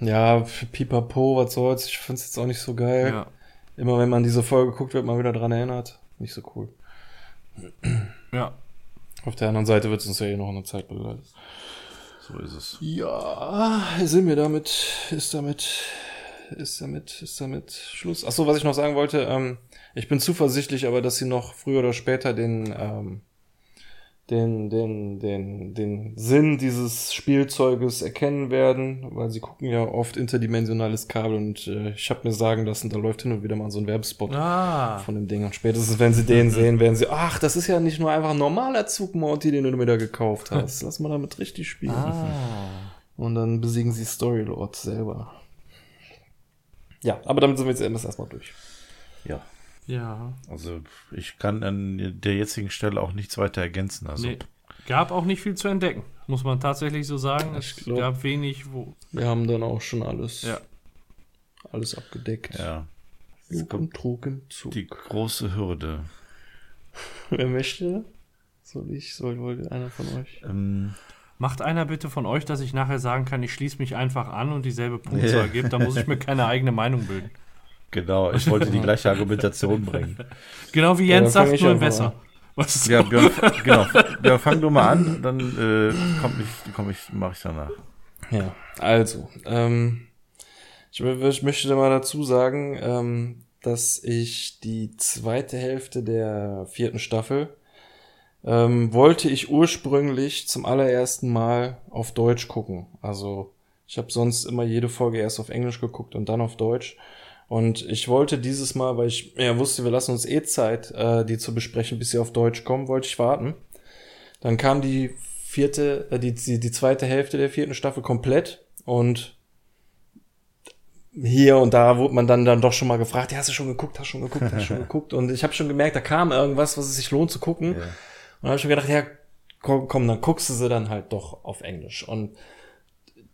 Ja, für Pipapo, was soll's. Ich find's jetzt auch nicht so geil. Ja. Immer wenn man diese Folge guckt, wird man wieder dran erinnert. Nicht so cool. ja. Auf der anderen Seite wird es uns ja eh noch eine Zeit begleitet. So ist es. Ja, sind wir damit, ist damit, ist damit, ist damit Schluss. Ach so, was ich noch sagen wollte, ähm, ich bin zuversichtlich, aber dass sie noch früher oder später den, ähm, den, den, den, den Sinn dieses Spielzeuges erkennen werden, weil sie gucken ja oft interdimensionales Kabel und äh, ich habe mir sagen lassen, da läuft hin und wieder mal so ein Werbespot Ah. von dem Ding. Und spätestens, wenn sie den sehen, werden sie, ach, das ist ja nicht nur einfach ein normaler Zug, Monty, den du mir da gekauft hast. Lass mal damit richtig spielen. Und dann besiegen sie Storylord selber. Ja, aber damit sind wir jetzt erstmal durch. Ja. Ja. Also ich kann an der jetzigen Stelle auch nichts weiter ergänzen. Also Nee. Gab auch nicht viel zu entdecken, muss man tatsächlich so sagen. Ich Es glaub- gab wenig, wo. Wir haben dann auch schon alles, Ja. alles abgedeckt. ja. Lug und Trug im Zug. Die große Hürde. Wer möchte? Soll ich? Soll wohl einer von euch? Ähm, Macht einer bitte von euch, dass ich nachher sagen kann, ich schließe mich einfach an und dieselbe Punktzahl gibt, dann muss ich mir keine eigene Meinung bilden. genau, ich wollte die gleiche Argumentation bringen. Genau wie Ja, Jens fang sagt, nur besser. Was ist Ja, Björn, genau. Ja, fang du mal an, dann äh, komm ich, komm ich, mach ich danach. Ja, also, ähm, ich, ich möchte da mal dazu sagen, ähm, dass ich die zweite Hälfte der vierten Staffel ähm, wollte ich ursprünglich zum allerersten Mal auf Deutsch gucken. Also ich habe sonst immer jede Folge erst auf Englisch geguckt und dann auf Deutsch. Und ich wollte dieses Mal, weil ich ja wusste, wir lassen uns eh Zeit, äh, die zu besprechen, bis sie auf Deutsch kommen, wollte ich warten. Dann kam die vierte, äh, die, die, die zweite Hälfte der vierten Staffel komplett und hier und da wurde man dann dann doch schon mal gefragt, ja, hast du schon geguckt, hast du schon geguckt, hast du schon geguckt und ich habe schon gemerkt, da kam irgendwas, was es sich lohnt zu gucken. Und dann habe ich mir gedacht, ja, komm, komm, dann guckst du sie dann halt doch auf Englisch und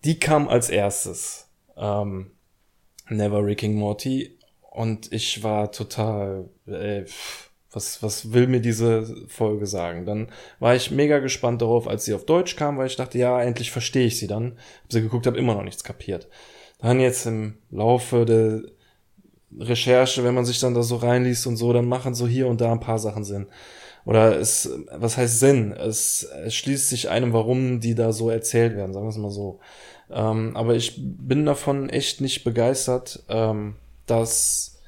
die kam als erstes. Ähm, Never Ricking Morty und ich war total, ey, pff, was, was will mir diese Folge sagen? Dann war ich mega gespannt darauf, als sie auf Deutsch kam, weil ich dachte, ja, endlich verstehe ich sie dann. Hab sie geguckt, habe immer noch nichts kapiert. Dann jetzt im Laufe der Recherche, wenn man sich dann da so reinliest und so, dann machen so hier und da ein paar Sachen Sinn. Oder es, was heißt Sinn? Es, es schließt sich einem, warum die da so erzählt werden, sagen wir es mal so. Ähm, aber ich bin davon echt nicht begeistert, ähm, dass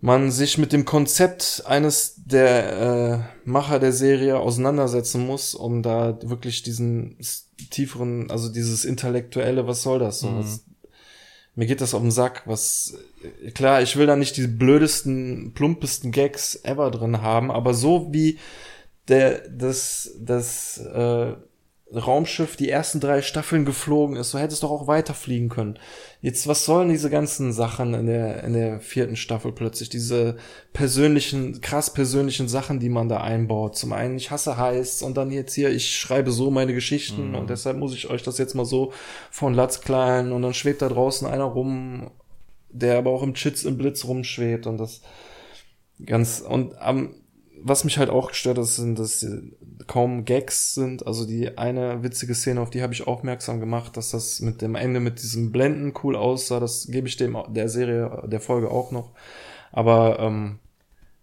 man sich mit dem Konzept eines der äh, Macher der Serie auseinandersetzen muss, um da wirklich diesen tieferen, also dieses intellektuelle, was soll das so? Was, mir geht das auf den Sack, was äh, klar, ich will da nicht die blödesten, plumpesten Gags ever drin haben, aber so wie der das das äh, Raumschiff die ersten drei Staffeln geflogen ist, so hätte es doch auch weiterfliegen können. Jetzt, was sollen diese ganzen Sachen in der, in der vierten Staffel plötzlich? Diese persönlichen, krass persönlichen Sachen, die man da einbaut. Zum einen, ich hasse heiß und dann jetzt hier, ich schreibe so meine Geschichten und deshalb muss ich euch das jetzt mal so von Latz klein und dann schwebt da draußen einer rum, der aber auch im Chits im Blitz rumschwebt und das ganz, und am, was mich halt auch gestört hat, sind, dass kaum Gags sind. Also die eine witzige Szene, auf die habe ich aufmerksam gemacht, dass das mit dem Ende mit diesem Blenden cool aussah. Das gebe ich dem der Serie, der Folge auch noch. Aber ähm,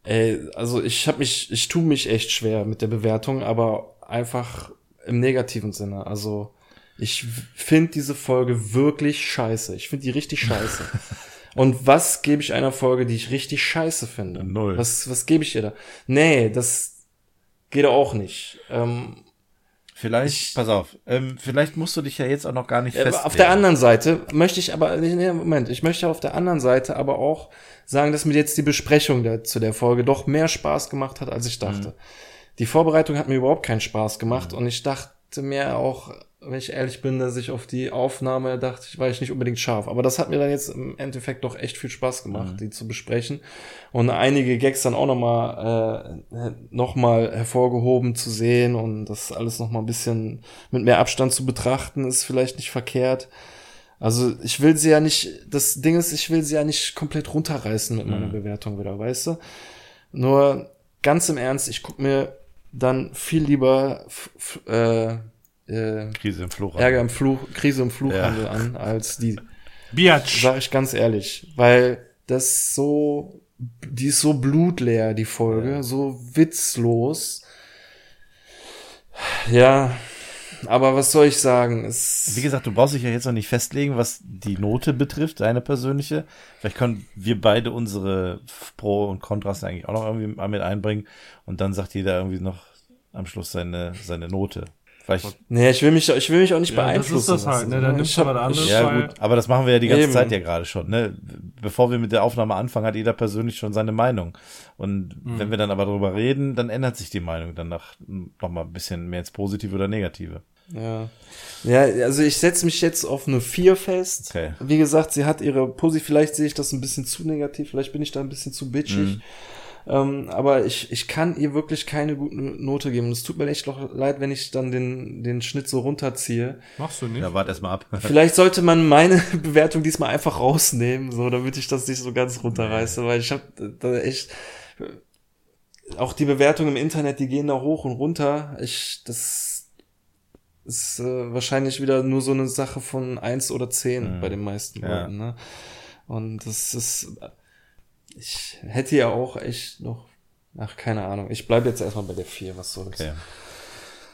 ey, also ich habe mich, ich tue mich echt schwer mit der Bewertung, aber einfach im negativen Sinne. Also ich finde diese Folge wirklich scheiße. Ich finde die richtig scheiße. Und was gebe ich einer Folge, die ich richtig scheiße finde? Null. Was, was gebe ich ihr da? Nee, das geht auch nicht. Ähm, Vielleicht, pass auf, ähm, vielleicht musst du dich ja jetzt auch noch gar nicht äh, festlegen. auf der anderen Seite möchte ich aber, nee, Moment, ich möchte auf der anderen Seite aber auch sagen, dass mir jetzt die Besprechung der, zu der Folge doch mehr Spaß gemacht hat, als ich dachte. die Vorbereitung hat mir überhaupt keinen Spaß gemacht und ich dachte mir auch, wenn ich ehrlich bin, dass ich auf die Aufnahme dachte, ich war ich nicht unbedingt scharf. Aber das hat mir dann jetzt im Endeffekt doch echt viel Spaß gemacht, die zu besprechen. Und einige Gags dann auch nochmal äh, noch mal hervorgehoben zu sehen und das alles nochmal ein bisschen mit mehr Abstand zu betrachten, ist vielleicht nicht verkehrt. Also ich will sie ja nicht, das Ding ist, ich will sie ja nicht komplett runterreißen mit meiner Bewertung wieder, weißt du? Nur ganz im Ernst, ich guck mir dann viel lieber äh, äh, Krise im Flora. Ärger im Fluch, Krise im Fluchhandel an, als die, Biatch. sag ich ganz ehrlich, weil das so, die ist so blutleer, die Folge, so witzlos. Ja, aber was soll ich sagen? Es, Wie gesagt, du brauchst dich ja jetzt noch nicht festlegen, was die Note betrifft, deine persönliche. Vielleicht können wir beide unsere Pro und Kontrast eigentlich auch noch irgendwie mal mit einbringen und dann sagt jeder irgendwie noch am Schluss seine, seine Note. Vielleicht, nee, ich will mich, ich will mich auch nicht Ja, das beeinflussen. ist das halt, ne? Dann nimmst Ich du was anderes. ja gut, aber das machen wir ja die ganze Eben. Zeit ja gerade schon, ne? Bevor wir mit der Aufnahme anfangen, hat jeder persönlich schon seine Meinung. Und wenn wir dann aber darüber reden, dann ändert sich die Meinung danach nochmal ein bisschen mehr ins Positive oder Negative. Ja. Ja, also ich setze mich jetzt auf eine 4 fest. Okay. Wie gesagt, sie hat ihre Posi, vielleicht sehe ich das ein bisschen zu negativ, vielleicht bin ich da ein bisschen zu bitchig. Mhm. Ähm, aber ich, ich kann ihr wirklich keine gute Note geben. Es tut mir echt noch leid, wenn ich dann den, den Schnitt so runterziehe. Machst du nicht. Ja, warte erstmal ab. Vielleicht sollte man meine Bewertung diesmal einfach rausnehmen, so damit ich das nicht so ganz runterreiße, weil ich habe da echt auch die Bewertungen im Internet, die gehen da hoch und runter. Ich das ist äh, wahrscheinlich wieder nur so eine Sache von eins oder zehn Mhm. bei den meisten Ja. Leuten, ne? Und das ist ich hätte ja auch echt noch ach keine Ahnung. Ich bleibe jetzt erstmal bei der vier, was soll's. Okay.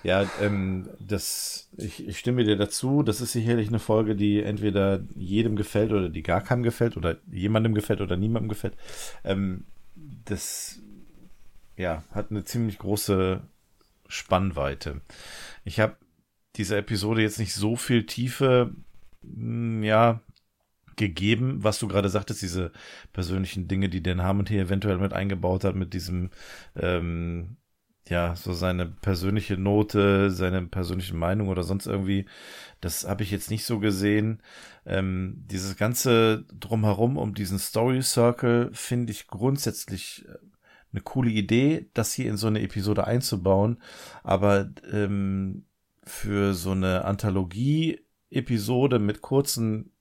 Ja, ähm, das, ich, ich stimme dir dazu. Das ist sicherlich eine Folge, die entweder jedem gefällt oder die gar keinem gefällt oder jemandem gefällt oder niemandem gefällt. Ähm, das, ja, hat eine ziemlich große Spannweite. Ich habe dieser Episode jetzt nicht so viel Tiefe, mh, ja, gegeben, was du gerade sagtest, diese persönlichen Dinge, die Dan Harmon hier eventuell mit eingebaut hat, mit diesem, ähm, ja, so seine persönliche Note, seine persönliche Meinung oder sonst irgendwie, das habe ich jetzt nicht so gesehen. Ähm, dieses ganze drumherum um diesen Story Circle finde ich grundsätzlich äh, eine coole Idee, das hier in so eine Episode einzubauen, aber ähm, für so eine Anthologie-Episode mit kurzen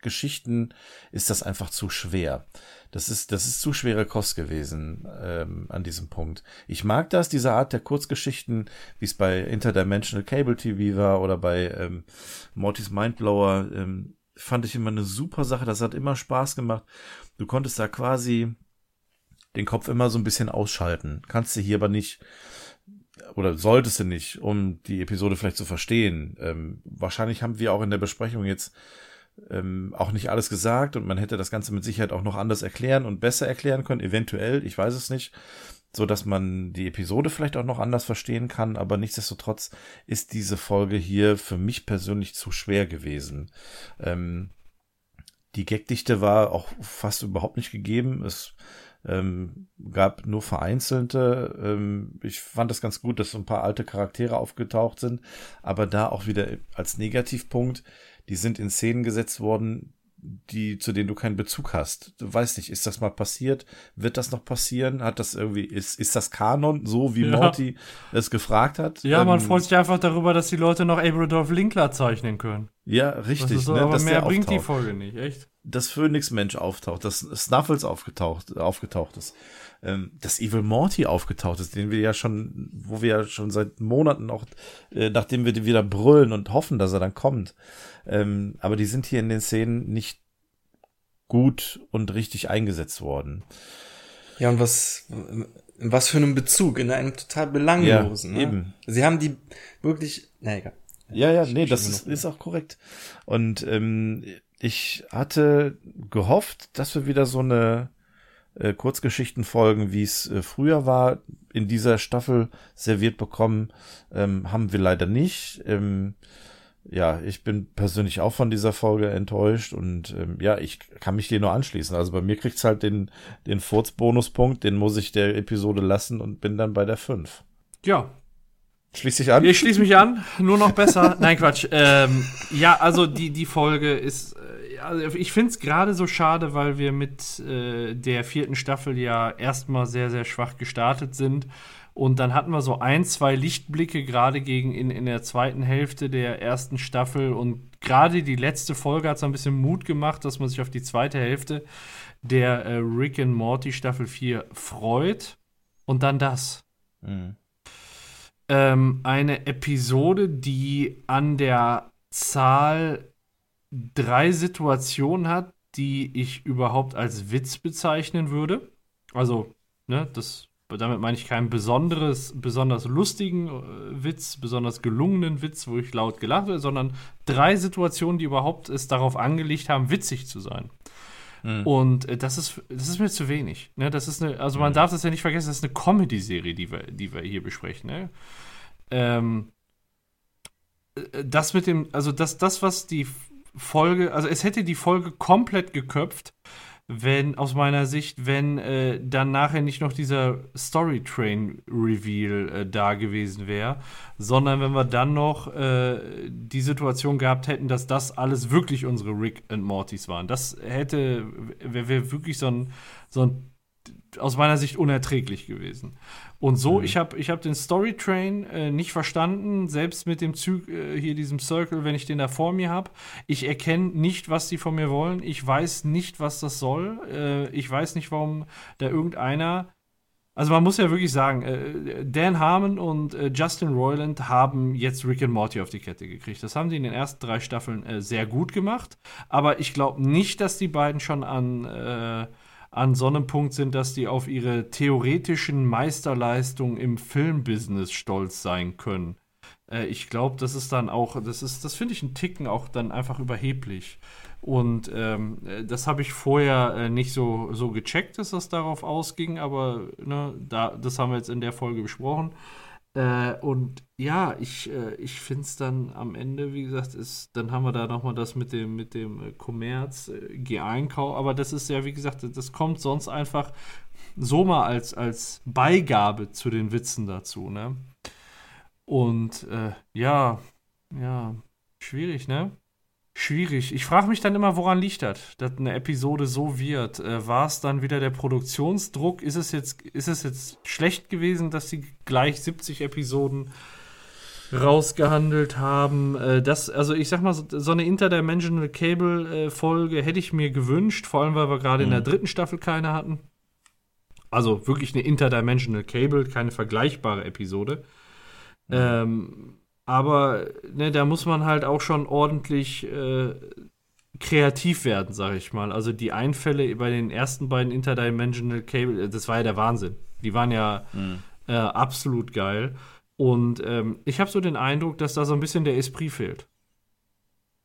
Geschichten ist das einfach zu schwer. Das ist, das ist zu schwere Kost gewesen ähm, an diesem Punkt. Ich mag das, diese Art der Kurzgeschichten, wie es bei Interdimensional Cable TV war oder bei ähm, Mortys Mindblower, ähm, fand ich immer eine super Sache. Das hat immer Spaß gemacht. Du konntest da quasi den Kopf immer so ein bisschen ausschalten. Kannst du hier aber nicht oder solltest du nicht, um die Episode vielleicht zu verstehen. Ähm, wahrscheinlich haben wir auch in der Besprechung jetzt ähm, auch nicht alles gesagt und man hätte das Ganze mit Sicherheit auch noch anders erklären und besser erklären können, eventuell, ich weiß es nicht, so dass man die Episode vielleicht auch noch anders verstehen kann, aber nichtsdestotrotz ist diese Folge hier für mich persönlich zu schwer gewesen. Ähm, die Gagdichte war auch fast überhaupt nicht gegeben. Es ähm, gab nur vereinzelte. Ähm, ich fand das ganz gut, dass so ein paar alte Charaktere aufgetaucht sind, aber da auch wieder als Negativpunkt, die sind in Szenen gesetzt worden, die, zu denen du keinen Bezug hast. Du weißt nicht, ist das mal passiert? Wird das noch passieren? Hat das irgendwie, ist, ist das Kanon, so wie Ja. Morty es gefragt hat? Ja, man Ähm, freut sich einfach darüber, dass die Leute noch Abradolf Linkler zeichnen können. Ja, Das richtig, ist so, ne, aber dass mehr bringt die auftaucht. Folge nicht, echt. das Phönix-Mensch auftaucht, dass Snuffles aufgetaucht, aufgetaucht ist, ähm, dass Evil Morty aufgetaucht ist, den wir ja schon, wo wir ja schon seit Monaten auch, äh, nachdem wir die wieder brüllen und hoffen, dass er dann kommt. Ähm, aber die sind hier in den Szenen nicht gut und richtig eingesetzt worden. Ja, und was, was für einen Bezug in einem total belanglosen. Ja, ne? eben. Sie haben die wirklich, na egal. Ja, ja, nee, das ist, ist auch korrekt. Und ähm, ich hatte gehofft, dass wir wieder so eine äh, Kurzgeschichten folgen, wie es äh, früher war, in dieser Staffel serviert bekommen. Ähm, haben wir leider nicht. Ähm, ja, ich bin persönlich auch von dieser Folge enttäuscht und ähm, ja, ich kann mich dir nur anschließen. Also bei mir kriegt's halt den, den Furz-Bonuspunkt, den muss ich der Episode lassen und bin dann bei der 5. Ja, Schließ dich an. Ich schließe mich an, nur noch besser. Nein, Quatsch. Ähm, ja, also die, die Folge ist. Äh, also ich finde es gerade so schade, weil wir mit äh, der vierten Staffel ja erstmal sehr, sehr schwach gestartet sind. Und dann hatten wir so ein, zwei Lichtblicke gerade gegen in, in der zweiten Hälfte der ersten Staffel. Und gerade die letzte Folge hat so ein bisschen Mut gemacht, dass man sich auf die zweite Hälfte der äh, Rick and Morty Staffel 4 freut. Und dann das. Mhm. Ähm, eine Episode, die an der Zahl drei Situationen hat, die ich überhaupt als Witz bezeichnen würde. Also, ne, das, damit meine ich keinen besonderes, besonders lustigen äh, Witz, besonders gelungenen Witz, wo ich laut gelacht habe, sondern drei Situationen, die überhaupt es darauf angelegt haben, witzig zu sein. Und äh, das ist, das ist mir zu wenig. Ne? Das ist eine, also man darf das ja nicht vergessen, das ist eine Comedy-Serie, die wir, die wir hier besprechen. Ne? Ähm, äh, das mit dem, also das, das, was die Folge, also es hätte die Folge komplett geköpft, wenn, aus meiner Sicht, wenn äh, dann nachher nicht noch dieser Storytrain-Reveal äh, da gewesen wäre, sondern wenn wir dann noch äh, die Situation gehabt hätten, dass das alles wirklich unsere Rick and Mortys waren. Das hätte, wäre wär wirklich so ein, so ein, aus meiner Sicht unerträglich gewesen. Und so, ich habe ich hab den Storytrain äh, nicht verstanden, selbst mit dem Zug, äh, hier diesem Circle, wenn ich den da vor mir habe. Ich erkenne nicht, was die von mir wollen. Ich weiß nicht, was das soll. Äh, ich weiß nicht, warum da irgendeiner. Also man muss ja wirklich sagen, äh, Dan Harmon und äh, Justin Roiland haben jetzt Rick and Morty auf die Kette gekriegt. Das haben sie in den ersten drei Staffeln äh, sehr gut gemacht. Aber ich glaube nicht, dass die beiden schon an an so einem Punkt sind, dass die auf ihre theoretischen Meisterleistungen im Filmbusiness stolz sein können. Äh, ich glaube, das ist dann auch, das ist, das finde ich einen Ticken auch dann einfach überheblich. Und ähm, äh, das habe ich vorher äh, nicht so, so gecheckt, dass das darauf ausging, aber ne, da, das haben wir jetzt in der Folge besprochen. Äh, und ja, ich, äh, ich finde es dann am Ende, wie gesagt, ist, dann haben wir da nochmal das mit dem, mit dem äh, Kommerz, äh, G-Einkauf, aber das ist ja, wie gesagt, das kommt sonst einfach so mal als, als Beigabe zu den Witzen dazu, ne? Und äh, ja, ja, schwierig, ne? Schwierig. Ich frage mich dann immer, woran liegt das, dass eine Episode so wird? Äh, War es dann wieder der Produktionsdruck? Ist es jetzt, ist es jetzt schlecht gewesen, dass sie gleich 70 Episoden rausgehandelt haben? Äh, das, also ich sag mal, so, so eine Interdimensional Cable-Folge hätte ich mir gewünscht, vor allem weil wir gerade in der dritten Staffel keine hatten. Also wirklich eine Interdimensional Cable, keine vergleichbare Episode. Ähm, aber ne, da muss man halt auch schon ordentlich äh, kreativ werden, sag ich mal. Also die Einfälle bei den ersten beiden Interdimensional Cable, äh, das war ja der Wahnsinn. Die waren ja äh, absolut geil. Und ähm, ich habe so den Eindruck, dass da so ein bisschen der Esprit fehlt.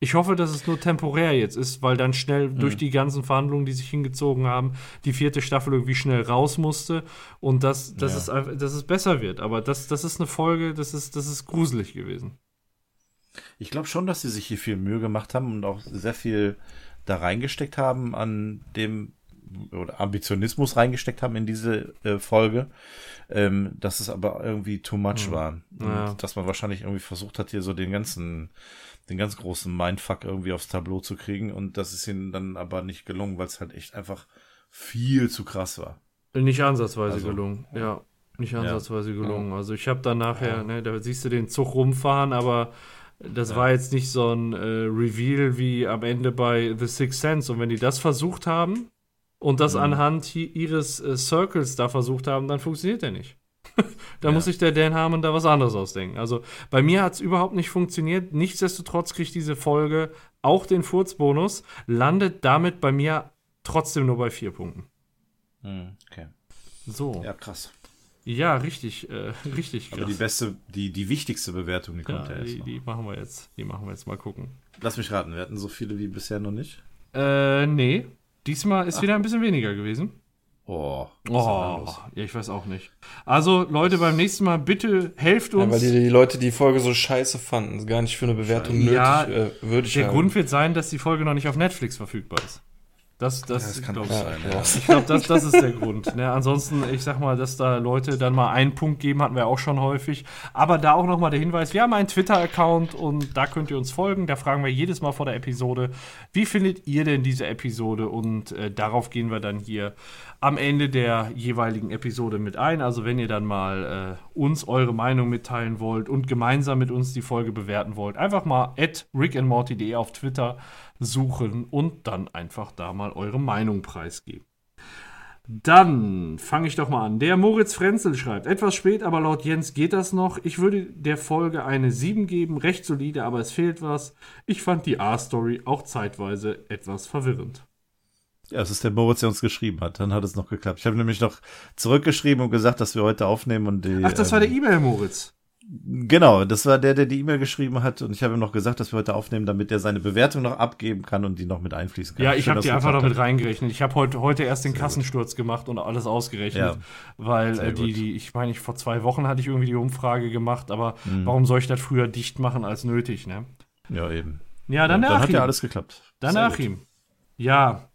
Ich hoffe, dass es nur temporär jetzt ist, weil dann schnell durch die ganzen Verhandlungen, die sich hingezogen haben, die vierte Staffel irgendwie schnell raus musste und dass, dass, Ja. es, einfach- dass es besser wird. Aber das, das ist eine Folge, das ist, das ist gruselig gewesen. Ich glaube schon, dass sie sich hier viel Mühe gemacht haben und auch sehr viel da reingesteckt haben an dem oder Ambitionismus reingesteckt haben in diese äh, Folge, ähm, dass es aber irgendwie too much war. Und Ja. dass man wahrscheinlich irgendwie versucht hat, hier so den ganzen, den ganz großen Mindfuck irgendwie aufs Tableau zu kriegen und das ist ihnen dann aber nicht gelungen, weil es halt echt einfach viel zu krass war. Nicht ansatzweise Also, gelungen, ja. Nicht ansatzweise gelungen. Also ich habe dann nachher, ne, da siehst du den Zug rumfahren, aber das war jetzt nicht so ein äh, Reveal wie am Ende bei The Sixth Sense. Und wenn die das versucht haben und das anhand hi- ihres äh, Circles da versucht haben, dann funktioniert der nicht. da muss sich der Dan Harmon da was anderes ausdenken. Also bei mir hat es überhaupt nicht funktioniert. Nichtsdestotrotz kriegt diese Folge auch den Furzbonus, landet damit bei mir trotzdem nur bei vier Punkten. Hm, okay. So. Ja, krass. Ja, richtig, äh, richtig Aber krass. die beste, die, die wichtigste Bewertung, die kommt ja, ja, erst die, noch. die machen wir jetzt. Die machen wir jetzt mal gucken. Lass mich raten, wir hatten so viele wie bisher noch nicht. Äh, nee. Diesmal ist wieder ein bisschen weniger gewesen. Oh, Oh, ja, ich weiß auch nicht. Also, Leute, beim nächsten Mal bitte helft Ja, uns. weil die, die Leute die Folge so scheiße fanden, gar nicht für eine Bewertung Ja, nötig, äh, würdig Der halten. Grund wird sein, dass die Folge noch nicht auf Netflix verfügbar ist. Das, das, das kann glaub sein, ja. Ich glaube, das, das ist der Grund. Ne? Ansonsten, ich sag mal, dass da Leute dann mal einen Punkt geben, hatten wir auch schon häufig. Aber da auch nochmal der Hinweis: Wir haben einen Twitter-Account und da könnt ihr uns folgen. Da fragen wir jedes Mal vor der Episode, wie findet ihr denn diese Episode? Und äh, darauf gehen wir dann hier am Ende der jeweiligen Episode mit ein. Also, wenn ihr dann mal äh, uns eure Meinung mitteilen wollt und gemeinsam mit uns die Folge bewerten wollt, einfach mal at rickandmorty.de auf Twitter suchen und dann einfach da mal eure Meinung preisgeben. Dann fange ich doch mal an. Der Moritz Frenzel schreibt, etwas spät, aber laut Jens geht das noch. Ich würde der Folge eine 7 geben, recht solide, aber es fehlt was. Ich fand die A-Story auch zeitweise etwas verwirrend. Ja, es ist der Moritz, der uns geschrieben hat. Dann hat es noch geklappt. Ich habe nämlich noch zurückgeschrieben und gesagt, dass wir heute aufnehmen und die. Ach, das war der ähm, E-Mail, Moritz. Genau, das war der, der die E-Mail geschrieben hat und ich habe ihm noch gesagt, dass wir heute aufnehmen, damit er seine Bewertung noch abgeben kann und die noch mit einfließen kann. Ja, ich habe die einfach noch mit reingerechnet. Ich habe heute, heute erst den Kassensturz gemacht und alles ausgerechnet, Ja, weil sehr äh, die, gut. die, ich meine, ich vor zwei Wochen hatte ich irgendwie die Umfrage gemacht, aber Mhm. warum soll ich das früher dicht machen als nötig, ne? Ja, eben. Ja, dann, dann der hat ja alles geklappt. Dann Sehr gut. Achim. Ja.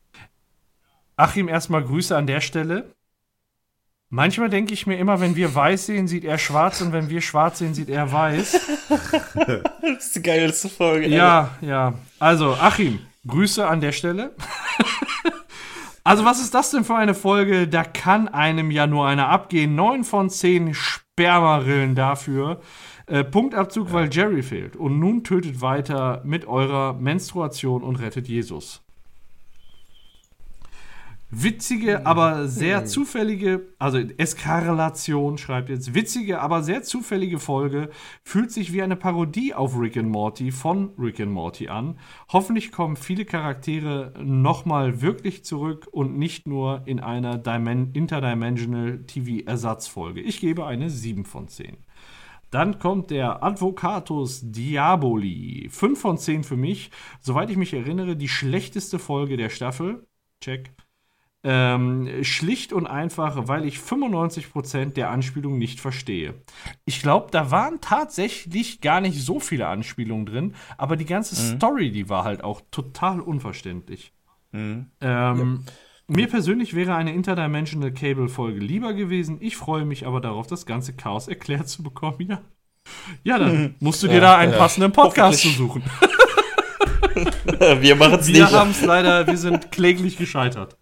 Achim, erstmal Grüße an der Stelle. Manchmal denke ich mir immer, wenn wir weiß sehen, sieht er schwarz und wenn wir schwarz sehen, sieht er weiß. Das ist die geilste Folge. Ja, ja. Also, Achim, Grüße an der Stelle. also, was ist das denn für eine Folge? Da kann einem ja nur einer abgehen. Neun von zehn Spermarillen dafür. Äh, Punktabzug, weil Jerry fehlt. Und nun tötet weiter mit eurer Menstruation und rettet Jesus. Witzige, aber sehr zufällige, also Eskarlation schreibt jetzt, witzige, aber sehr zufällige Folge, fühlt sich wie eine Parodie auf Rick and Morty von Rick and Morty an. Hoffentlich kommen viele Charaktere nochmal wirklich zurück und nicht nur in einer Dimen Interdimensional TV-Ersatzfolge. Ich gebe eine 7 von 10. Dann kommt der Advocatus Diaboli. 5 von 10 für mich. Soweit ich mich erinnere, die schlechteste Folge der Staffel. Check. Ähm, schlicht und einfach, weil ich 95% der Anspielungen nicht verstehe. Ich glaube, da waren tatsächlich gar nicht so viele Anspielungen drin, aber die ganze Story, die war halt auch total unverständlich. Ähm, Mir persönlich wäre eine Interdimensional Cable-Folge lieber gewesen. Ich freue mich aber darauf, das ganze Chaos erklärt zu bekommen. Ja, ja dann musst du dir Ja, da einen ja. passenden Podcast zu suchen. Wir machen es Wir nicht. haben es leider, wir sind kläglich gescheitert.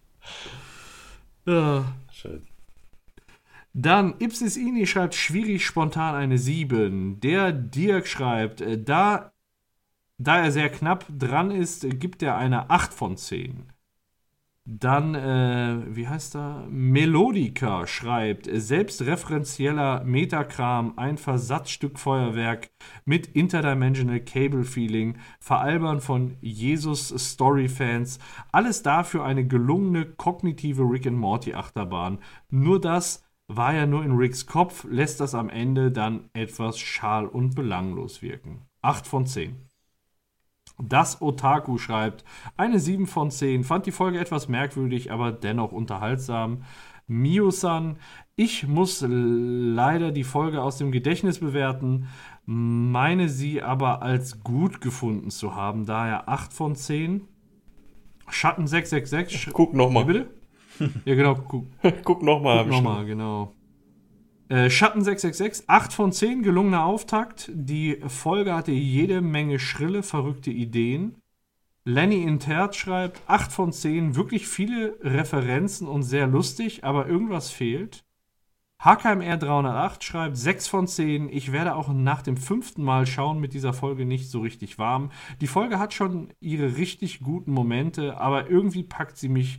Ja. Schön. Dann Ipsis Ini schreibt schwierig spontan eine 7. Der Dirk schreibt, äh, da, da er sehr knapp dran ist, äh, gibt er eine 8 von 10. Dann, äh, wie heißt er? Melodica schreibt, selbstreferenzieller Metakram, ein Versatzstück Feuerwerk mit Interdimensional Cable Feeling, veralbern von Jesus Story-Fans, alles dafür eine gelungene kognitive Rick and Morty Achterbahn. Nur das war ja nur in Ricks Kopf, lässt das am Ende dann etwas schal und belanglos wirken. 8 von 10. Das Otaku schreibt, eine 7 von 10, fand die Folge etwas merkwürdig, aber dennoch unterhaltsam. Mio-san, ich muss leider die Folge aus dem Gedächtnis bewerten, meine sie aber als gut gefunden zu haben, daher 8 von 10. Schatten 666. Guck nochmal. bitte? Ja, genau, guck, Guck nochmal. Guck nochmal, genau. Äh, Schatten 666, 8 von 10, gelungener Auftakt. Die Folge hatte jede Menge schrille, verrückte Ideen. Lenny Intert schreibt, 8 von 10, wirklich viele Referenzen und sehr lustig, aber irgendwas fehlt. HKMR 308 schreibt 6 von 10. Ich werde auch nach dem fünften Mal schauen mit dieser Folge nicht so richtig warm. Die Folge hat schon ihre richtig guten Momente, aber irgendwie packt sie mich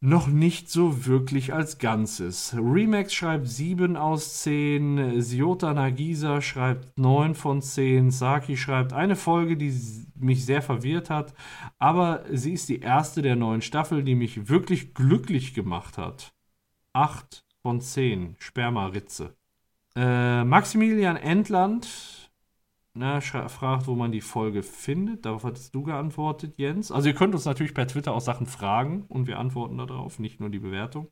noch nicht so wirklich als Ganzes. Remax schreibt 7 aus 10, Siota Nagisa schreibt 9 von 10, Saki schreibt eine Folge, die mich sehr verwirrt hat, aber sie ist die erste der neuen Staffel, die mich wirklich glücklich gemacht hat. 8 von 10, Spermaritze. Äh, Maximilian Entland na, fragt, wo man die Folge findet. Darauf hattest du geantwortet, Jens. Also ihr könnt uns natürlich per Twitter auch Sachen fragen und wir antworten darauf, nicht nur die Bewertung.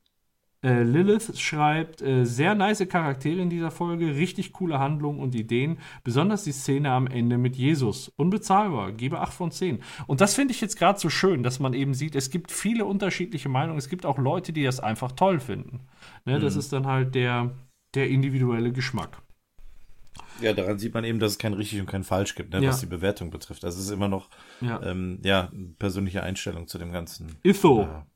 Äh, Lilith schreibt, äh, sehr nice Charaktere in dieser Folge, richtig coole Handlungen und Ideen, besonders die Szene am Ende mit Jesus. Unbezahlbar, gebe 8 von 10. Und das finde ich jetzt gerade so schön, dass man eben sieht, es gibt viele unterschiedliche Meinungen, es gibt auch Leute, die das einfach toll finden. Ne, Das ist dann halt der, der individuelle Geschmack. Ja, daran sieht man eben, dass es kein richtig und kein falsch gibt, ne, Ja. was die Bewertung betrifft. Das ist immer noch Ja. ähm, ja, persönliche Einstellung zu dem Ganzen. Itho. Ja.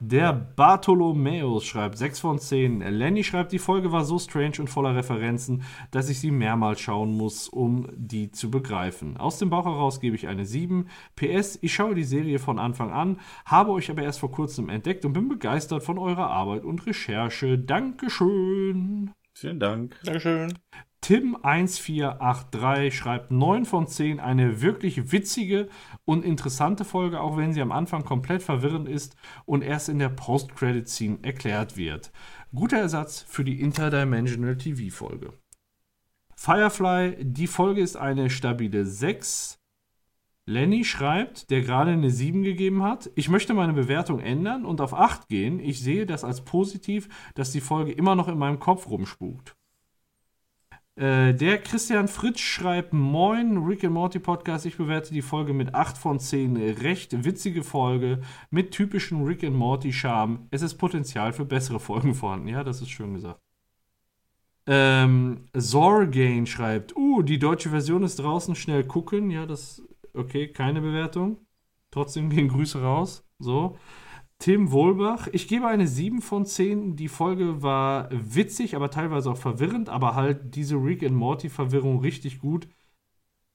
Der Bartholomäus schreibt 6 von 10. Lenny schreibt, die Folge war so strange und voller Referenzen, dass ich sie mehrmals schauen muss, um die zu begreifen. Aus dem Bauch heraus gebe ich eine 7. PS, ich schaue die Serie von Anfang an, habe euch aber erst vor kurzem entdeckt und bin begeistert von eurer Arbeit und Recherche. Dankeschön. Vielen Dank. Dankeschön. Tim1483 schreibt 9 von 10, eine wirklich witzige und interessante Folge, auch wenn sie am Anfang komplett verwirrend ist und erst in der Post-Credit-Scene erklärt wird. Guter Ersatz für die Interdimensional TV-Folge. Firefly, die Folge ist eine stabile 6. Lenny schreibt, der gerade eine 7 gegeben hat, ich möchte meine Bewertung ändern und auf 8 gehen. Ich sehe das als positiv, dass die Folge immer noch in meinem Kopf rumspukt. Äh, der Christian Fritsch schreibt: Moin, Rick and Morty Podcast. Ich bewerte die Folge mit 8 von 10. Recht witzige Folge mit typischen Rick and Morty Charme. Es ist Potenzial für bessere Folgen vorhanden. Ja, das ist schön gesagt. Ähm, Zorgain schreibt: Uh, die deutsche Version ist draußen. Schnell gucken. Ja, das. Okay, keine Bewertung. Trotzdem gehen Grüße raus. So. Tim Wohlbach, ich gebe eine 7 von 10. Die Folge war witzig, aber teilweise auch verwirrend, aber halt diese Rick and Morty Verwirrung richtig gut.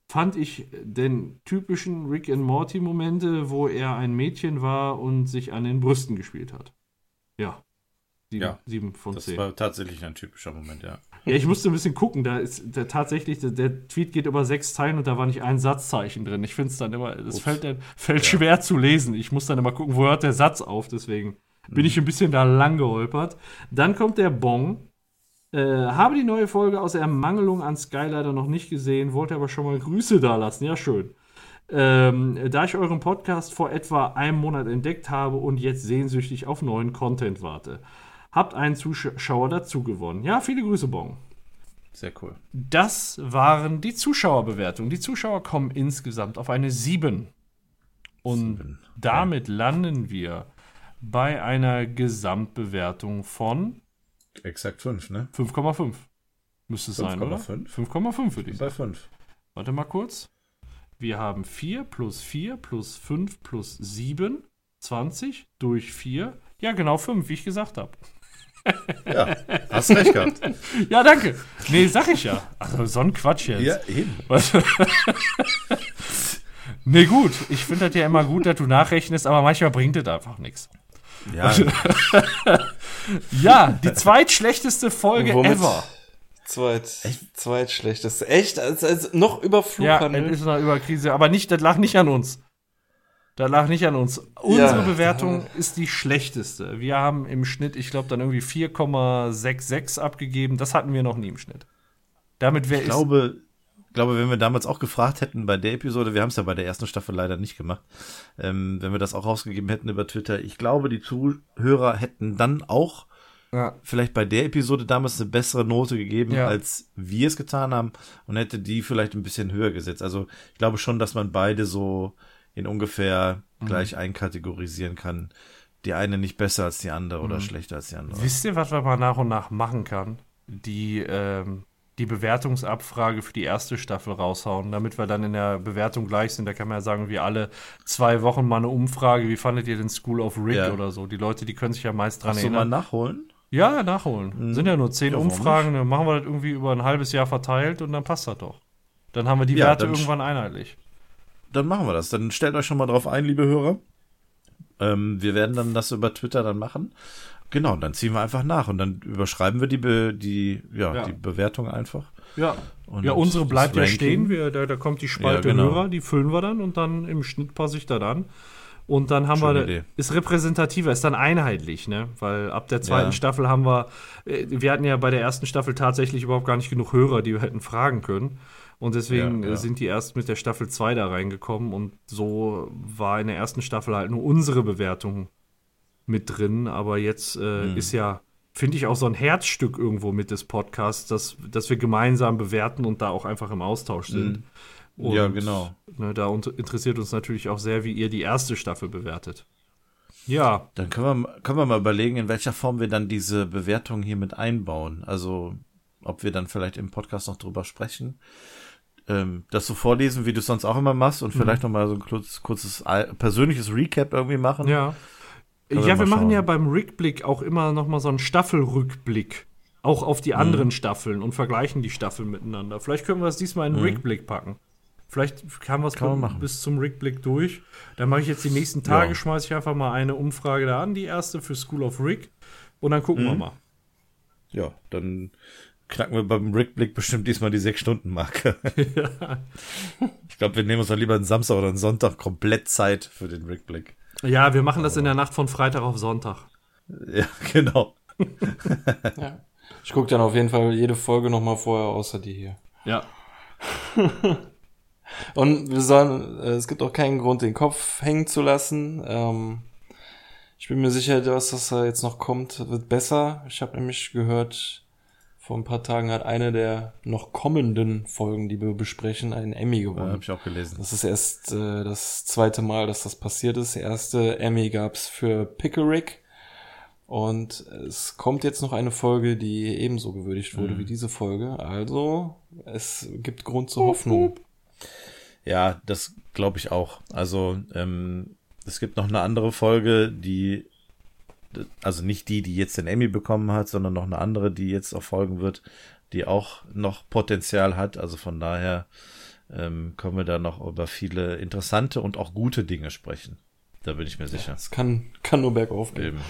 Fand ich den typischen Rick and Morty Momente, wo er ein Mädchen war und sich an den Brüsten gespielt hat. Ja. 7, Ja, 7 von Das 10. war tatsächlich ein typischer Moment, ja. Ja, ich musste ein bisschen gucken. Da ist da tatsächlich, der, der Tweet geht über sechs Zeilen und da war nicht ein Satzzeichen drin. Ich finde es dann immer, es fällt, dann- fällt schwer zu lesen. Ich muss dann immer gucken, wo hört der Satz auf. Deswegen bin ich ein bisschen da lang geholpert. Dann kommt der Bong. Äh, habe die neue Folge aus Ermangelung an Sky leider noch nicht gesehen, wollte aber schon mal Grüße da lassen. Ja, schön. Ähm, da ich euren Podcast vor etwa einem Monat entdeckt habe und jetzt sehnsüchtig auf neuen Content warte. Habt einen Zuschauer dazu gewonnen. Ja, viele Grüße, Bong. Sehr cool. Das waren die Zuschauerbewertungen. Die Zuschauer kommen insgesamt auf eine 7. Und Sieben. damit landen wir bei einer Gesamtbewertung von Exakt 5, ne? 5,5. Müsste es sein, oder? 5,5? 5,5 würde ich Bei sagen. 5. Warte mal kurz. Wir haben 4 plus 4 plus 5 plus 7, 20 durch 4. Ja, genau 5, wie ich gesagt habe. Ja, hast recht gehabt. Ja, danke. Nee, sag ich ja. Also so ein Quatsch jetzt. ja, eben. Was? nee, gut. Ich finde das ja immer gut, dass du nachrechnest, aber manchmal bringt das einfach nichts. Ja, Ja, die zweitschlechteste Folge ever. Zweit, zweitschlechteste. Echt? Also, also noch über Ja, Flughandel? es ist noch über Krise, aber nicht, das lag nicht an uns. Das lag nicht an uns. Unsere Ja. Bewertung ist die schlechteste. Wir haben im Schnitt, ich glaube, dann irgendwie 4,66 abgegeben. Das hatten wir noch nie im Schnitt. Damit wäre ich glaube, glaube, wenn wir damals auch gefragt hätten bei der Episode, wir haben es ja bei der ersten Staffel leider nicht gemacht, ähm, wenn wir das auch rausgegeben hätten über Twitter, ich glaube, die Zuhörer hätten dann auch Ja. vielleicht bei der Episode damals eine bessere Note gegeben, Ja. als wir es getan haben und hätte die vielleicht ein bisschen höher gesetzt. Also ich glaube schon, dass man beide so in ungefähr Mhm. gleich einkategorisieren kann. Die eine nicht besser als die andere Mhm. oder schlechter als die andere. Wisst ihr, was man mal nach und nach machen kann? Die, ähm, die Bewertungsabfrage für die erste Staffel raushauen, damit wir dann in der Bewertung gleich sind. Da kann man ja sagen, wir alle zwei Wochen mal eine Umfrage, wie fandet ihr den School of Rick Ja. oder so? Die Leute, die können sich ja meist dran Hast du mal erinnern. nachholen? Ja, nachholen. Sind ja nur zehn Ja, Umfragen, dann machen wir das irgendwie über ein halbes Jahr verteilt und dann passt das doch. Dann haben wir die Ja, Werte irgendwann einheitlich. Dann machen wir das. Dann stellt euch schon mal drauf ein, liebe Hörer. Ähm, wir werden dann das über Twitter dann machen. Genau, und dann ziehen wir einfach nach und dann überschreiben wir die, Be die, ja, Ja. die Bewertung einfach. Ja. Und ja, unsere bleibt ja stehen. Wir, da, da kommt die Spalte Ja, genau. Hörer, die füllen wir dann und dann im Schnitt passe ich da dann. Und dann haben Schöne wir, Idee. ist repräsentativer, ist dann einheitlich, ne? Weil ab der zweiten Ja. Staffel haben wir, äh, wir hatten ja bei der ersten Staffel tatsächlich überhaupt gar nicht genug Hörer, die wir hätten fragen können. Und deswegen Ja, ja. äh, sind die erst mit der Staffel 2 da reingekommen und so war in der ersten Staffel halt nur unsere Bewertung mit drin. Aber jetzt äh, Mhm. ist ja finde ich, auch so ein Herzstück irgendwo mit des Podcasts, dass, dass wir gemeinsam bewerten und da auch einfach im Austausch sind. Und, Ja, genau. Ne, da interessiert uns natürlich auch sehr, wie ihr die erste Staffel bewertet. Ja, Dann können wir, können wir mal überlegen, in welcher Form wir dann diese Bewertung hier mit einbauen. Also, ob wir dann vielleicht im Podcast noch drüber sprechen. Ähm, das so vorlesen, wie du es sonst auch immer machst und vielleicht noch mal so ein kurzes, kurzes persönliches Recap irgendwie machen. ja. Können wir ja, wir mal machen ja beim Rückblick auch immer noch mal so einen Staffelrückblick. Auch auf die anderen Staffeln und vergleichen die Staffeln miteinander. Vielleicht können wir es diesmal in den Rückblick packen. Vielleicht wir es Kann man bis- zum Rückblick durch. Dann mache ich jetzt die nächsten Tage, Ja. schmeiße ich einfach mal eine Umfrage da an, die erste für School of Rick. Und dann gucken wir mal. Ja, dann knacken wir beim Rückblick bestimmt diesmal die Sechs-Stunden-Marke. Ich glaube, wir nehmen uns dann lieber einen Samstag oder einen Sonntag komplett Zeit für den Rückblick. Ja, wir machen das in der Nacht von Freitag auf Sonntag. Ja, genau. Ja. Ich gucke dann auf jeden Fall jede Folge nochmal vorher, außer die hier. Ja. Und wir sollen, äh, es gibt auch keinen Grund, den Kopf hängen zu lassen. Ähm, ich bin mir sicher, dass das da jetzt noch kommt, wird besser. Ich habe nämlich gehört, vor ein paar Tagen hat eine der noch kommenden Folgen, die wir besprechen, einen Emmy Ja, gewonnen. habe ich auch gelesen. Das ist erst äh, das zweite Mal, dass das passiert ist. Der erste Emmy gab's für Pickerick. Und es kommt jetzt noch eine Folge, die ebenso gewürdigt wurde wie diese Folge. Also, es gibt Grund zur Hoffnung. Ja, das glaube ich auch. Also, ähm, es gibt noch eine andere Folge, die, also nicht die, die jetzt den Emmy bekommen hat, sondern noch eine andere, die jetzt auch folgen wird, die auch noch Potenzial hat. Also von daher ähm, können wir da noch über viele interessante und auch gute Dinge sprechen. Da bin ich mir sicher. Es kann, kann nur bergauf gehen. Eben.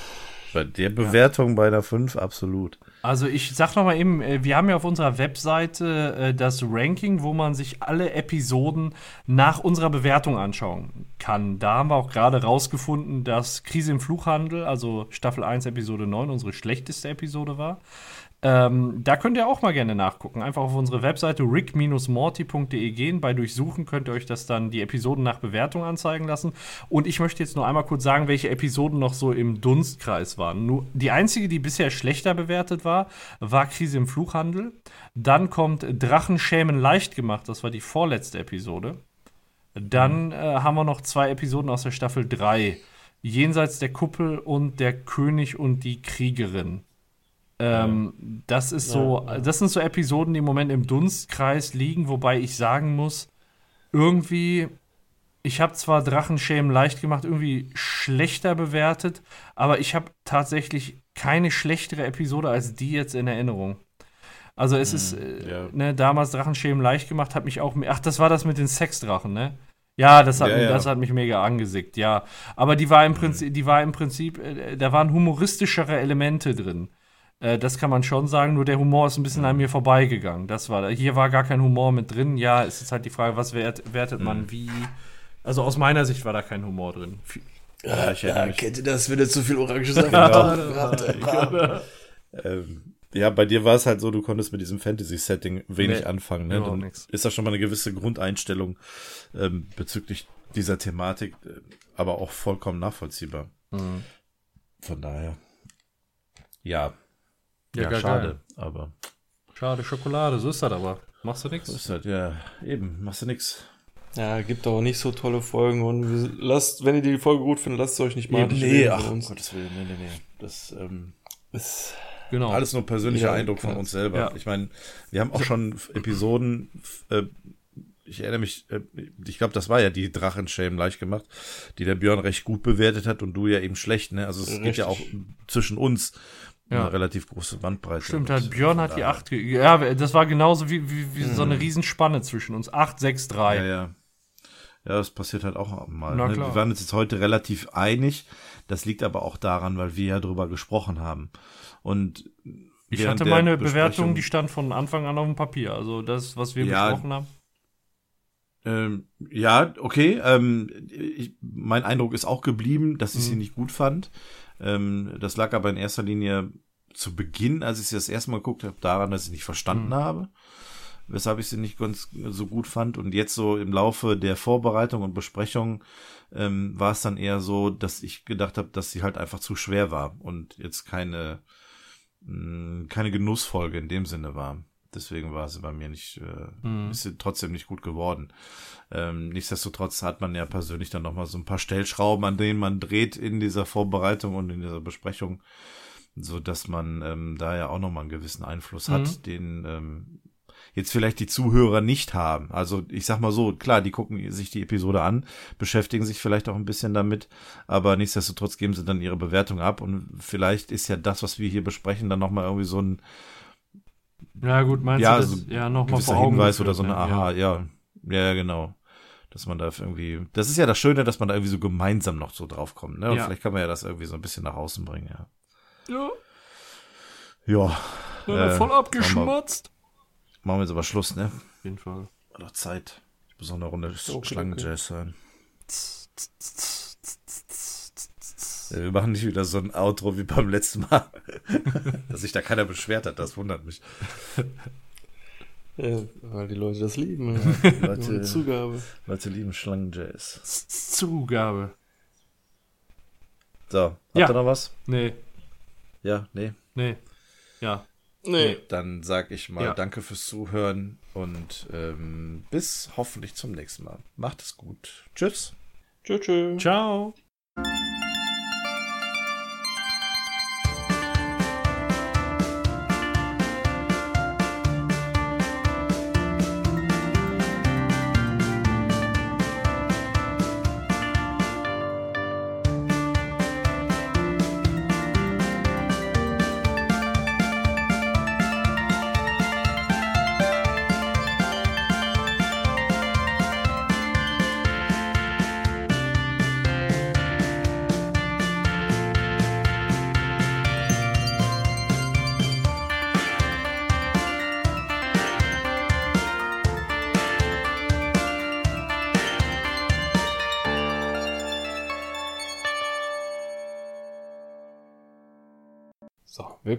Bei der Bewertung bei einer 5 absolut. Also ich sag noch mal eben, äh, wir haben ja auf unserer Webseite äh, das Ranking, wo man sich alle Episoden nach unserer Bewertung anschauen kann. Da haben wir auch gerade rausgefunden, dass Krise im Fluchhandel, also Staffel 1, Episode 9, unsere schlechteste Episode war. Ähm, da könnt ihr auch mal gerne nachgucken. Einfach auf unsere Webseite rick-morty.de gehen. Bei Durchsuchen könnt ihr euch das dann die Episoden nach Bewertung anzeigen lassen. Und ich möchte jetzt nur einmal kurz sagen, welche Episoden noch so im Dunstkreis waren. Nur die einzige, die bisher schlechter bewertet war, war Krise im Fluchhandel. Dann kommt Drachen schämen leicht gemacht. Das war die vorletzte Episode. Dann äh, haben wir noch zwei Episoden aus der Staffel 3. Jenseits der Kuppel und der König und die Kriegerin. Ähm, das ist so, das sind so Episoden, die im Moment im Dunstkreis liegen, wobei ich sagen muss, irgendwie, ich habe zwar Drachenschämen leicht gemacht, irgendwie schlechter bewertet, aber ich habe tatsächlich keine schlechtere Episode als die jetzt in Erinnerung. Also es ist, äh, ja. ne, damals Drachenschämen leicht gemacht, hat mich auch, ach, das war das mit den Sexdrachen, ne? Ja, das hat, Ja, mich- ja. das hat mich mega angesickt, ja. Aber die war im Prinzip, die war im Prinzip, äh, da waren humoristischere Elemente drin. Äh, das kann man schon sagen, nur der Humor ist ein bisschen an mir vorbeigegangen. Das war, hier war gar kein Humor mit drin. Ja, es ist halt die Frage, was wert, wertet man wie. Also aus meiner Sicht war da kein Humor drin. Ja, ich mich. kennt ihr das, wenn ihr zu viel orange Saft Ähm, ja, bei dir war es halt so, du konntest mit diesem Fantasy-Setting wenig Nee, anfangen. Ne? Dann nix. ist da schon mal eine gewisse Grundeinstellung ähm, bezüglich dieser Thematik, äh, aber auch vollkommen nachvollziehbar. Mhm. Von daher, ja, Ja, ja, schade, geil. aber Schade, Schokolade, so ist das aber. Machst du so nichts? ist halt, ja, eben, machst du nix. Ja, gibt auch nicht so tolle Folgen und lasst, wenn ihr die Folge gut findet, lasst es euch nicht mal nee, ach, um Gottes Willen, nee, nee, nee. Das, ähm, Ist, Genau. Alles nur persönlicher Ja, Eindruck von uns selber. Ja. Ich meine, wir haben auch schon Episoden, äh, ich erinnere mich, äh, ich glaube, das war ja die Drachenschämen leicht gemacht, die der Björn recht gut bewertet hat und du ja eben schlecht, ne? Also es gibt ja auch Richtig. zwischen uns Ja. eine relativ große Bandbreite. Stimmt, halt Björn hat die daher- 8. Ja, das war genauso wie, wie, wie so eine Riesenspanne zwischen uns. 8, 6, 3. Ja, ja. Ja, das passiert halt auch mal. Ne? Wir waren uns jetzt heute relativ einig. Das liegt aber auch daran, weil wir ja drüber gesprochen haben. Und Ich hatte meine Bewertung, die stand von Anfang an auf dem Papier. Also das, was wir Ja. besprochen haben. Ähm, ja, okay. Ähm, ich, mein Eindruck ist auch geblieben, dass ich sie Mhm. nicht gut fand. Ähm, das lag aber in erster Linie zu Beginn, als ich sie das erste Mal geguckt habe, daran, dass ich nicht verstanden Mhm. habe, weshalb ich sie nicht ganz so gut fand. Und jetzt so im Laufe der Vorbereitung und Besprechung ähm, war es dann eher so, dass ich gedacht habe, dass sie halt einfach zu schwer war und jetzt keine mh, keine Genussfolge in dem Sinne war. Deswegen war sie bei mir nicht, äh, Mhm. ist sie trotzdem nicht gut geworden. Ähm, nichtsdestotrotz hat man ja persönlich dann nochmal so ein paar Stellschrauben, an denen man dreht in dieser Vorbereitung und in dieser Besprechung, so dass man ähm, da ja auch nochmal einen gewissen Einfluss hat, Mhm. den ähm, jetzt vielleicht die Zuhörer nicht haben. Also ich sag mal so, klar, die gucken sich die Episode an, beschäftigen sich vielleicht auch ein bisschen damit, aber nichtsdestotrotz geben sie dann ihre Bewertung ab und vielleicht ist ja das, was wir hier besprechen, dann nochmal irgendwie so ein Ja, gut, meinst ja, du das? so ja, nochmal vor Augen Hinweis geführt, oder so eine ne? Aha, ja. ja, ja, genau. Dass man da irgendwie, das ist ja das Schöne, dass man da irgendwie so gemeinsam noch so drauf kommt, ne? Und Ja. vielleicht kann man ja das irgendwie so ein bisschen nach außen bringen, ja. Ja, Ja, ja Äh, voll abgeschmatzt. machen wir jetzt aber Schluss, ne? Auf jeden Fall. War doch Zeit. Ich muss noch eine Runde Okay, Schlangenjazz hören. Ja, wir machen nicht wieder so ein Outro wie beim letzten Mal. Dass sich da keiner beschwert hat, das wundert mich. Ja, weil die Leute das lieben. Ja. Leute, Zugabe. Leute lieben Schlangenjazz. Zugabe. So, habt Ja. ihr noch was? Nee, Ja, nee. nee. Ja. Nee. Dann sag ich mal Ja. danke fürs Zuhören und ähm, bis hoffentlich zum nächsten Mal. Macht es gut. Tschüss. Tschö. Ciao.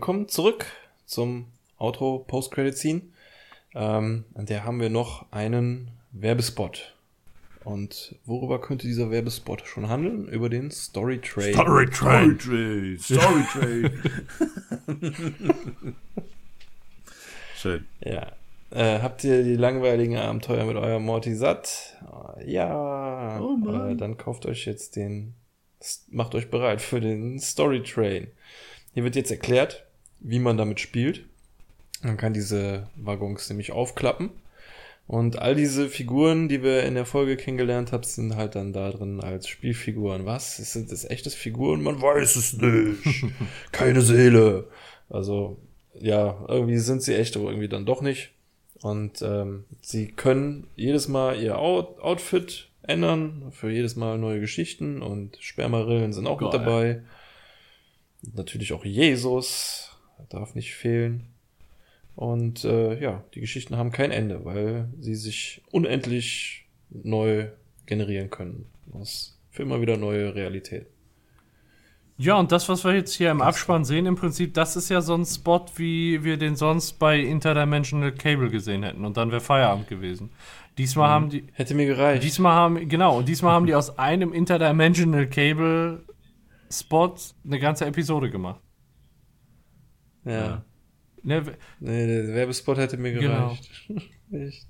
Willkommen zurück zum Outro Post-Credit Scene. Ähm, an der haben wir noch einen Werbespot. Und worüber könnte dieser Werbespot schon handeln? Über den Story Train. Story Train. Trade. Story Trade. Schön. Ja. Äh, habt ihr die langweiligen Abenteuer mit eurem Morty satt? Äh, Ja. Oh Mann. Äh, dann kauft euch jetzt den, macht euch bereit für den Story Train. Hier wird jetzt erklärt, wie man damit spielt. Man kann diese Waggons nämlich aufklappen. Und all diese Figuren, die wir in der Folge kennengelernt haben, sind halt dann da drin als Spielfiguren. Was? Sind das echtes Figuren? Man weiß es nicht. Keine Seele. Also, ja, irgendwie sind sie echt, aber irgendwie dann doch nicht. Und ähm, sie können jedes Mal ihr Out Outfit ändern, für jedes Mal neue Geschichten und Spermarillen sind auch mit Geil. dabei. Natürlich auch Jesus, darf nicht fehlen. Und äh, ja, die Geschichten haben kein Ende, weil sie sich unendlich neu generieren können. Aus für immer wieder neue Realität. Ja, und das, was wir jetzt hier im Abspann sehen, im Prinzip, das ist ja so ein Spot, wie wir den sonst bei Interdimensional Cable gesehen hätten. Und dann wäre Feierabend gewesen. Diesmal haben die, Hätte mir gereicht. diesmal haben, genau, und diesmal haben die aus einem Interdimensional Cable Spot eine ganze Episode gemacht. Ja. Ne, Nee, der Werbespot hätte mir Genau. gereicht. Echt.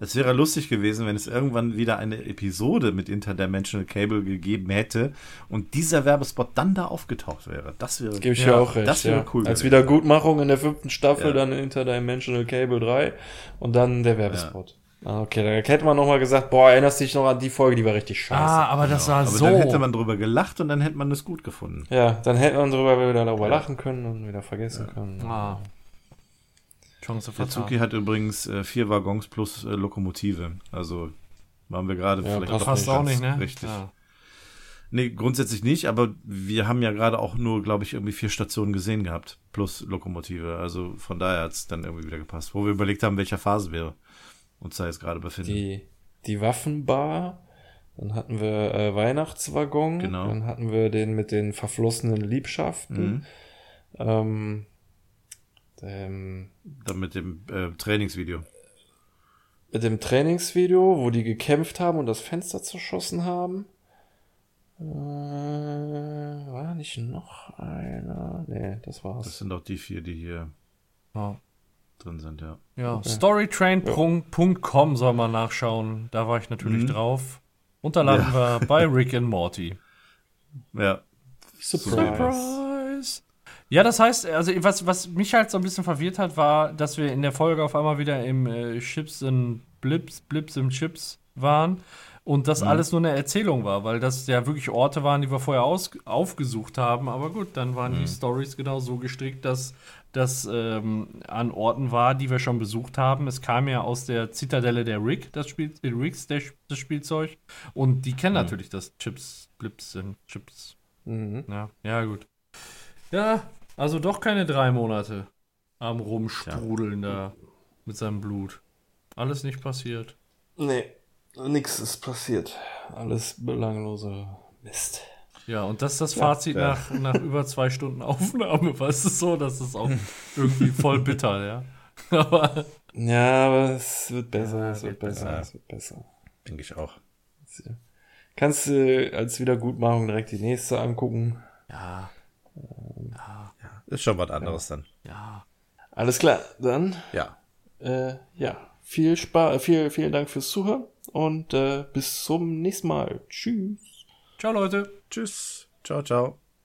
Es wäre lustig gewesen, wenn es irgendwann wieder eine Episode mit Interdimensional Cable gegeben hätte und dieser Werbespot dann da aufgetaucht wäre. Das wäre. Gebe ich Ja, ja auch recht. das wäre ja. cool Als gewesen. Wiedergutmachung in der fünften Staffel, Ja. dann Interdimensional Cable 3 und dann der Werbespot. Ah, Okay, da hätte man noch mal gesagt, boah, erinnerst du dich noch an die Folge, die war richtig scheiße. ah, aber das war Aber so. dann hätte man drüber gelacht und dann hätte man es gut gefunden. Ja, dann hätte man drüber wieder darüber lachen können und wieder vergessen können. ah. Chance Der Zuki vertan. hat übrigens äh, vier Waggons plus äh, Lokomotive. Also waren wir gerade Ja, vielleicht passt doch Fast auch nicht, ne? Richtig. Ja. Nee, grundsätzlich nicht, aber wir haben ja gerade auch nur, glaube ich, irgendwie vier Stationen gesehen gehabt, plus Lokomotive. Also von daher hat es dann irgendwie wieder gepasst. Wo wir überlegt haben, welcher Phase wir uns da jetzt gerade befinden. Die, die Waffenbar, dann hatten wir äh, Weihnachtswaggon, Genau. dann hatten wir den mit den verflossenen Liebschaften. Mhm. Ähm, ähm, Dann mit dem äh, Trainingsvideo. mit dem Trainingsvideo, wo die gekämpft haben und das Fenster zerschossen haben. Äh, war nicht noch einer? Nee, das war's. Das sind doch die vier, die hier Ja. Drin sind, ja. Ja, storytrain.com soll man nachschauen. Da war ich natürlich drauf. Und da landen wir bei Rick and Morty. Ja. Surprise. Surprise! Ja, das heißt, also was, was mich halt so ein bisschen verwirrt hat, war, dass wir in der Folge auf einmal wieder im äh, Chips and Blips, Blips and Chips waren und das alles nur eine Erzählung war, weil das ja wirklich Orte waren, die wir vorher aus, aufgesucht haben. Aber gut, dann waren die Stories genau so gestrickt, dass das ähm, an Orten war, die wir schon besucht haben. Es kam ja aus der Zitadelle der Rick, das Spiel, äh, Ricks, der, das Spielzeug. Und die kennen natürlich das Chips, Blips and Chips. Mhm. Ja, ja, gut. Ja, also doch keine drei Monate am Rumsprudeln da mit seinem Blut. Alles nicht passiert. Nee, nix ist passiert. Alles belanglose Mist. Ja, und das ist das Fazit ja. Nach, nach über zwei Stunden Aufnahme. Weißt du so, das ist auch irgendwie voll bitter, ja. Aber Ja, aber es wird besser, Ja, es wird wird besser, besser. es wird besser. Denke ich auch. Kannst du als Wiedergutmachung direkt die nächste angucken. ja, Ist schon was anderes dann. ja. Alles klar, dann Ja. äh, ja, viel Spaß, viel, vielen Dank fürs Zuhören und äh, bis zum nächsten Mal. Tschüss. Ciao, Leute. Tschüss. Ciao, ciao.